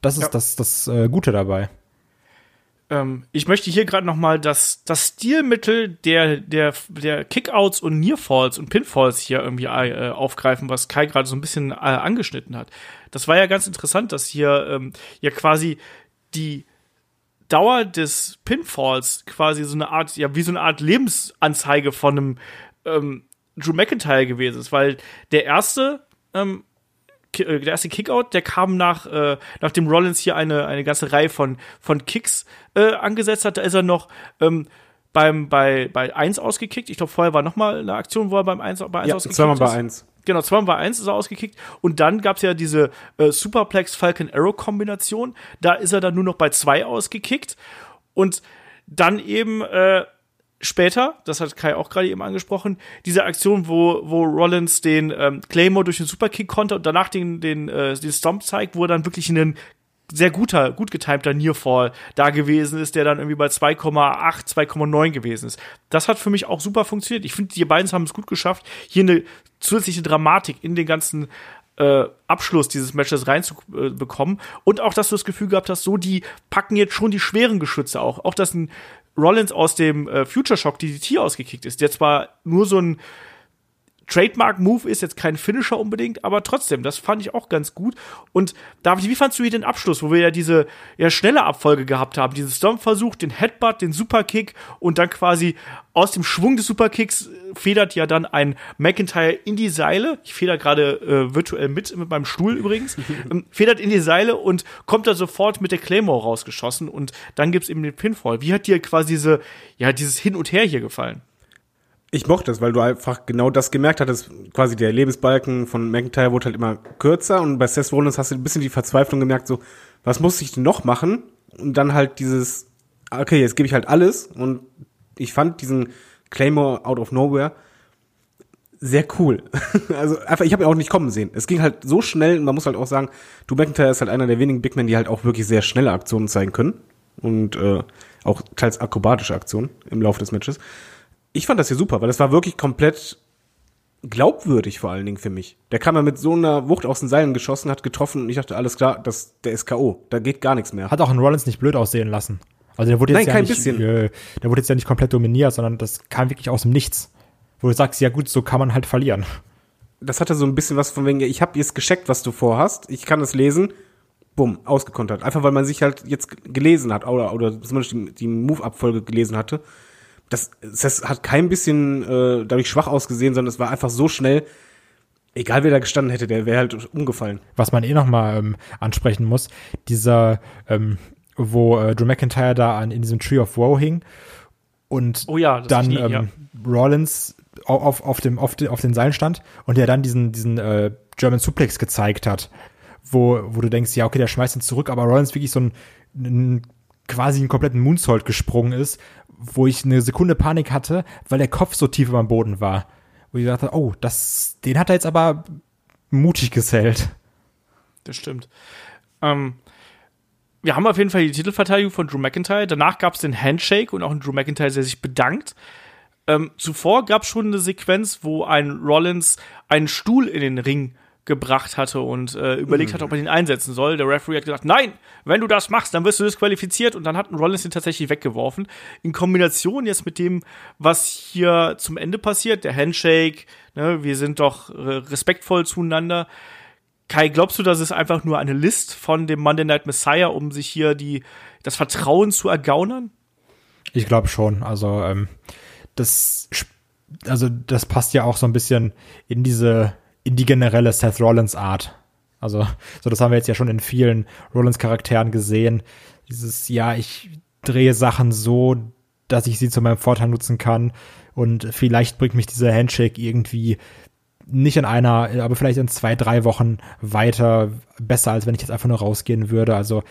Das ist Ja. das, das äh, Gute dabei. Ähm, ich möchte hier gerade noch mal das, das Stilmittel der, der, der Kickouts und Nearfalls und Pinfalls hier irgendwie äh, aufgreifen, was Kai gerade so ein bisschen äh, angeschnitten hat. Das war ja ganz interessant, dass hier ähm, ja quasi die Dauer des Pinfalls quasi so eine Art, ja, wie so eine Art Lebensanzeige von einem ähm, Drew McIntyre gewesen ist, weil der erste ähm, äh, der erste Kickout, der kam nach, äh, nachdem Rollins hier eine, eine ganze Reihe von, von Kicks äh, angesetzt hat. Da ist er noch ähm, beim, bei, bei 1 ausgekickt. Ich glaube, vorher war noch mal eine Aktion, wo er beim 1, bei 1 Ja, ausgekickt zweimal bei ist. eins. Genau, zweimal bei 1 ist er ausgekickt. Und dann gab's ja diese äh, Superplex Falcon Arrow Kombination. Da ist er dann nur noch bei 2 ausgekickt. Und dann eben äh, später, das hat Kai auch gerade eben angesprochen, diese Aktion, wo, wo Rollins den ähm, Claymore durch den Superkick konnte und danach den, den, äh, den Stomp zeigt, wo er dann wirklich ein sehr guter, gut getimter Nearfall da gewesen ist, der dann irgendwie bei 2,8, 2,9 gewesen ist. Das hat für mich auch super funktioniert. Ich finde, die beiden haben es gut geschafft, hier eine zusätzliche Dramatik in den ganzen äh, Abschluss dieses Matches reinzubekommen. Und auch, dass du das Gefühl gehabt hast, so, die packen jetzt schon die schweren Geschütze auch. Auch, dass ein Rollins aus dem äh, Future Shock DDT ausgekickt ist, der zwar nur so ein Trademark-Move ist jetzt kein Finisher unbedingt, aber trotzdem, das fand ich auch ganz gut. Und David, wie fandst du hier den Abschluss, wo wir ja diese ja, schnelle Abfolge gehabt haben? Diesen Stomp-Versuch, den Headbutt, den Superkick und dann quasi aus dem Schwung des Superkicks äh, federt ja dann ein McIntyre in die Seile. Ich feder gerade äh, virtuell mit, mit meinem Stuhl übrigens. <laughs> ähm, federt in die Seile und kommt da sofort mit der Claymore rausgeschossen und dann gibt's eben den Pinfall. Wie hat dir quasi diese, ja, dieses Hin und Her hier gefallen? Ich mochte es, weil du einfach genau das gemerkt hattest. Quasi der Lebensbalken von McIntyre wurde halt immer kürzer und bei Seth Rollins hast du ein bisschen die Verzweiflung gemerkt, so, was muss ich denn noch machen? Und dann halt dieses, okay, jetzt gebe ich halt alles und ich fand diesen Claymore out of nowhere sehr cool. <laughs> also einfach, ich habe ihn auch nicht kommen sehen. Es ging halt so schnell und man muss halt auch sagen, du McIntyre ist halt einer der wenigen Big Men, die halt auch wirklich sehr schnelle Aktionen zeigen können und äh, auch teils akrobatische Aktionen im Laufe des Matches. Ich fand das hier super, weil das war wirklich komplett glaubwürdig vor allen Dingen für mich. Der kam ja mit so einer Wucht aus den Seilen geschossen, hat getroffen und ich dachte, alles klar, das, der ist K.O. Da geht gar nichts mehr. Hat auch einen Rollins nicht blöd aussehen lassen. Also der wurde jetzt Nein, ja kein nicht, bisschen. Äh, der wurde jetzt ja nicht komplett dominiert, sondern das kam wirklich aus dem Nichts. Wo du sagst, ja gut, so kann man halt verlieren. Das hatte so ein bisschen was von wegen, ich habe jetzt gescheckt, was du vorhast, ich kann es lesen, bumm, ausgekontert. Einfach weil man sich halt jetzt gelesen hat oder, oder zumindest die, die Move-Abfolge gelesen hatte. Das, das hat kein bisschen äh, dadurch schwach ausgesehen, sondern es war einfach so schnell, egal wer da gestanden hätte, der wäre halt umgefallen. Was man eh noch mal ähm, ansprechen muss, dieser, ähm, wo äh, Drew McIntyre da an, in diesem Tree of Woe hing und Oh ja, das dann nie, ähm, ja. Rollins au- auf, auf, dem, auf, den, auf den Seilen stand und der dann diesen, diesen äh, German Suplex gezeigt hat, wo, wo du denkst, ja, okay, der schmeißt ihn zurück, aber Rollins wirklich so ein, ein quasi einen kompletten Moonsault gesprungen ist, wo ich eine Sekunde Panik hatte, weil der Kopf so tief über dem Boden war. Wo ich dachte, oh, das, den hat er jetzt aber mutig gesellt. Das stimmt. Ähm, wir haben auf jeden Fall die Titelverteidigung von Drew McIntyre. Danach gab es den Handshake und auch ein Drew McIntyre, der sich bedankt. Ähm, zuvor gab es schon eine Sequenz, wo ein Rollins einen Stuhl in den Ring gebracht hatte und äh, überlegt hat, ob er den einsetzen soll. Der Referee hat gesagt, nein, wenn du das machst, dann wirst du disqualifiziert und dann hat Rollins den tatsächlich weggeworfen. In Kombination jetzt mit dem, was hier zum Ende passiert, der Handshake, ne, wir sind doch äh, respektvoll zueinander. Kai, glaubst du, das ist einfach nur eine List von dem Monday Night Messiah, um sich hier die, das Vertrauen zu ergaunern? Ich glaube schon. Also ähm, das, also das passt ja auch so ein bisschen in diese, in die generelle Seth Rollins Art. Also so das haben wir jetzt ja schon in vielen Rollins Charakteren gesehen. Dieses ja, ich drehe Sachen so, dass ich sie zu meinem Vorteil nutzen kann und vielleicht bringt mich dieser Handshake irgendwie nicht in einer, aber vielleicht in zwei, drei Wochen weiter besser, als wenn ich jetzt einfach nur rausgehen würde. Also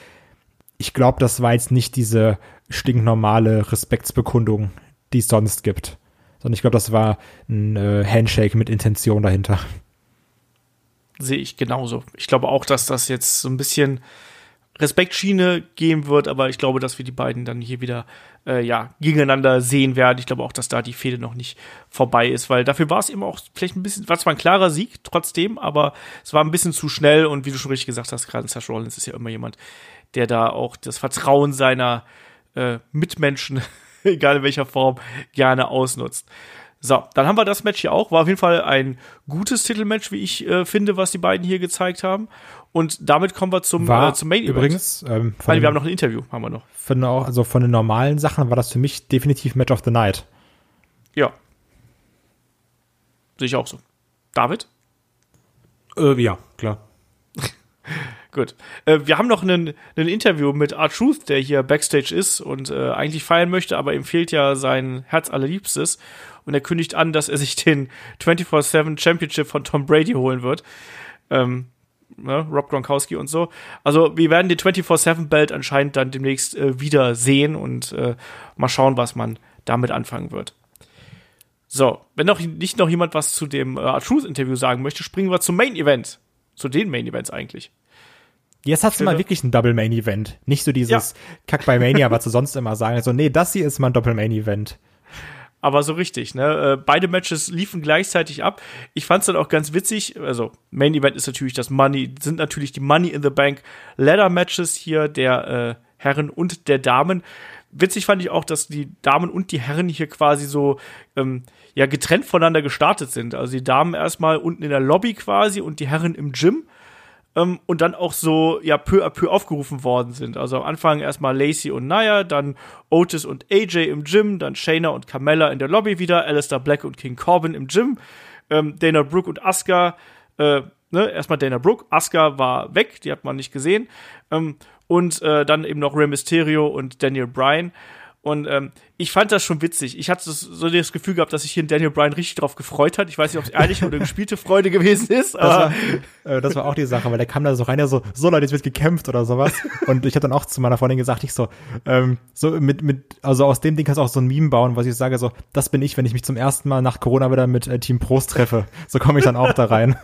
ich glaube, das war jetzt nicht diese stinknormale Respektsbekundung, die es sonst gibt. Sondern ich glaube, das war ein äh, Handshake mit Intention dahinter. Sehe ich genauso. Ich glaube auch, dass das jetzt so ein bisschen Respektschiene gehen wird, aber ich glaube, dass wir die beiden dann hier wieder äh, ja gegeneinander sehen werden. Ich glaube auch, dass da die Fehde noch nicht vorbei ist, weil dafür war es eben auch vielleicht ein bisschen, war zwar ein klarer Sieg trotzdem, aber es war ein bisschen zu schnell und wie du schon richtig gesagt hast, gerade Sasha Rollins ist ja immer jemand, der da auch das Vertrauen seiner äh, Mitmenschen, <laughs> egal in welcher Form, gerne ausnutzt. So, dann haben wir das Match hier auch. War auf jeden Fall ein gutes Titelmatch, wie ich äh, finde, was die beiden hier gezeigt haben. Und damit kommen wir zum, War äh, zum Main Event. übrigens, ähm, von, Weil den, wir haben noch ein Interview, haben wir noch. von, also von den normalen Sachen war das für mich definitiv Match of the Night. Ja. Sehe ich auch so. David? Äh, ja, klar. Gut. Äh, wir haben noch ein Interview mit R-Truth, der hier Backstage ist und äh, eigentlich feiern möchte, aber ihm fehlt ja sein Herz allerliebstes. Und er kündigt an, dass er sich den 24-7 Championship von Tom Brady holen wird. Ähm, ne, Rob Gronkowski und so. Also wir werden den 24-7-Belt anscheinend dann demnächst äh, wieder sehen und äh, mal schauen, was man damit anfangen wird. So, wenn noch nicht noch jemand was zu dem äh, R-Truth-Interview sagen möchte, springen wir zum Main-Event. Zu den Main-Events eigentlich. Jetzt hast du mal wirklich ein Double Main Event. Nicht so dieses <laughs> Kack bei Mania, was du sonst <laughs> immer sagen. Also, nee, das hier ist mal ein Doppel Main Event. aber so richtig, ne? Äh, Beide Matches liefen gleichzeitig ab. Ich fand's dann auch ganz witzig. Also, Main Event ist natürlich das Money, sind natürlich die Money in the Bank Ladder Matches hier der äh, Herren und der Damen. Witzig fand ich auch, dass die Damen und die Herren hier quasi so ähm, ja getrennt voneinander gestartet sind. Also die Damen erstmal unten in der Lobby quasi und die Herren im Gym ähm, und dann auch so ja peu à peu aufgerufen worden sind. Also am Anfang erstmal Lacey und Naya, dann Otis und AJ im Gym, dann Shayna und Carmella in der Lobby wieder, Alistair Black und King Corbin im Gym, ähm, Dana Brooke und Asuka, äh, ne, erstmal Dana Brooke, Asuka war weg, die hat man nicht gesehen, ähm, und äh, dann eben noch Rey Mysterio und Daniel Bryan. Und ähm, ich fand das schon witzig. Ich hatte das, so das Gefühl gehabt, dass sich hier Daniel Bryan richtig drauf gefreut hat. Ich weiß nicht, ob es ehrliche oder gespielte Freude gewesen ist, Das aber war, äh, das war auch die Sache, weil der kam da so rein, der so, so Leute, jetzt wird gekämpft oder sowas. Und ich habe dann auch zu meiner Freundin gesagt, ich so, ähm, so mit, mit, also aus dem Ding kannst du auch so ein Meme bauen, was ich sage, so, das bin ich, wenn ich mich zum ersten Mal nach Corona wieder mit äh, Team Pros treffe. So komme ich dann auch da rein.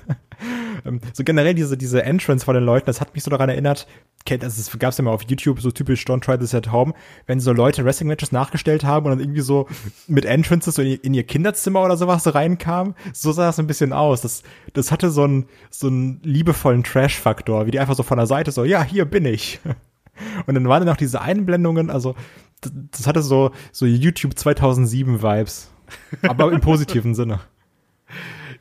Ähm, so generell diese, diese Entrance von den Leuten, das hat mich so daran erinnert, kennt, also es gab's ja mal auf YouTube, so typisch Don't Try This at Home, wenn so Leute Wrestling-Matches nachgestellt haben und dann irgendwie so mit Entrances so in, ihr- in ihr Kinderzimmer oder sowas reinkamen, so sah es ein bisschen aus. Das, das hatte so einen, so einen liebevollen Trash-Faktor, wie die einfach so von der Seite so, ja, hier bin ich. <laughs> Und dann waren dann noch diese Einblendungen, also das, das hatte so, so YouTube 2007 Vibes. Aber im positiven <laughs> Sinne.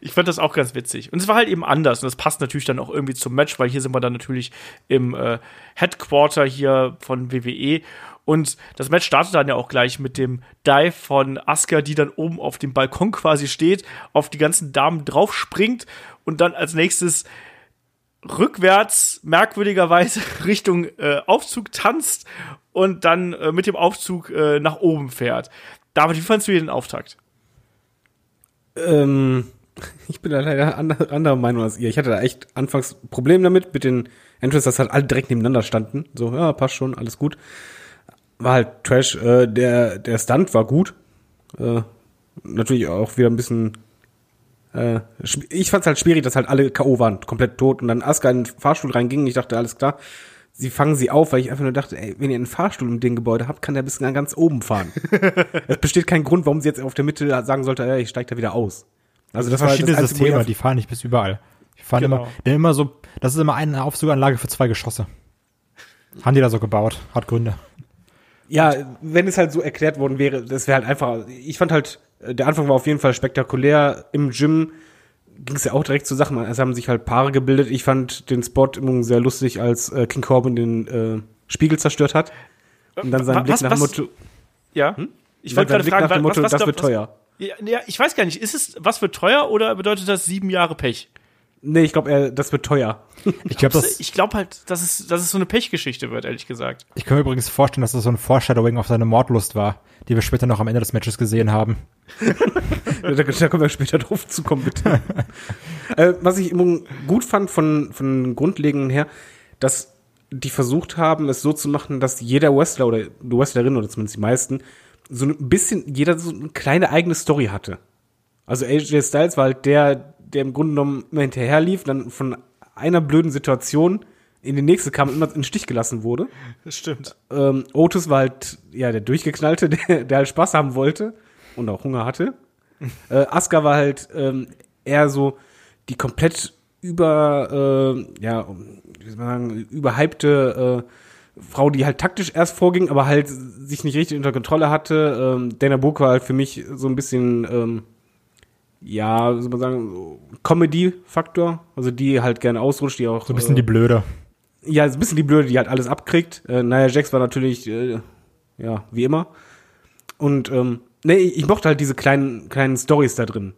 Ich fand das auch ganz witzig. Und es war halt eben anders. Und das passt natürlich dann auch irgendwie zum Match, weil hier sind wir dann natürlich im äh, Headquarter hier von WWE. Und das Match startet dann ja auch gleich mit dem Dive von Asuka, die dann oben auf dem Balkon quasi steht, auf die ganzen Damen drauf springt und dann als nächstes rückwärts merkwürdigerweise <laughs> Richtung äh, Aufzug tanzt und dann äh, mit dem Aufzug äh, nach oben fährt. David, wie fandst du hier den Auftakt? Ähm, <laughs> ich bin da leider ander, anderer Meinung als ihr. Ich hatte da echt anfangs Probleme damit, mit den Entrances, dass halt alle direkt nebeneinander standen. So, ja, passt schon, alles gut. War halt Trash. Äh, der, der Stunt war gut. Äh, natürlich auch wieder ein bisschen. Äh, ich fand's halt schwierig, dass halt alle K.O. waren, komplett tot. Und dann Asuka in den Fahrstuhl reinging. Ich dachte, alles klar. Sie fangen sie auf, weil ich einfach nur dachte, ey, wenn ihr einen Fahrstuhl in dem Gebäude habt, kann der bis ganz oben fahren. <laughs> es besteht kein Grund, warum sie jetzt auf der Mitte sagen sollte, ey, ich steig da wieder aus. Also das war halt verschiedene das Systeme, ich die fahren nicht bis überall. Die fahren Genau. immer, denn immer so, das ist immer eine Aufzuganlage für zwei Geschosse. Haben die da so gebaut, hat Gründe. Ja, wenn es halt so erklärt worden wäre, das wäre halt einfach. Ich fand halt, äh, der Anfang war auf jeden Fall spektakulär. Im Gym ging es ja auch direkt zu Sachen. Es haben sich halt Paare gebildet. Ich fand den Spot immer sehr lustig, als äh, King Corbin den äh, Spiegel zerstört hat. Und dann sein Wa- Blick was- nach dem was- Motto, Ja. Ich sein wollte gerade Blick fragen, nach dem Motto was, das was, wird was, teuer. Ja, ja, ich weiß gar nicht, ist es was wird teuer oder bedeutet das sieben Jahre Pech? Nee, ich glaube, das wird teuer. <laughs> Ich glaube, glaube halt, dass es, dass es so eine Pechgeschichte wird, ehrlich gesagt. ich kann mir übrigens vorstellen, dass das so ein Foreshadowing auf seine Mordlust war, die wir später noch am Ende des Matches gesehen haben. da, <laughs> da können wir später drauf zukommen, bitte. <laughs> äh, was ich immer gut fand von, von Grundlegenden her, dass die versucht haben, es so zu machen, dass jeder Wrestler oder die Wrestlerin oder zumindest die meisten so ein bisschen, jeder so eine kleine eigene Story hatte. Also AJ Styles war halt der, der im Grunde genommen immer hinterher lief, dann von einer blöden Situation in die nächste kam und immer in den Stich gelassen wurde. Das stimmt. Ähm, Otis war halt, ja, der Durchgeknallte, <laughs> der, der halt Spaß haben wollte und auch Hunger hatte. <laughs> äh, Asuka war halt ähm, eher so die komplett über, äh, ja, wie soll man sagen, überhypte äh, Frau, die halt taktisch erst vorging, aber halt sich nicht richtig unter Kontrolle hatte. Ähm, Dana Brooke war halt für mich so ein bisschen, ähm, ja, soll man sagen, Comedy-Faktor. Also die halt gerne ausrutscht, die auch. So ein bisschen äh, die Blöde. ja, so ein bisschen die Blöde, die halt alles abkriegt. Äh, Nia Jax war natürlich, äh, ja, wie immer. Und, ähm, nee, ich mochte halt diese kleinen, kleinen Stories da drin.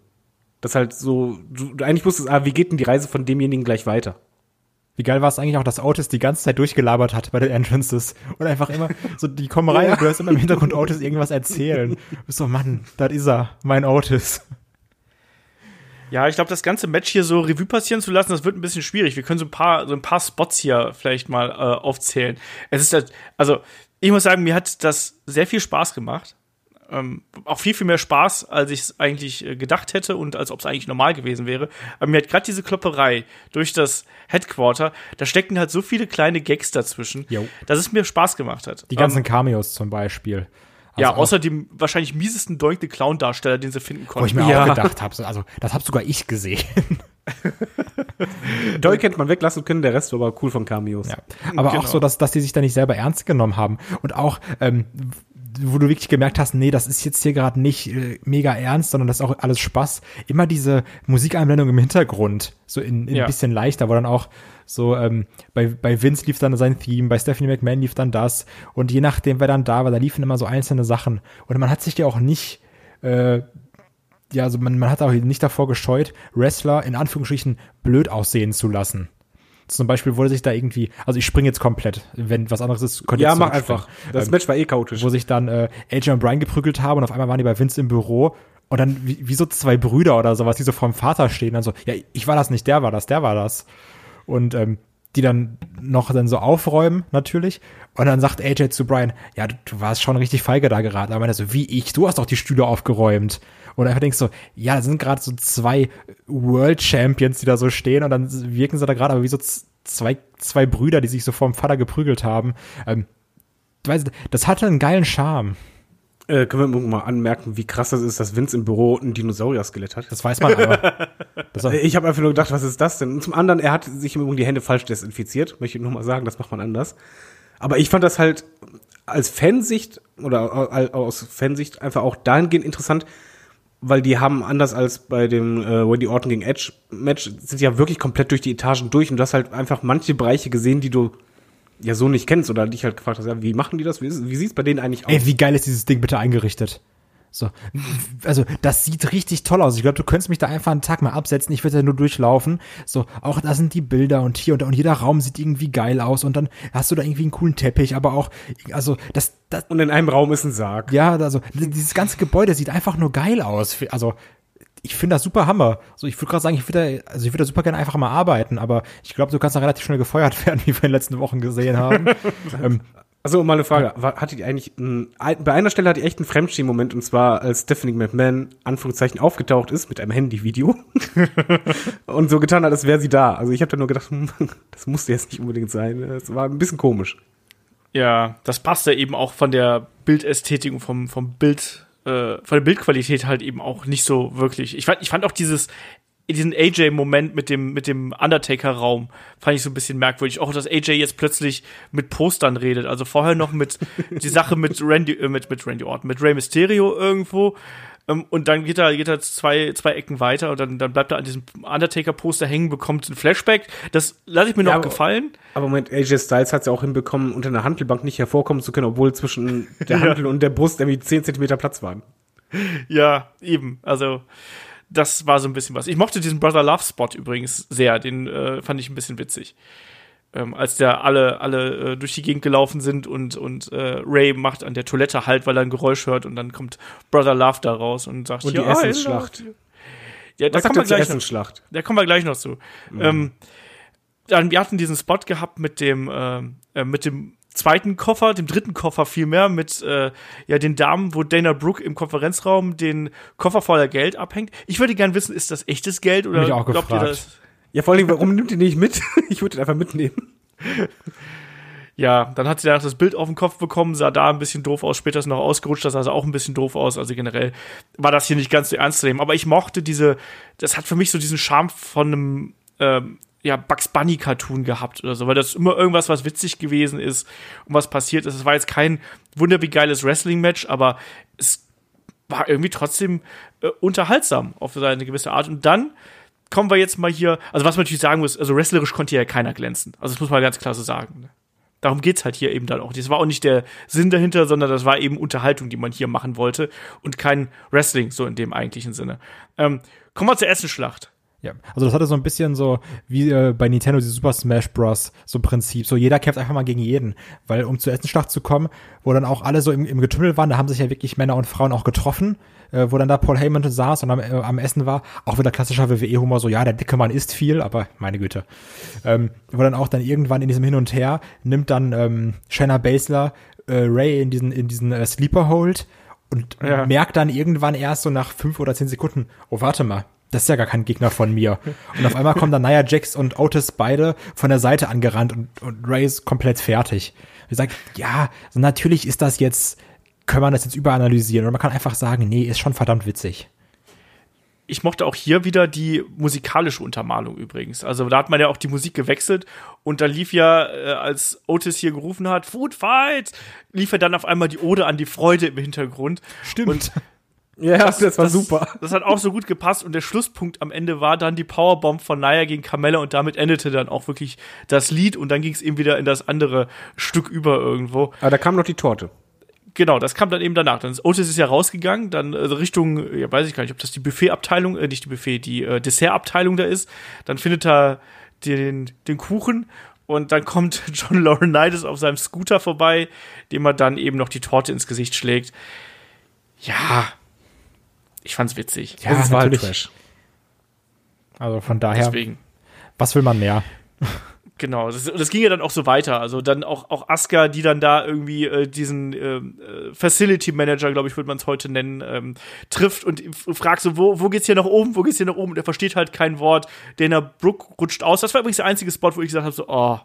Das halt so, du eigentlich wusstest, ah, wie geht denn die Reise von demjenigen gleich weiter? Wie geil war es eigentlich auch, dass Otis die ganze Zeit durchgelabert hat bei den Entrances und einfach immer so, die kommen rein und du hörst immer im Hintergrund Otis irgendwas erzählen. Du bist so, Mann, das ist er, mein Otis. Ja, ich glaube, das ganze Match hier so Revue passieren zu lassen, das wird ein bisschen schwierig. Wir können so ein paar, so ein paar Spots hier vielleicht mal äh, aufzählen. Es ist halt, also ich muss sagen, mir hat das sehr viel Spaß gemacht. Ähm, auch viel, viel mehr Spaß, als ich es eigentlich äh, gedacht hätte und als ob es eigentlich normal gewesen wäre. Aber mir hat gerade diese Klopperei durch das Headquarter, da stecken halt so viele kleine Gags dazwischen, Jo. dass es mir Spaß gemacht hat. Die ganzen ähm, Cameos zum Beispiel. ja, Also auch- außer dem wahrscheinlich miesesten Doink the Clown-Darsteller, den sie finden Wo konnten. ich mir Ja. auch gedacht habe, also das hab sogar ich gesehen. <laughs> Doy kennt man weglassen können, der Rest war aber cool von Cameos. Ja. Aber Genau. auch so, dass, dass die sich da nicht selber ernst genommen haben. Und auch, ähm, wo du wirklich gemerkt hast, nee, das ist jetzt hier gerade nicht äh, mega ernst, sondern das ist auch alles Spaß. Immer diese Musikeinblendung im Hintergrund, so in, in Ja. ein bisschen leichter, wo dann auch so, ähm, bei, bei Vince lief dann sein Theme, bei Stephanie McMahon lief dann das. Und je nachdem, wer dann da war, da liefen immer so einzelne Sachen. Und man hat sich ja auch nicht, äh, ja, also man, man hat auch nicht davor gescheut, Wrestler in Anführungsstrichen blöd aussehen zu lassen. Zum Beispiel wurde sich da irgendwie, also ich springe jetzt komplett, wenn was anderes ist, könnt ihr Ja, mach einfach. Das Ähm, Match war eh chaotisch. wo sich dann äh, AJ und Brian geprügelt haben und auf einmal waren die bei Vince im Büro und dann wie, wie so zwei Brüder oder sowas, die so vorm Vater stehen, dann so, ja, ich war das nicht, der war das, der war das. Und ähm, die dann noch dann so aufräumen, natürlich. Und dann sagt AJ zu Brian, ja, du, du warst schon richtig feige da geraten. Aber er so, wie ich, du hast doch die Stühle aufgeräumt. Und einfach denkst so, ja, da sind gerade so zwei World Champions, die da so stehen und dann wirken sie da gerade aber wie so zwei, zwei Brüder, die sich so vorm Vater geprügelt haben. Ähm, weißt, das hatte einen geilen Charme. Äh, können wir mal anmerken, wie krass das ist, dass Vince im Büro ein Dinosaurier-Skelett hat? Das weiß man aber. <laughs> Ich habe einfach nur gedacht, was ist das denn? Und zum anderen, er hat sich im Übrigen die Hände falsch desinfiziert. Möchte ich nur mal sagen, das macht man anders. Aber ich fand das halt als Fansicht oder au- aus Fansicht einfach auch dahingehend interessant, weil die haben anders als bei dem äh, Randy Orton gegen Edge Match sind ja wirklich komplett durch die Etagen durch und du hast halt einfach manche Bereiche gesehen, die du ja so nicht kennst oder dich halt gefragt hast, ja, wie machen die das? Wie, ist- wie sieht's bei denen eigentlich aus? Ey, wie geil ist dieses Ding bitte eingerichtet? So, also das sieht richtig toll aus. Ich glaube, du könntest mich da einfach einen Tag mal absetzen. Ich würde da nur durchlaufen. So, auch da sind die Bilder und hier und da und jeder Raum sieht irgendwie geil aus und dann hast du da irgendwie einen coolen Teppich, aber auch, also das, das, und in einem Raum ist ein Sarg. ja, also dieses ganze Gebäude sieht einfach nur geil aus. Also ich finde das super Hammer. So, ich würde gerade sagen, ich würde, da- also ich würde super gerne einfach mal arbeiten, aber ich glaube, du kannst da relativ schnell gefeuert <laughs> werden, wie wir in den letzten Wochen gesehen haben. <laughs> ähm, Also mal eine Frage, war, hattet ihr eigentlich ein, bei einer Stelle hatte ich echt einen Fremdschämen-Moment und zwar als Stephanie McMahon Anführungszeichen aufgetaucht ist mit einem Handyvideo <laughs> und so getan hat, als wäre sie da. Also ich habe da nur gedacht, hm, das musste jetzt nicht unbedingt sein. Es war ein bisschen komisch. Ja, das passt ja eben auch von der Bildästhetik und vom, vom Bild, äh, von der Bildqualität halt eben auch nicht so wirklich. Ich fand, ich fand auch dieses, diesen AJ-Moment mit dem, mit dem Undertaker-Raum fand ich so ein bisschen merkwürdig. Auch, dass AJ jetzt plötzlich mit Postern redet. Also vorher noch mit <laughs> die Sache mit Randy, äh, mit, mit Randy Orton, mit Rey Mysterio irgendwo. Ähm, und dann geht er, geht er zwei, zwei Ecken weiter und dann, dann bleibt er an diesem Undertaker-Poster hängen, bekommt ein Flashback. Das lasse ich mir noch Ja, aber- gefallen. Aber Moment, AJ Styles hat es ja auch hinbekommen, unter einer Handelbank nicht hervorkommen zu können, obwohl zwischen der <laughs> Handel und der Brust irgendwie 10 Zentimeter Platz waren. Ja, eben. Also, das war so ein bisschen was. Ich mochte diesen Brother Love Spot übrigens sehr. Den äh, fand ich ein bisschen witzig. Ähm, als der alle, alle äh, durch die Gegend gelaufen sind und, und äh, Ray macht an der Toilette halt, weil er ein Geräusch hört und dann kommt Brother Love da raus und sagt, Und die ja, ah, Essensschlacht. Ja, da kommen wir gleich noch Essensschlacht? da kommen wir gleich noch zu. Ähm, dann, wir hatten diesen Spot gehabt mit dem, ähm, äh, mit dem zweiten Koffer, dem dritten Koffer vielmehr, mit äh, ja, den Damen, wo Dana Brooke im Konferenzraum den Koffer voller Geld abhängt. Ich würde gerne wissen, ist das echtes Geld oder Hab ich auch glaubt ihr gefragt. das? Ja, vor allem, warum nimmt ihr nicht mit? <laughs> Ich würde ihn einfach mitnehmen. Ja, dann hat sie danach das Bild auf den Kopf bekommen, sah da ein bisschen doof aus, später ist noch ausgerutscht, das sah auch ein bisschen doof aus. Also generell war das hier nicht ganz so ernst zu nehmen. Aber ich mochte diese, das hat für mich so diesen Charme von einem ähm, ja, Bugs Bunny Cartoon gehabt oder so, weil das immer irgendwas, was witzig gewesen ist und was passiert ist. Es war jetzt kein wunderbar geiles Wrestling-Match, aber es war irgendwie trotzdem äh, unterhaltsam auf seine gewisse Art. Und dann kommen wir jetzt mal hier, also was man natürlich sagen muss, also wrestlerisch konnte ja keiner glänzen. Also das muss man ganz klar so sagen. Ne? Darum geht's halt hier eben dann auch. Das war auch nicht der Sinn dahinter, sondern das war eben Unterhaltung, die man hier machen wollte und kein Wrestling so in dem eigentlichen Sinne. Ähm, kommen wir zur ersten Schlacht. Ja, also das hatte so ein bisschen so wie äh, bei Nintendo die Super Smash Bros. so Prinzip. So jeder kämpft einfach mal gegen jeden. Weil um zur ersten Schlacht zu kommen, wo dann auch alle so im, im Getümmel waren, da haben sich ja wirklich Männer und Frauen auch getroffen, äh, wo dann da Paul Heyman saß und am, äh, am Essen war. Auch wieder klassischer WWE-Humor, so ja, der dicke Mann isst viel, aber meine Güte. Ähm, wo dann auch dann irgendwann in diesem Hin und Her nimmt dann ähm, Shanna Baszler äh, Ray in diesen, in diesen äh, Sleeper Hold und Ja. merkt dann irgendwann erst so nach fünf oder zehn Sekunden, oh, warte mal, das ist ja gar kein Gegner von mir. Und auf einmal kommen dann Nia Jax und Otis beide von der Seite angerannt und, und Ray ist komplett fertig. Ich sage, ja, so natürlich ist das jetzt, kann man das jetzt überanalysieren oder man kann einfach sagen, nee, ist schon verdammt witzig. ich mochte auch hier wieder die musikalische Untermalung übrigens. Also da hat man ja auch die Musik gewechselt und da lief ja, äh, als Otis hier gerufen hat, Food Fight, lief ja dann auf einmal die Ode an die Freude im Hintergrund. Stimmt. Und Ja, das, war super. Das hat auch so gut gepasst und der Schlusspunkt am Ende war dann die Powerbomb von Naya gegen Carmella und damit endete dann auch wirklich das Lied und dann ging es eben wieder in das andere Stück über irgendwo. Aber da kam noch die Torte. Genau, das kam dann eben danach. Dann ist Otis ist ja rausgegangen, dann äh, Richtung, ja, weiß ich gar nicht, ob das die Buffetabteilung, äh, nicht die Buffet, die äh, Dessertabteilung da ist. Dann findet er den, den Kuchen und dann kommt <laughs> John Laurinaitis auf seinem Scooter vorbei, dem er dann eben noch die Torte ins Gesicht schlägt. Ja, ich fand's witzig. Ja, es war halt natürlich. Trash. Also von daher, Deswegen. was will man mehr? <laughs> Genau, das, das ging ja dann auch so weiter. Also dann auch, auch Asuka, die dann da irgendwie äh, diesen ähm, äh, Facility Manager, glaube ich, würde man es heute nennen, ähm, trifft und fragt so, wo, wo geht's hier nach oben, wo geht's hier nach oben? Und er versteht halt kein Wort. Dana Brooke rutscht aus. Das war übrigens der einzige Spot, wo ich gesagt habe, so, oh,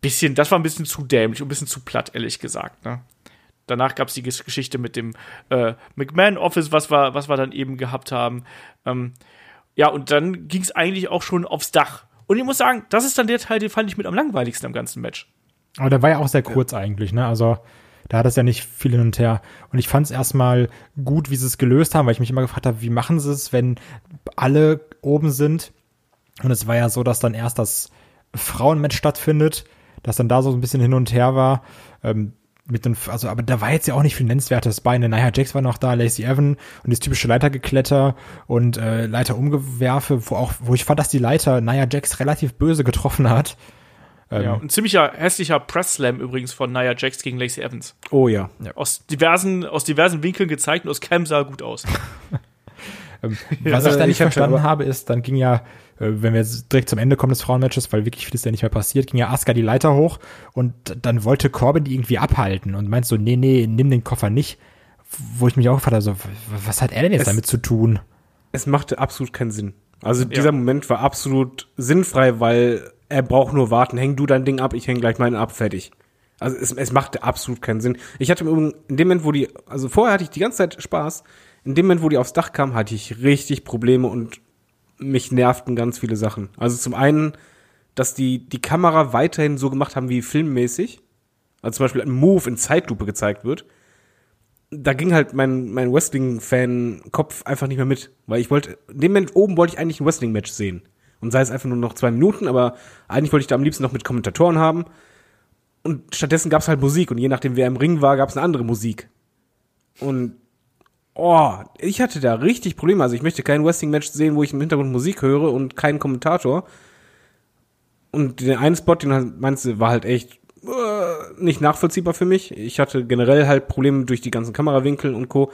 bisschen, das war ein bisschen zu dämlich und ein bisschen zu platt, ehrlich gesagt. Ne? Danach gab's die Ges- Geschichte mit dem äh, McMahon Office, was wir, was wir dann eben gehabt haben. Ähm, ja, und dann ging's eigentlich auch schon aufs Dach. Und ich muss sagen, das ist dann der Teil, den fand ich mit am langweiligsten am ganzen Match. Aber der war ja auch sehr kurz eigentlich, ne? Also da hat es ja nicht viel hin und her. Und ich fand es erstmal gut, wie sie es gelöst haben, weil ich mich immer gefragt habe, wie machen sie es, wenn alle oben sind. Und es war ja so, dass dann erst das Frauenmatch stattfindet, dass dann da so ein bisschen hin und her war. Ähm, mit den, also, aber da war jetzt ja auch nicht viel Nennenswertes bei. Ne? Naja, Jax war noch da, Lacey Evan und das typische Leitergekletter und äh, Leiterumgewerfe, wo auch, wo ich fand, dass die Leiter Nia Jax relativ böse getroffen hat. Ähm, Ja, ein ziemlicher hässlicher Press-Slam übrigens von Nia Jax gegen Lacey Evans. Oh ja. Aus diversen, aus diversen Winkeln gezeigt und aus Cam sah gut aus. <laughs> <laughs> Was ich da äh, nicht ich verstanden habe, ist, dann ging ja, äh, wenn wir jetzt direkt zum Ende kommen des Frauenmatches, weil wirklich vieles ja nicht mehr passiert, ging ja Asuka die Leiter hoch und dann wollte Corbin die irgendwie abhalten und meint so, nee, nee, nimm den Koffer nicht. Wo ich mich auch gefragt habe, so, was hat er denn jetzt Es- damit zu tun? Es machte absolut keinen Sinn. Also dieser Moment war absolut sinnfrei, weil er braucht nur warten. Häng du dein Ding ab, ich häng gleich meinen ab, fertig. Also es, es machte absolut keinen Sinn. Ich hatte im Übrigen, in dem Moment, wo die, also vorher hatte ich die ganze Zeit Spaß. In dem Moment, wo die aufs Dach kam, hatte ich richtig Probleme und mich nervten ganz viele Sachen. Also zum einen, dass die die Kamera weiterhin so gemacht haben wie filmmäßig. Also zum Beispiel ein Move in Zeitlupe gezeigt wird da ging halt mein, mein Wrestling-Fan-Kopf einfach nicht mehr mit. Weil ich wollte, in dem Moment oben wollte ich eigentlich ein Wrestling-Match sehen. Und sei es einfach nur noch zwei Minuten, aber eigentlich wollte ich da am liebsten noch mit Kommentatoren haben. Und stattdessen gab es halt Musik. Und je nachdem, wer im Ring war, gab es eine andere Musik. Und oh, ich hatte da richtig Probleme. Also ich möchte kein Wrestling-Match sehen, wo ich im Hintergrund Musik höre und keinen Kommentator. Und den einen Spot, den meinst du, war halt echt äh, nicht nachvollziehbar für mich. Ich hatte generell halt Probleme durch die ganzen Kamerawinkel und Co.,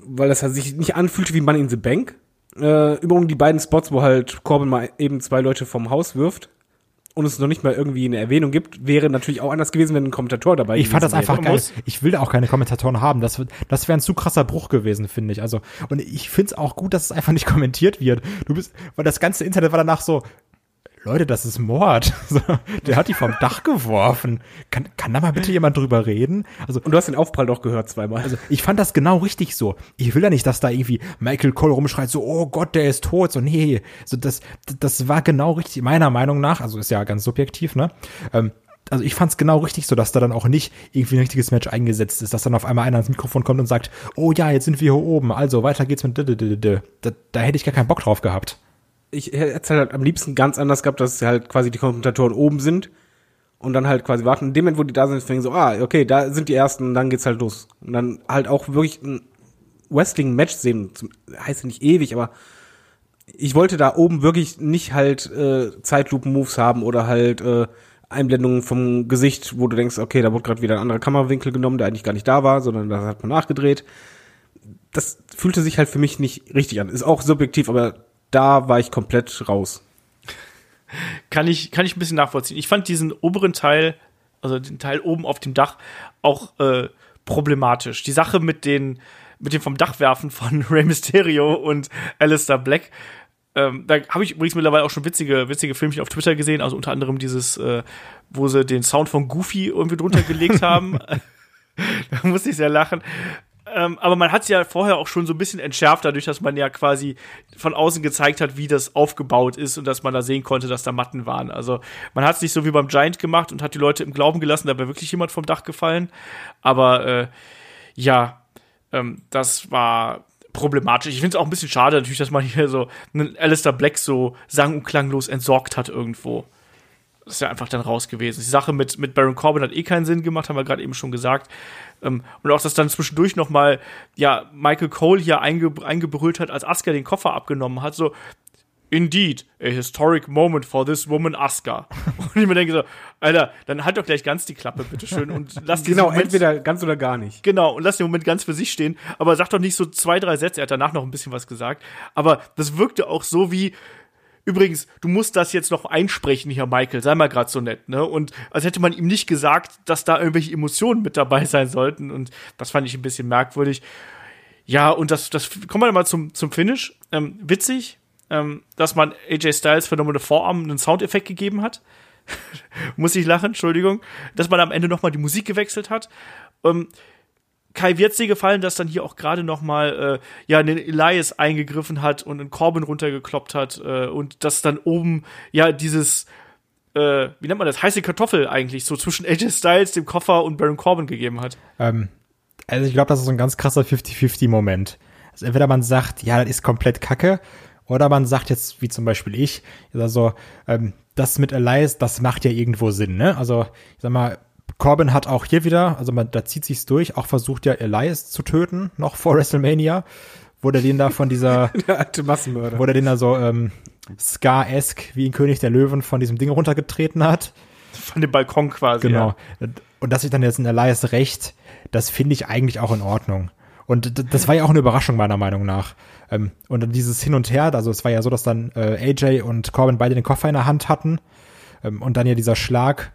weil das halt sich nicht anfühlte wie Money in the Bank. Äh, übrigens die beiden Spots, wo halt Corbin mal eben zwei Leute vom Haus wirft und es noch nicht mal irgendwie eine Erwähnung gibt, wäre natürlich auch anders gewesen, wenn ein Kommentator dabei Ich fand das wäre. einfach geil. Ich will da auch keine Kommentatoren haben. Das, das wäre ein zu krasser Bruch gewesen, finde ich. Also, und ich finde es auch gut, dass es einfach nicht <laughs> kommentiert wird. Du bist, weil das ganze Internet war danach so, Leute, das ist Mord. <laughs> Der hat die vom Dach geworfen. Kann, kann da mal bitte jemand drüber reden? Also, Und du hast den Aufprall doch gehört zweimal. also ich fand das genau richtig so. Ich will ja nicht, dass da irgendwie Michael Cole rumschreit, so, oh Gott, der ist tot. So, nee, so das, das war genau richtig, meiner Meinung nach, also ist ja ganz subjektiv, ne? Ähm, also ich fand's genau richtig so, dass da dann auch nicht irgendwie ein richtiges Match eingesetzt ist, dass dann auf einmal einer ans Mikrofon kommt und sagt, oh ja, jetzt sind wir hier oben, also weiter geht's mit d -d -d -d. Da, da hätte ich gar keinen Bock drauf gehabt. Ich hätte halt am liebsten ganz anders gehabt, dass halt quasi die Kommentatoren oben sind und dann halt quasi warten. In dem Moment, wo die da sind, fängen so, ah, okay, da sind die ersten, dann geht's halt los. Und dann halt auch wirklich ein Wrestling-Match sehen. Zum, heißt ja nicht ewig, aber ich wollte da oben wirklich nicht halt äh, Zeitlupen-Moves haben oder halt äh, Einblendungen vom Gesicht, wo du denkst, okay, da wurde gerade wieder ein anderer Kamerawinkel genommen, der eigentlich gar nicht da war, sondern das hat man nachgedreht. Das fühlte sich halt für mich nicht richtig an. Ist auch subjektiv, aber da war ich komplett raus. kann ich, kann ich ein bisschen nachvollziehen. Ich fand diesen oberen Teil, also den Teil oben auf dem Dach, auch äh, problematisch. Die Sache mit den, mit dem vom Dach werfen von <laughs> Rey Mysterio und Alistair Black. Ähm, da habe ich übrigens mittlerweile auch schon witzige, witzige Filmchen auf Twitter gesehen, also unter anderem dieses, äh, wo sie den Sound von Goofy irgendwie drunter gelegt haben. <laughs> <laughs> da musste ich sehr lachen. Ähm, aber man hat es ja vorher auch schon so ein bisschen entschärft, dadurch, dass man ja quasi von außen gezeigt hat, wie das aufgebaut ist und dass man da sehen konnte, dass da Matten waren. Also man hat es nicht so wie beim Giant gemacht und hat die Leute im Glauben gelassen, da wäre wirklich jemand vom Dach gefallen. Aber äh, ja, ähm, das war problematisch. Ich finde es auch ein bisschen schade natürlich, dass man hier so einen Alistair Black so sang- und klanglos entsorgt hat irgendwo. Das ist ja einfach dann raus gewesen. Die Sache mit, mit Baron Corbin hat eh keinen Sinn gemacht, haben wir gerade eben schon gesagt. Ähm, und auch, dass dann zwischendurch noch mal, ja, Michael Cole hier einge eingebrüllt hat, als Asuka den Koffer abgenommen hat, so, Indeed, a historic moment for this woman Asuka. <laughs> Und ich mir denke so, Alter, dann halt doch gleich ganz die Klappe, bitteschön, und lass Genau, Moment, entweder ganz oder gar nicht. Genau, und lass den Moment ganz für sich stehen. Aber sag doch nicht so zwei, drei Sätze. Er hat danach noch ein bisschen was gesagt. Aber das wirkte auch so wie, übrigens, du musst das jetzt noch einsprechen hier, Michael. Sei mal grad so nett, ne? Und als hätte man ihm nicht gesagt, dass da irgendwelche Emotionen mit dabei sein sollten. Und das fand ich ein bisschen merkwürdig. Ja, und das, das kommen wir mal zum, zum Finish. Ähm, witzig, ähm, dass man AJ Styles für Phenomenal Vorarm einen Soundeffekt gegeben hat. <laughs> Muss ich lachen, Entschuldigung. Dass man am Ende nochmal die Musik gewechselt hat. Ähm, Kai wird's dir gefallen, dass dann hier auch gerade noch mal äh, ja den Elias eingegriffen hat und einen Corbin runtergekloppt hat äh, und dass dann oben ja dieses äh, wie nennt man das heiße Kartoffel eigentlich so zwischen AJ Styles, dem Koffer und Baron Corbin gegeben hat. Ähm, also ich glaube, das ist so ein ganz krasser 50-50-Moment. Also entweder man sagt, ja, das ist komplett Kacke, oder man sagt jetzt, wie zum Beispiel ich, also ähm, das mit Elias, das macht ja irgendwo Sinn, ne? Also ich sag mal, Corbin hat auch hier wieder, also man, da zieht sich's durch, auch versucht ja Elias zu töten, noch vor WrestleMania, wo der den da von dieser, <laughs> Der alte Massenmörder. wo der den da so ähm, Scar-esque wie ein König der Löwen von diesem Ding runtergetreten hat. Von dem Balkon quasi. Genau. Ja. Und dass sich dann jetzt ein Elias recht, das finde ich eigentlich auch in Ordnung. Und das war ja auch eine Überraschung meiner Meinung nach. Ähm, Und dann dieses Hin und Her, also es war ja so, dass dann äh, AJ und Corbin beide den Koffer in der Hand hatten ähm, und dann ja dieser Schlag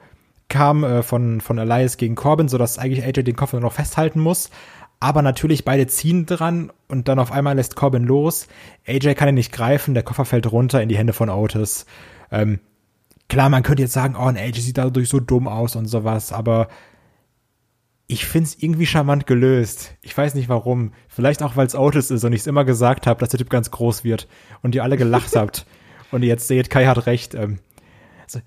kam äh, von, von Elias gegen Corbin, sodass eigentlich AJ den Koffer nur noch festhalten muss. Aber natürlich beide ziehen dran und dann auf einmal lässt Corbin los. AJ kann ihn nicht greifen, der Koffer fällt runter in die Hände von Otis. Ähm, klar, man könnte jetzt sagen, oh, ein AJ sieht dadurch so dumm aus und sowas, aber ich find's irgendwie charmant gelöst. Ich weiß nicht warum. Vielleicht auch, weil es Otis ist und ich es immer gesagt habe, dass der Typ ganz groß wird und ihr alle gelacht <laughs> habt. Und ihr jetzt seht, Kai hat recht. Ähm, also,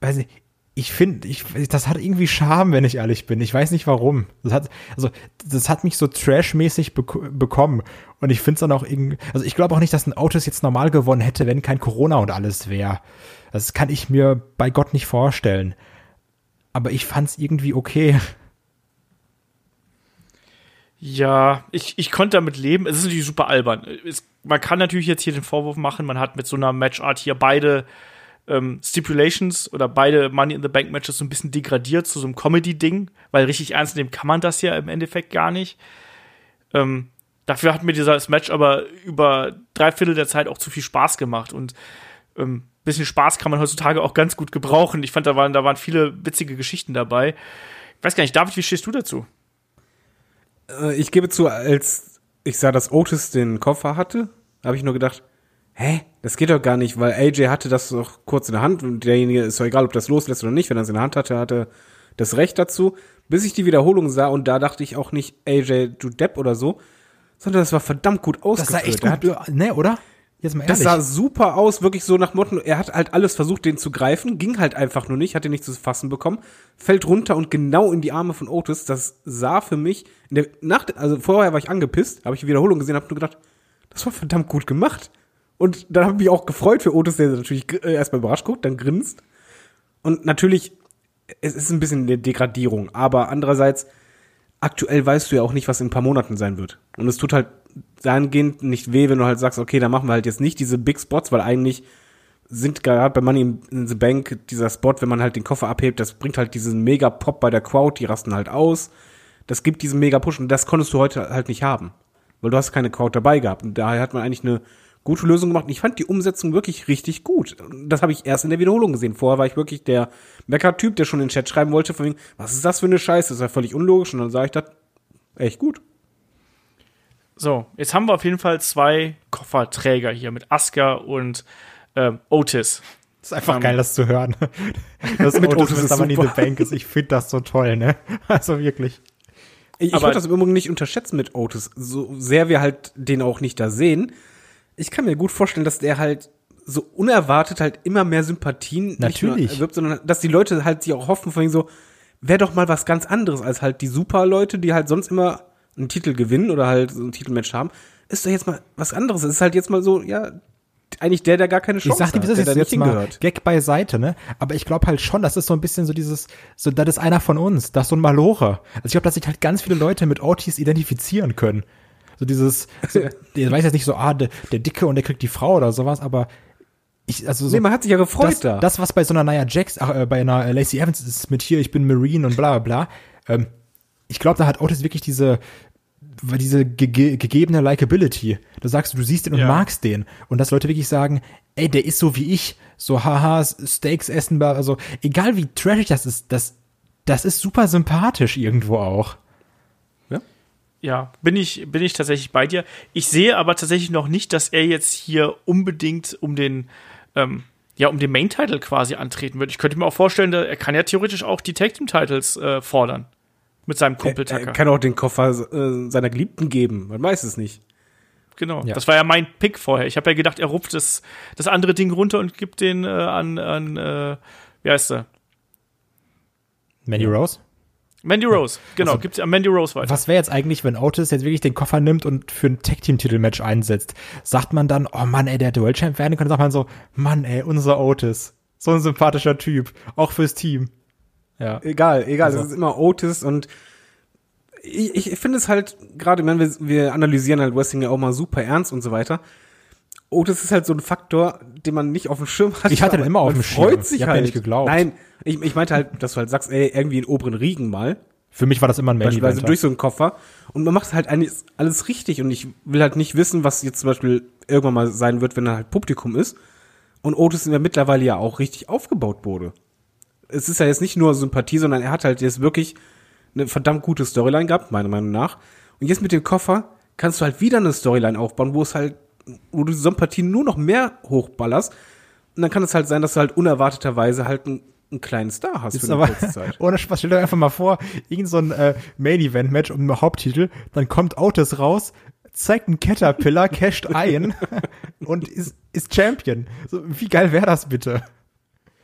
weiß nicht, ich finde, ich, das hat irgendwie Charme, wenn ich ehrlich bin. Ich weiß nicht warum. Das hat, also, das hat mich so trashmäßig bek bekommen. Und ich finde es dann auch irgendwie, also ich glaube auch nicht, dass ein Otis jetzt normal gewonnen hätte, wenn kein Corona und alles wäre. Das kann ich mir bei Gott nicht vorstellen. Aber ich fand's irgendwie okay. Ja, ich, ich konnte damit leben. Es ist natürlich super albern. Es, man kann natürlich jetzt hier den Vorwurf machen, man hat mit so einer Matchart hier beide ähm, Stipulations oder beide Money in the Bank Matches so ein bisschen degradiert zu so einem Comedy-Ding, weil richtig ernst nehmen kann man das ja im Endeffekt gar nicht. Ähm, dafür hat mir dieses Match aber über drei Viertel der Zeit auch zu viel Spaß gemacht und ähm, bisschen Spaß kann man heutzutage auch ganz gut gebrauchen. Ich fand, da waren, da waren viele witzige Geschichten dabei. Ich weiß gar nicht, David, wie stehst du dazu? Äh, ich gebe zu, als ich sah, dass Otis den Koffer hatte, habe ich nur gedacht, hä, das geht doch gar nicht, weil AJ hatte das doch kurz in der Hand und derjenige ist doch egal, ob das loslässt oder nicht, wenn er es in der Hand hatte, hatte das Recht dazu. Bis ich die Wiederholung sah und da dachte ich auch nicht AJ, du Depp oder so, sondern das war verdammt gut Das ausgeführt. sah echt gut, hat, ne, oder? Jetzt mal das ehrlich. sah super aus, wirklich so nach Motto, er hat halt alles versucht, den zu greifen, ging halt einfach nur nicht, hat ihn nicht zu fassen bekommen, fällt runter und genau in die Arme von Otis. Das sah für mich, in der, nach, also vorher war ich angepisst, habe ich die Wiederholung gesehen, habe nur gedacht, das war verdammt gut gemacht. Und dann habe ich mich auch gefreut für Otis, der natürlich äh, erstmal überrascht guckt, dann grinst. Und natürlich, es ist ein bisschen eine Degradierung, aber andererseits, aktuell weißt du ja auch nicht, was in ein paar Monaten sein wird. Und es tut halt dahingehend nicht weh, wenn du halt sagst, okay, da machen wir halt jetzt nicht diese Big Spots, weil eigentlich sind gerade bei Money in the Bank dieser Spot, wenn man halt den Koffer abhebt, das bringt halt diesen mega Pop bei der Crowd, die rasten halt aus. Das gibt diesen mega Push und das konntest du heute halt nicht haben, weil du hast keine Crowd dabei gehabt. Und daher hat man eigentlich eine gute Lösung gemacht. Und ich fand die Umsetzung wirklich richtig gut. Das habe ich erst in der Wiederholung gesehen. Vorher war ich wirklich der Mecker-Typ, der schon in den Chat schreiben wollte, von wegen, was ist das für eine Scheiße? Das ist ja völlig unlogisch. Und dann sah ich das echt gut. So, jetzt haben wir auf jeden Fall zwei Kofferträger hier mit Asuka und ähm, Otis. Das ist einfach Ähm, geil, das zu hören. <laughs> Das Mit mit Otis Otis ist. Money in the. Bank ist. Ich finde das so toll, ne? <laughs> Also wirklich. Ich, ich würde das im Übrigen nicht unterschätzen mit Otis. So sehr wir halt den auch nicht da sehen. Ich kann mir gut vorstellen, dass der halt so unerwartet halt immer mehr Sympathien nicht Natürlich. erwirbt, sondern dass die Leute halt sich auch hoffen, von wegen so, wäre doch mal was ganz anderes als halt die Super-Leute, die halt sonst immer einen Titel gewinnen oder halt so ein Titelmatch haben. Ist doch jetzt mal was anderes. Es ist halt jetzt mal so, ja, eigentlich der, der gar keine Ich Chance sag dir, hat, das der ist da jetzt mal. Gag beiseite, ne? Aber ich glaube halt schon, das ist so ein bisschen so dieses, so, das ist einer von uns, das ist so ein Malore. Also ich glaube, dass sich halt ganz viele Leute mit Otis identifizieren können. So dieses, so, <laughs> der weiß jetzt nicht so, ah, der, der Dicke und der kriegt die Frau oder sowas, aber ich, also so, Nee, man hat sich ja gefreut das, da. das, was bei so einer Nia Jax, ach, äh, bei einer Lacey Evans ist mit hier, ich bin Marine und bla bla bla. Ähm, ich glaube, da hat Otis wirklich diese, diese gege gegebene Likability. Du sagst, du siehst den und Ja. magst den. Und dass Leute wirklich sagen, ey, der ist so wie ich. So, haha, Steaks essen, also, egal wie trashig das ist, das, das ist super sympathisch irgendwo auch. Ja, bin ich, bin ich tatsächlich bei dir. Ich sehe aber tatsächlich noch nicht, dass er jetzt hier unbedingt um den, ähm, ja, um den Main-Title quasi antreten wird. Ich könnte mir auch vorstellen, da- er kann ja theoretisch auch die Tag-Team-Titles äh, fordern. Mit seinem Kumpel er, Tucker. er kann auch den Koffer äh, seiner Geliebten geben. Man weiß es nicht. Genau. Ja. Das war ja mein Pick vorher. Ich habe ja gedacht, er rupft das, das andere Ding runter und gibt den äh, an, an äh, wie heißt er? Mandy Rose? Mandy Rose. Genau, Also- gibt an Mandy Rose weiter. Was wäre jetzt eigentlich, wenn Otis jetzt wirklich den Koffer nimmt und für ein Tag-Team-Titelmatch einsetzt? Sagt man dann, oh Mann, ey, der hätte World Champ werden können? Sagt man so, Mann, ey, unser Otis. So ein sympathischer Typ. Auch fürs Team. Ja. Egal, egal, Also- es ist immer Otis und ich, ich finde es halt, gerade, ich meine, wir, wir analysieren halt Wrestling ja auch mal super ernst und so weiter. Otis ist halt so ein Faktor, den man nicht auf dem Schirm hat. Ich hatte den immer auf dem Schirm. freut sich Ich hab halt. nicht geglaubt. Nein, ich, ich meinte halt, dass du halt sagst, ey, irgendwie in oberen Riegen mal, Für mich war das immer ein Main beispielsweise Event. durch so einen Koffer und man macht halt eigentlich alles richtig und ich will halt nicht wissen, was jetzt zum Beispiel irgendwann mal sein wird, wenn er halt Publikum ist und Otis ja mittlerweile ja auch richtig aufgebaut wurde. Es ist ja jetzt nicht nur Sympathie, sondern er hat halt jetzt wirklich eine verdammt gute Storyline gehabt, meiner Meinung nach. Und jetzt mit dem Koffer kannst du halt wieder eine Storyline aufbauen, wo es halt, wo du die Sympathie nur noch mehr hochballerst. Und dann kann es halt sein, dass du halt unerwarteterweise halt einen, einen kleinen Star hast Ist für eine aber, kurze Zeit. <laughs> ohne Spaß, stell dir einfach mal vor, irgend so ein äh, Main-Event-Match um den Haupttitel, dann kommt Otis raus, zeigt einen Caterpillar, casht ein <laughs> und ist, ist Champion. So, wie geil wäre das bitte?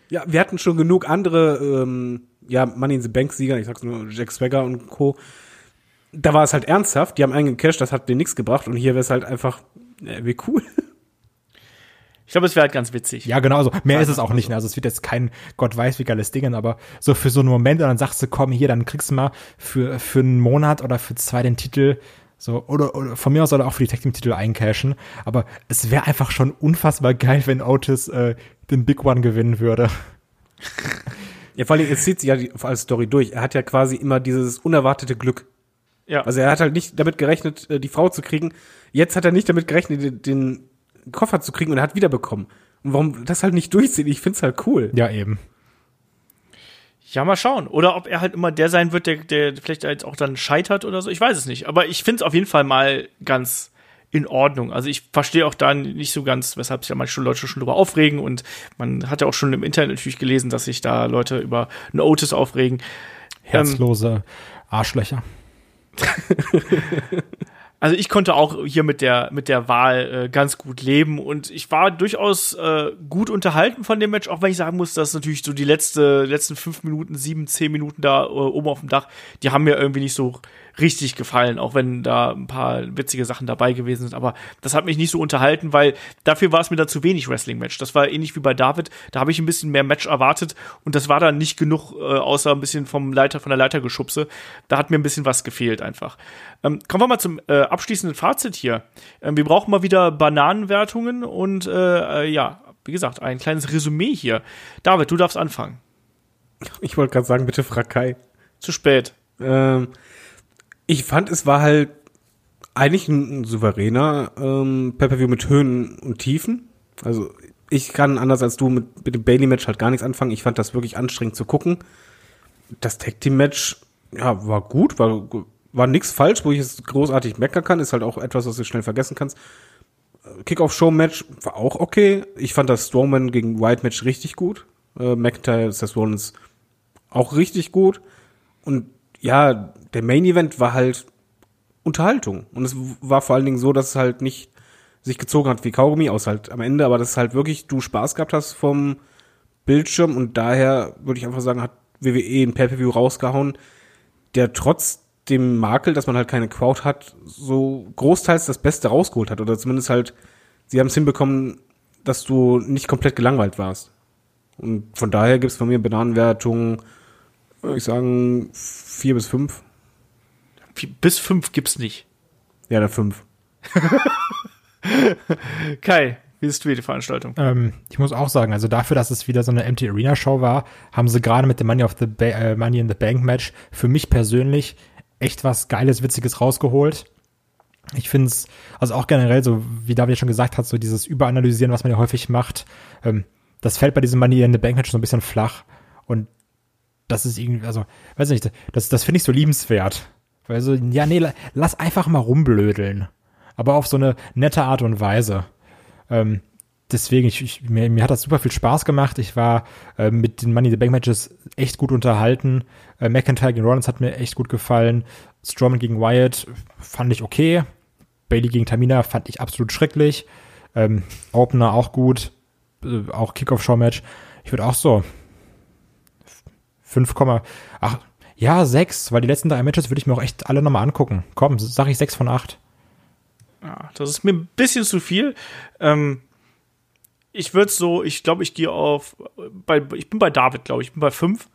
Ja, wir hatten schon genug andere, ähm, ja, Money in the Bank Sieger, ich sag's nur, Jack Swagger und Co. Da war es halt ernsthaft, die haben einen gecasht, das hat denen nichts gebracht und hier wäre es halt einfach, äh, wie cool. <laughs> Ich glaube, es wäre halt ganz witzig. Ja, genau, also mehr ist es auch nicht. Ne? Also es wird jetzt kein Gott weiß wie geiles Ding, aber so für so einen Moment und dann sagst du, komm hier, dann kriegst du mal für, für einen Monat oder für zwei den Titel. So, oder, oder von mir aus soll er auch für die Tag Titel eincashen. Aber es wäre einfach schon unfassbar geil, wenn Otis äh, den Big One gewinnen würde. <laughs> Ja, vor allem, es zieht sich ja die, als Story durch. Er hat ja quasi immer dieses unerwartete Glück. Ja. Also er hat halt nicht damit gerechnet, äh, die Frau zu kriegen. Jetzt hat er nicht damit gerechnet, den, den Koffer zu kriegen und er hat wiederbekommen. Und warum das halt nicht durchzieht, ich find's halt cool. Ja, eben. Ja, mal schauen. Oder ob er halt immer der sein wird, der, der vielleicht halt auch dann scheitert oder so. Ich weiß es nicht. Aber ich finde es auf jeden Fall mal ganz in Ordnung. Also ich verstehe auch da nicht so ganz, weshalb sich ja manche Leute schon drüber aufregen und man hat ja auch schon im Internet natürlich gelesen, dass sich da Leute über einen Otis aufregen. Herzlose Arschlöcher. <laughs> Also ich konnte auch hier mit der mit der Wahl äh, ganz gut leben und ich war durchaus äh, gut unterhalten von dem Match, auch wenn ich sagen muss, dass natürlich so die letzte letzten fünf Minuten, sieben, zehn Minuten da äh, oben auf dem Dach, die haben mir irgendwie nicht so richtig gefallen, auch wenn da ein paar witzige Sachen dabei gewesen sind. Aber das hat mich nicht so unterhalten, weil dafür war es mir dann zu wenig Wrestling-Match. Das war ähnlich wie bei David. Da habe ich ein bisschen mehr Match erwartet und das war dann nicht genug, äh, außer ein bisschen vom Leiter, von der Leitergeschubse. Da hat mir ein bisschen was gefehlt einfach. Ähm, kommen wir mal zum äh, abschließenden Fazit hier. Ähm, wir brauchen mal wieder Bananenwertungen und äh, äh, ja, wie gesagt, ein kleines Resümee hier. David, du darfst anfangen. Ich wollte gerade sagen, bitte frag Kai. Zu spät. Ähm, ich fand, es war halt eigentlich ein, souveräner ähm, Pay-Per-View mit Höhen und Tiefen. Also ich kann anders als du mit, mit dem Bailey-Match halt gar nichts anfangen. Ich fand das wirklich anstrengend zu gucken. Das Tag-Team-Match, ja, war gut, war, war nix falsch, wo ich es großartig meckern kann. Ist halt auch etwas, was du schnell vergessen kannst. Kick-Off-Show-Match war auch okay. Ich fand das Strowman gegen White-Match richtig gut. Äh, McIntyre, Seth Rollins auch richtig gut. Und ja, der Main Event war halt Unterhaltung. Und es war vor allen Dingen so, dass es halt nicht sich gezogen hat wie Kaugummi aus halt am Ende, aber dass halt wirklich du Spaß gehabt hast vom Bildschirm und daher würde ich einfach sagen, hat WWE ein Pay-Per-View rausgehauen, der trotz dem Makel, dass man halt keine Crowd hat, so großteils das Beste rausgeholt hat oder zumindest halt, sie haben es hinbekommen, dass du nicht komplett gelangweilt warst. Und von daher gibt's von mir Bananenwertungen, würde ich sagen, vier bis fünf. Bis fünf gibt's nicht. Ja, der fünf. <laughs> Kai, wie ist du die Veranstaltung? Ähm, ich muss auch sagen, also dafür, dass es wieder so eine Empty Arena Show war, haben sie gerade mit dem Money of the ba äh, Money in the Bank Match für mich persönlich echt was Geiles, Witziges rausgeholt. Ich finde es, also auch generell, so wie David schon gesagt hat, so dieses Überanalysieren, was man ja häufig macht, ähm, das fällt bei diesem Money in the Bank Match so ein bisschen flach. Und das ist irgendwie, also, weiß nicht, das, das finde ich so liebenswert. Weil so, ja, nee, lass einfach mal rumblödeln. Aber auf so eine nette Art und Weise. Ähm, deswegen, ich, ich, mir, mir hat das super viel Spaß gemacht. Ich war äh, mit den Money the Bank Matches echt gut unterhalten. Äh, McIntyre gegen Rollins hat mir echt gut gefallen. Strowman gegen Wyatt fand ich okay. Bailey gegen Tamina fand ich absolut schrecklich. Ähm, Opener auch gut. Äh, auch Kickoff-Show-Match. Ich würde auch so 5, ach, ja, 6, weil die letzten drei Matches würde ich mir auch echt alle nochmal angucken. Komm, sag ich 6 von 8. Ja, das ist mir ein bisschen zu viel. Ähm, ich würde so, ich glaube, ich gehe auf, bei, ich bin bei David, glaube ich, ich bin bei 5.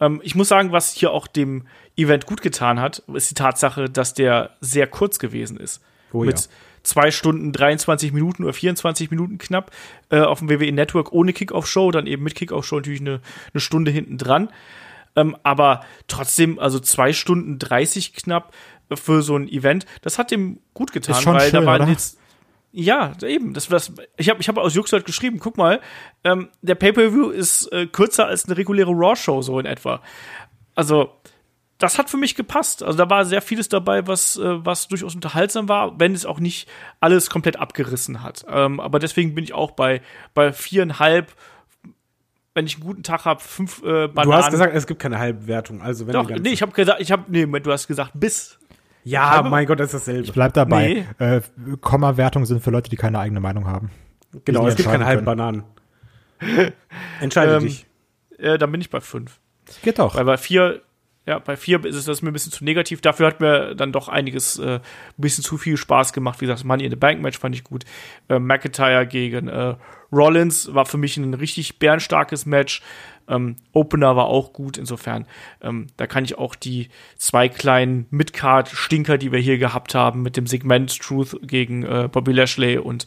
Ähm, ich muss sagen, was hier auch dem Event gut getan hat, ist die Tatsache, dass der sehr kurz gewesen ist. Oh, mit ja. Zwei Stunden 23 Minuten oder 24 Minuten knapp äh, auf dem WWE Network ohne Kickoff-Show, dann eben mit Kickoff-Show natürlich eine, eine Stunde hinten dran. Ähm, aber trotzdem, also zwei Stunden 30 knapp für so ein Event, das hat dem gut getan, Ist schon weil da schön, waren oder? jetzt ja, eben. Das, das, ich habe ich hab aus Jux halt geschrieben, guck mal, ähm, der Pay-Per-View ist äh, kürzer als eine reguläre Raw-Show, so in etwa. Also, das hat für mich gepasst. Also, da war sehr vieles dabei, was, äh, was durchaus unterhaltsam war, wenn es auch nicht alles komplett abgerissen hat. Ähm, aber deswegen bin ich auch bei, bei viereinhalb, wenn ich einen guten Tag habe, fünf äh, Bananen. Du hast gesagt, es gibt keine Halbwertung, also wenn Doch, die ganze- nee, ich habe gesagt, ich habe, nee, du hast gesagt, bis. Ja, habe- mein Gott, das ist dasselbe. Ich bleib dabei. Äh, Komma-Wertungen sind für Leute, die keine eigene Meinung haben. genau, es gibt keine halben Bananen. Entscheide <laughs> Ähm, dich. Äh, dann bin ich bei fünf. Geht doch. Weil bei vier, ja, bei vier ist es das mir ein bisschen zu negativ. Dafür hat mir dann doch einiges äh, ein bisschen zu viel Spaß gemacht. Wie gesagt, Money in the Bank Match fand ich gut. Äh, McIntyre gegen äh, Rollins war für mich ein richtig bärenstarkes Match. Ähm, Opener war auch gut. Insofern, ähm, da kann ich auch die zwei kleinen Midcard-Stinker, die wir hier gehabt haben, mit dem Segment Truth gegen äh, Bobby Lashley und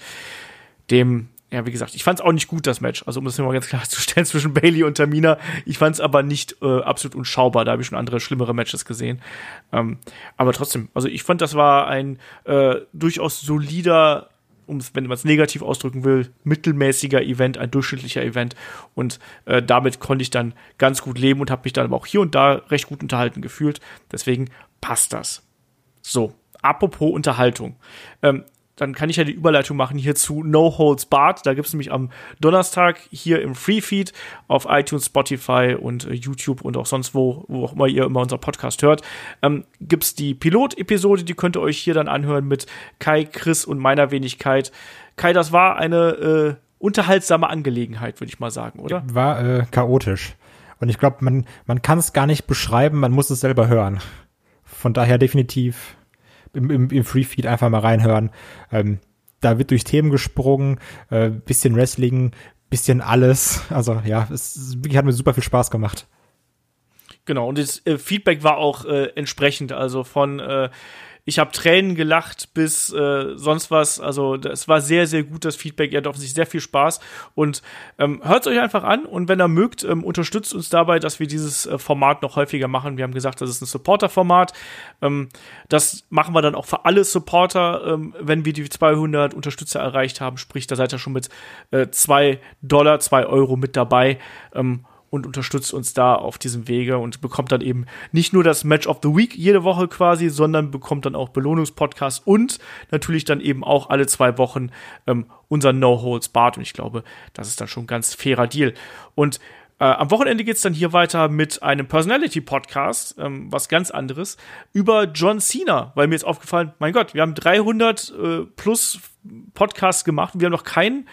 dem, ja, wie gesagt, ich fand es auch nicht gut, das Match. Also, um das mal ganz klar <laughs> zu stellen, zwischen Bailey und Tamina. Ich fand es aber nicht äh, absolut unschaubar. Da habe ich schon andere, schlimmere Matches gesehen. Ähm, aber trotzdem, also ich fand, das war ein äh, durchaus solider, um wenn man es negativ ausdrücken will, mittelmäßiger Event, ein durchschnittlicher Event. Und äh, damit konnte ich dann ganz gut leben und habe mich dann aber auch hier und da recht gut unterhalten gefühlt. Deswegen passt das. So, apropos Unterhaltung. Ähm, dann kann ich ja die Überleitung machen hier zu No Holds Barred. Da gibt es nämlich am Donnerstag hier im Free Feed auf iTunes, Spotify und äh, YouTube und auch sonst wo, wo auch immer ihr immer unser Podcast hört, ähm, gibt es die Pilot-Episode, die könnt ihr euch hier dann anhören mit Kai, Chris und meiner Wenigkeit. Kai, das war eine äh, unterhaltsame Angelegenheit, würde ich mal sagen, oder? War äh, chaotisch. Und ich glaube, man, man kann es gar nicht beschreiben, man muss es selber hören. Von daher definitiv im, im, im Free Feed einfach mal reinhören. Ähm, da wird durch Themen gesprungen, äh, bisschen Wrestling, bisschen alles. <laughs> Also ja, es, es wirklich hat mir super viel Spaß gemacht. Genau, und das äh, Feedback war auch äh, entsprechend, also von äh, ich habe Tränen gelacht bis äh, sonst was. Also es war sehr, sehr gut, das Feedback. Ihr hat offensichtlich sehr viel Spaß. Und ähm, hört es euch einfach an und wenn ihr mögt, ähm, unterstützt uns dabei, dass wir dieses äh, Format noch häufiger machen. Wir haben gesagt, das ist ein Supporter-Format. Ähm, das machen wir dann auch für alle Supporter, ähm, wenn wir die 200 Unterstützer erreicht haben. Sprich, da seid ihr schon mit äh, 2 Dollar, 2 Euro mit dabei. Ähm, und unterstützt uns da auf diesem Wege und bekommt dann eben nicht nur das Match of the Week jede Woche quasi, sondern bekommt dann auch Belohnungspodcasts und natürlich dann eben auch alle zwei Wochen ähm, unser No Holds Barred und ich glaube, das ist dann schon ein ganz fairer Deal. Und äh, am Wochenende geht's dann hier weiter mit einem Personality-Podcast, ähm, was ganz anderes, über John Cena, weil mir ist aufgefallen, mein Gott, wir haben 300 äh, plus Podcasts gemacht und wir haben noch keinen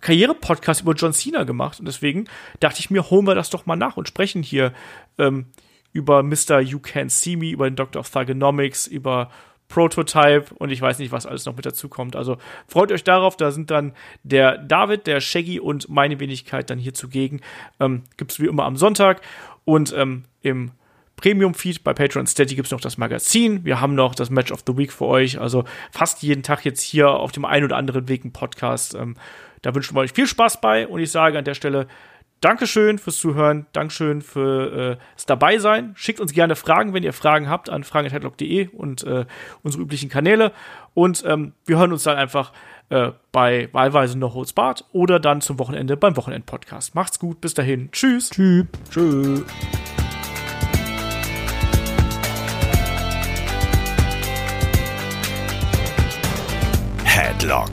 Karriere-Podcast über John Cena gemacht. Und deswegen dachte ich mir, holen wir das doch mal nach und sprechen hier ähm, über Mr. You Can't See Me, über den Doctor of Thugonomics, über Prototype und ich weiß nicht, was alles noch mit dazu kommt. Also freut euch darauf, da sind dann der David, der Shaggy und meine Wenigkeit dann hier zugegen. Ähm, Gibt es wie immer am Sonntag und ähm, im Premium-Feed bei Patreon Steady gibt es noch das Magazin. Wir haben noch das Match of the Week für euch. Also fast jeden Tag jetzt hier auf dem einen oder anderen Weg ein Podcast. Ähm, da wünschen wir euch viel Spaß bei und ich sage an der Stelle Dankeschön fürs Zuhören, Dankeschön für äh, das Dabeisein. Schickt uns gerne Fragen, wenn ihr Fragen habt, an fragen.headlock.de und äh, unsere üblichen Kanäle. Und ähm, wir hören uns dann einfach äh, bei wahlweise noch Holzbart oder dann zum Wochenende beim Wochenend-Podcast. Macht's gut, bis dahin. Tschüss. Tschüss. Tschüss. Headlock,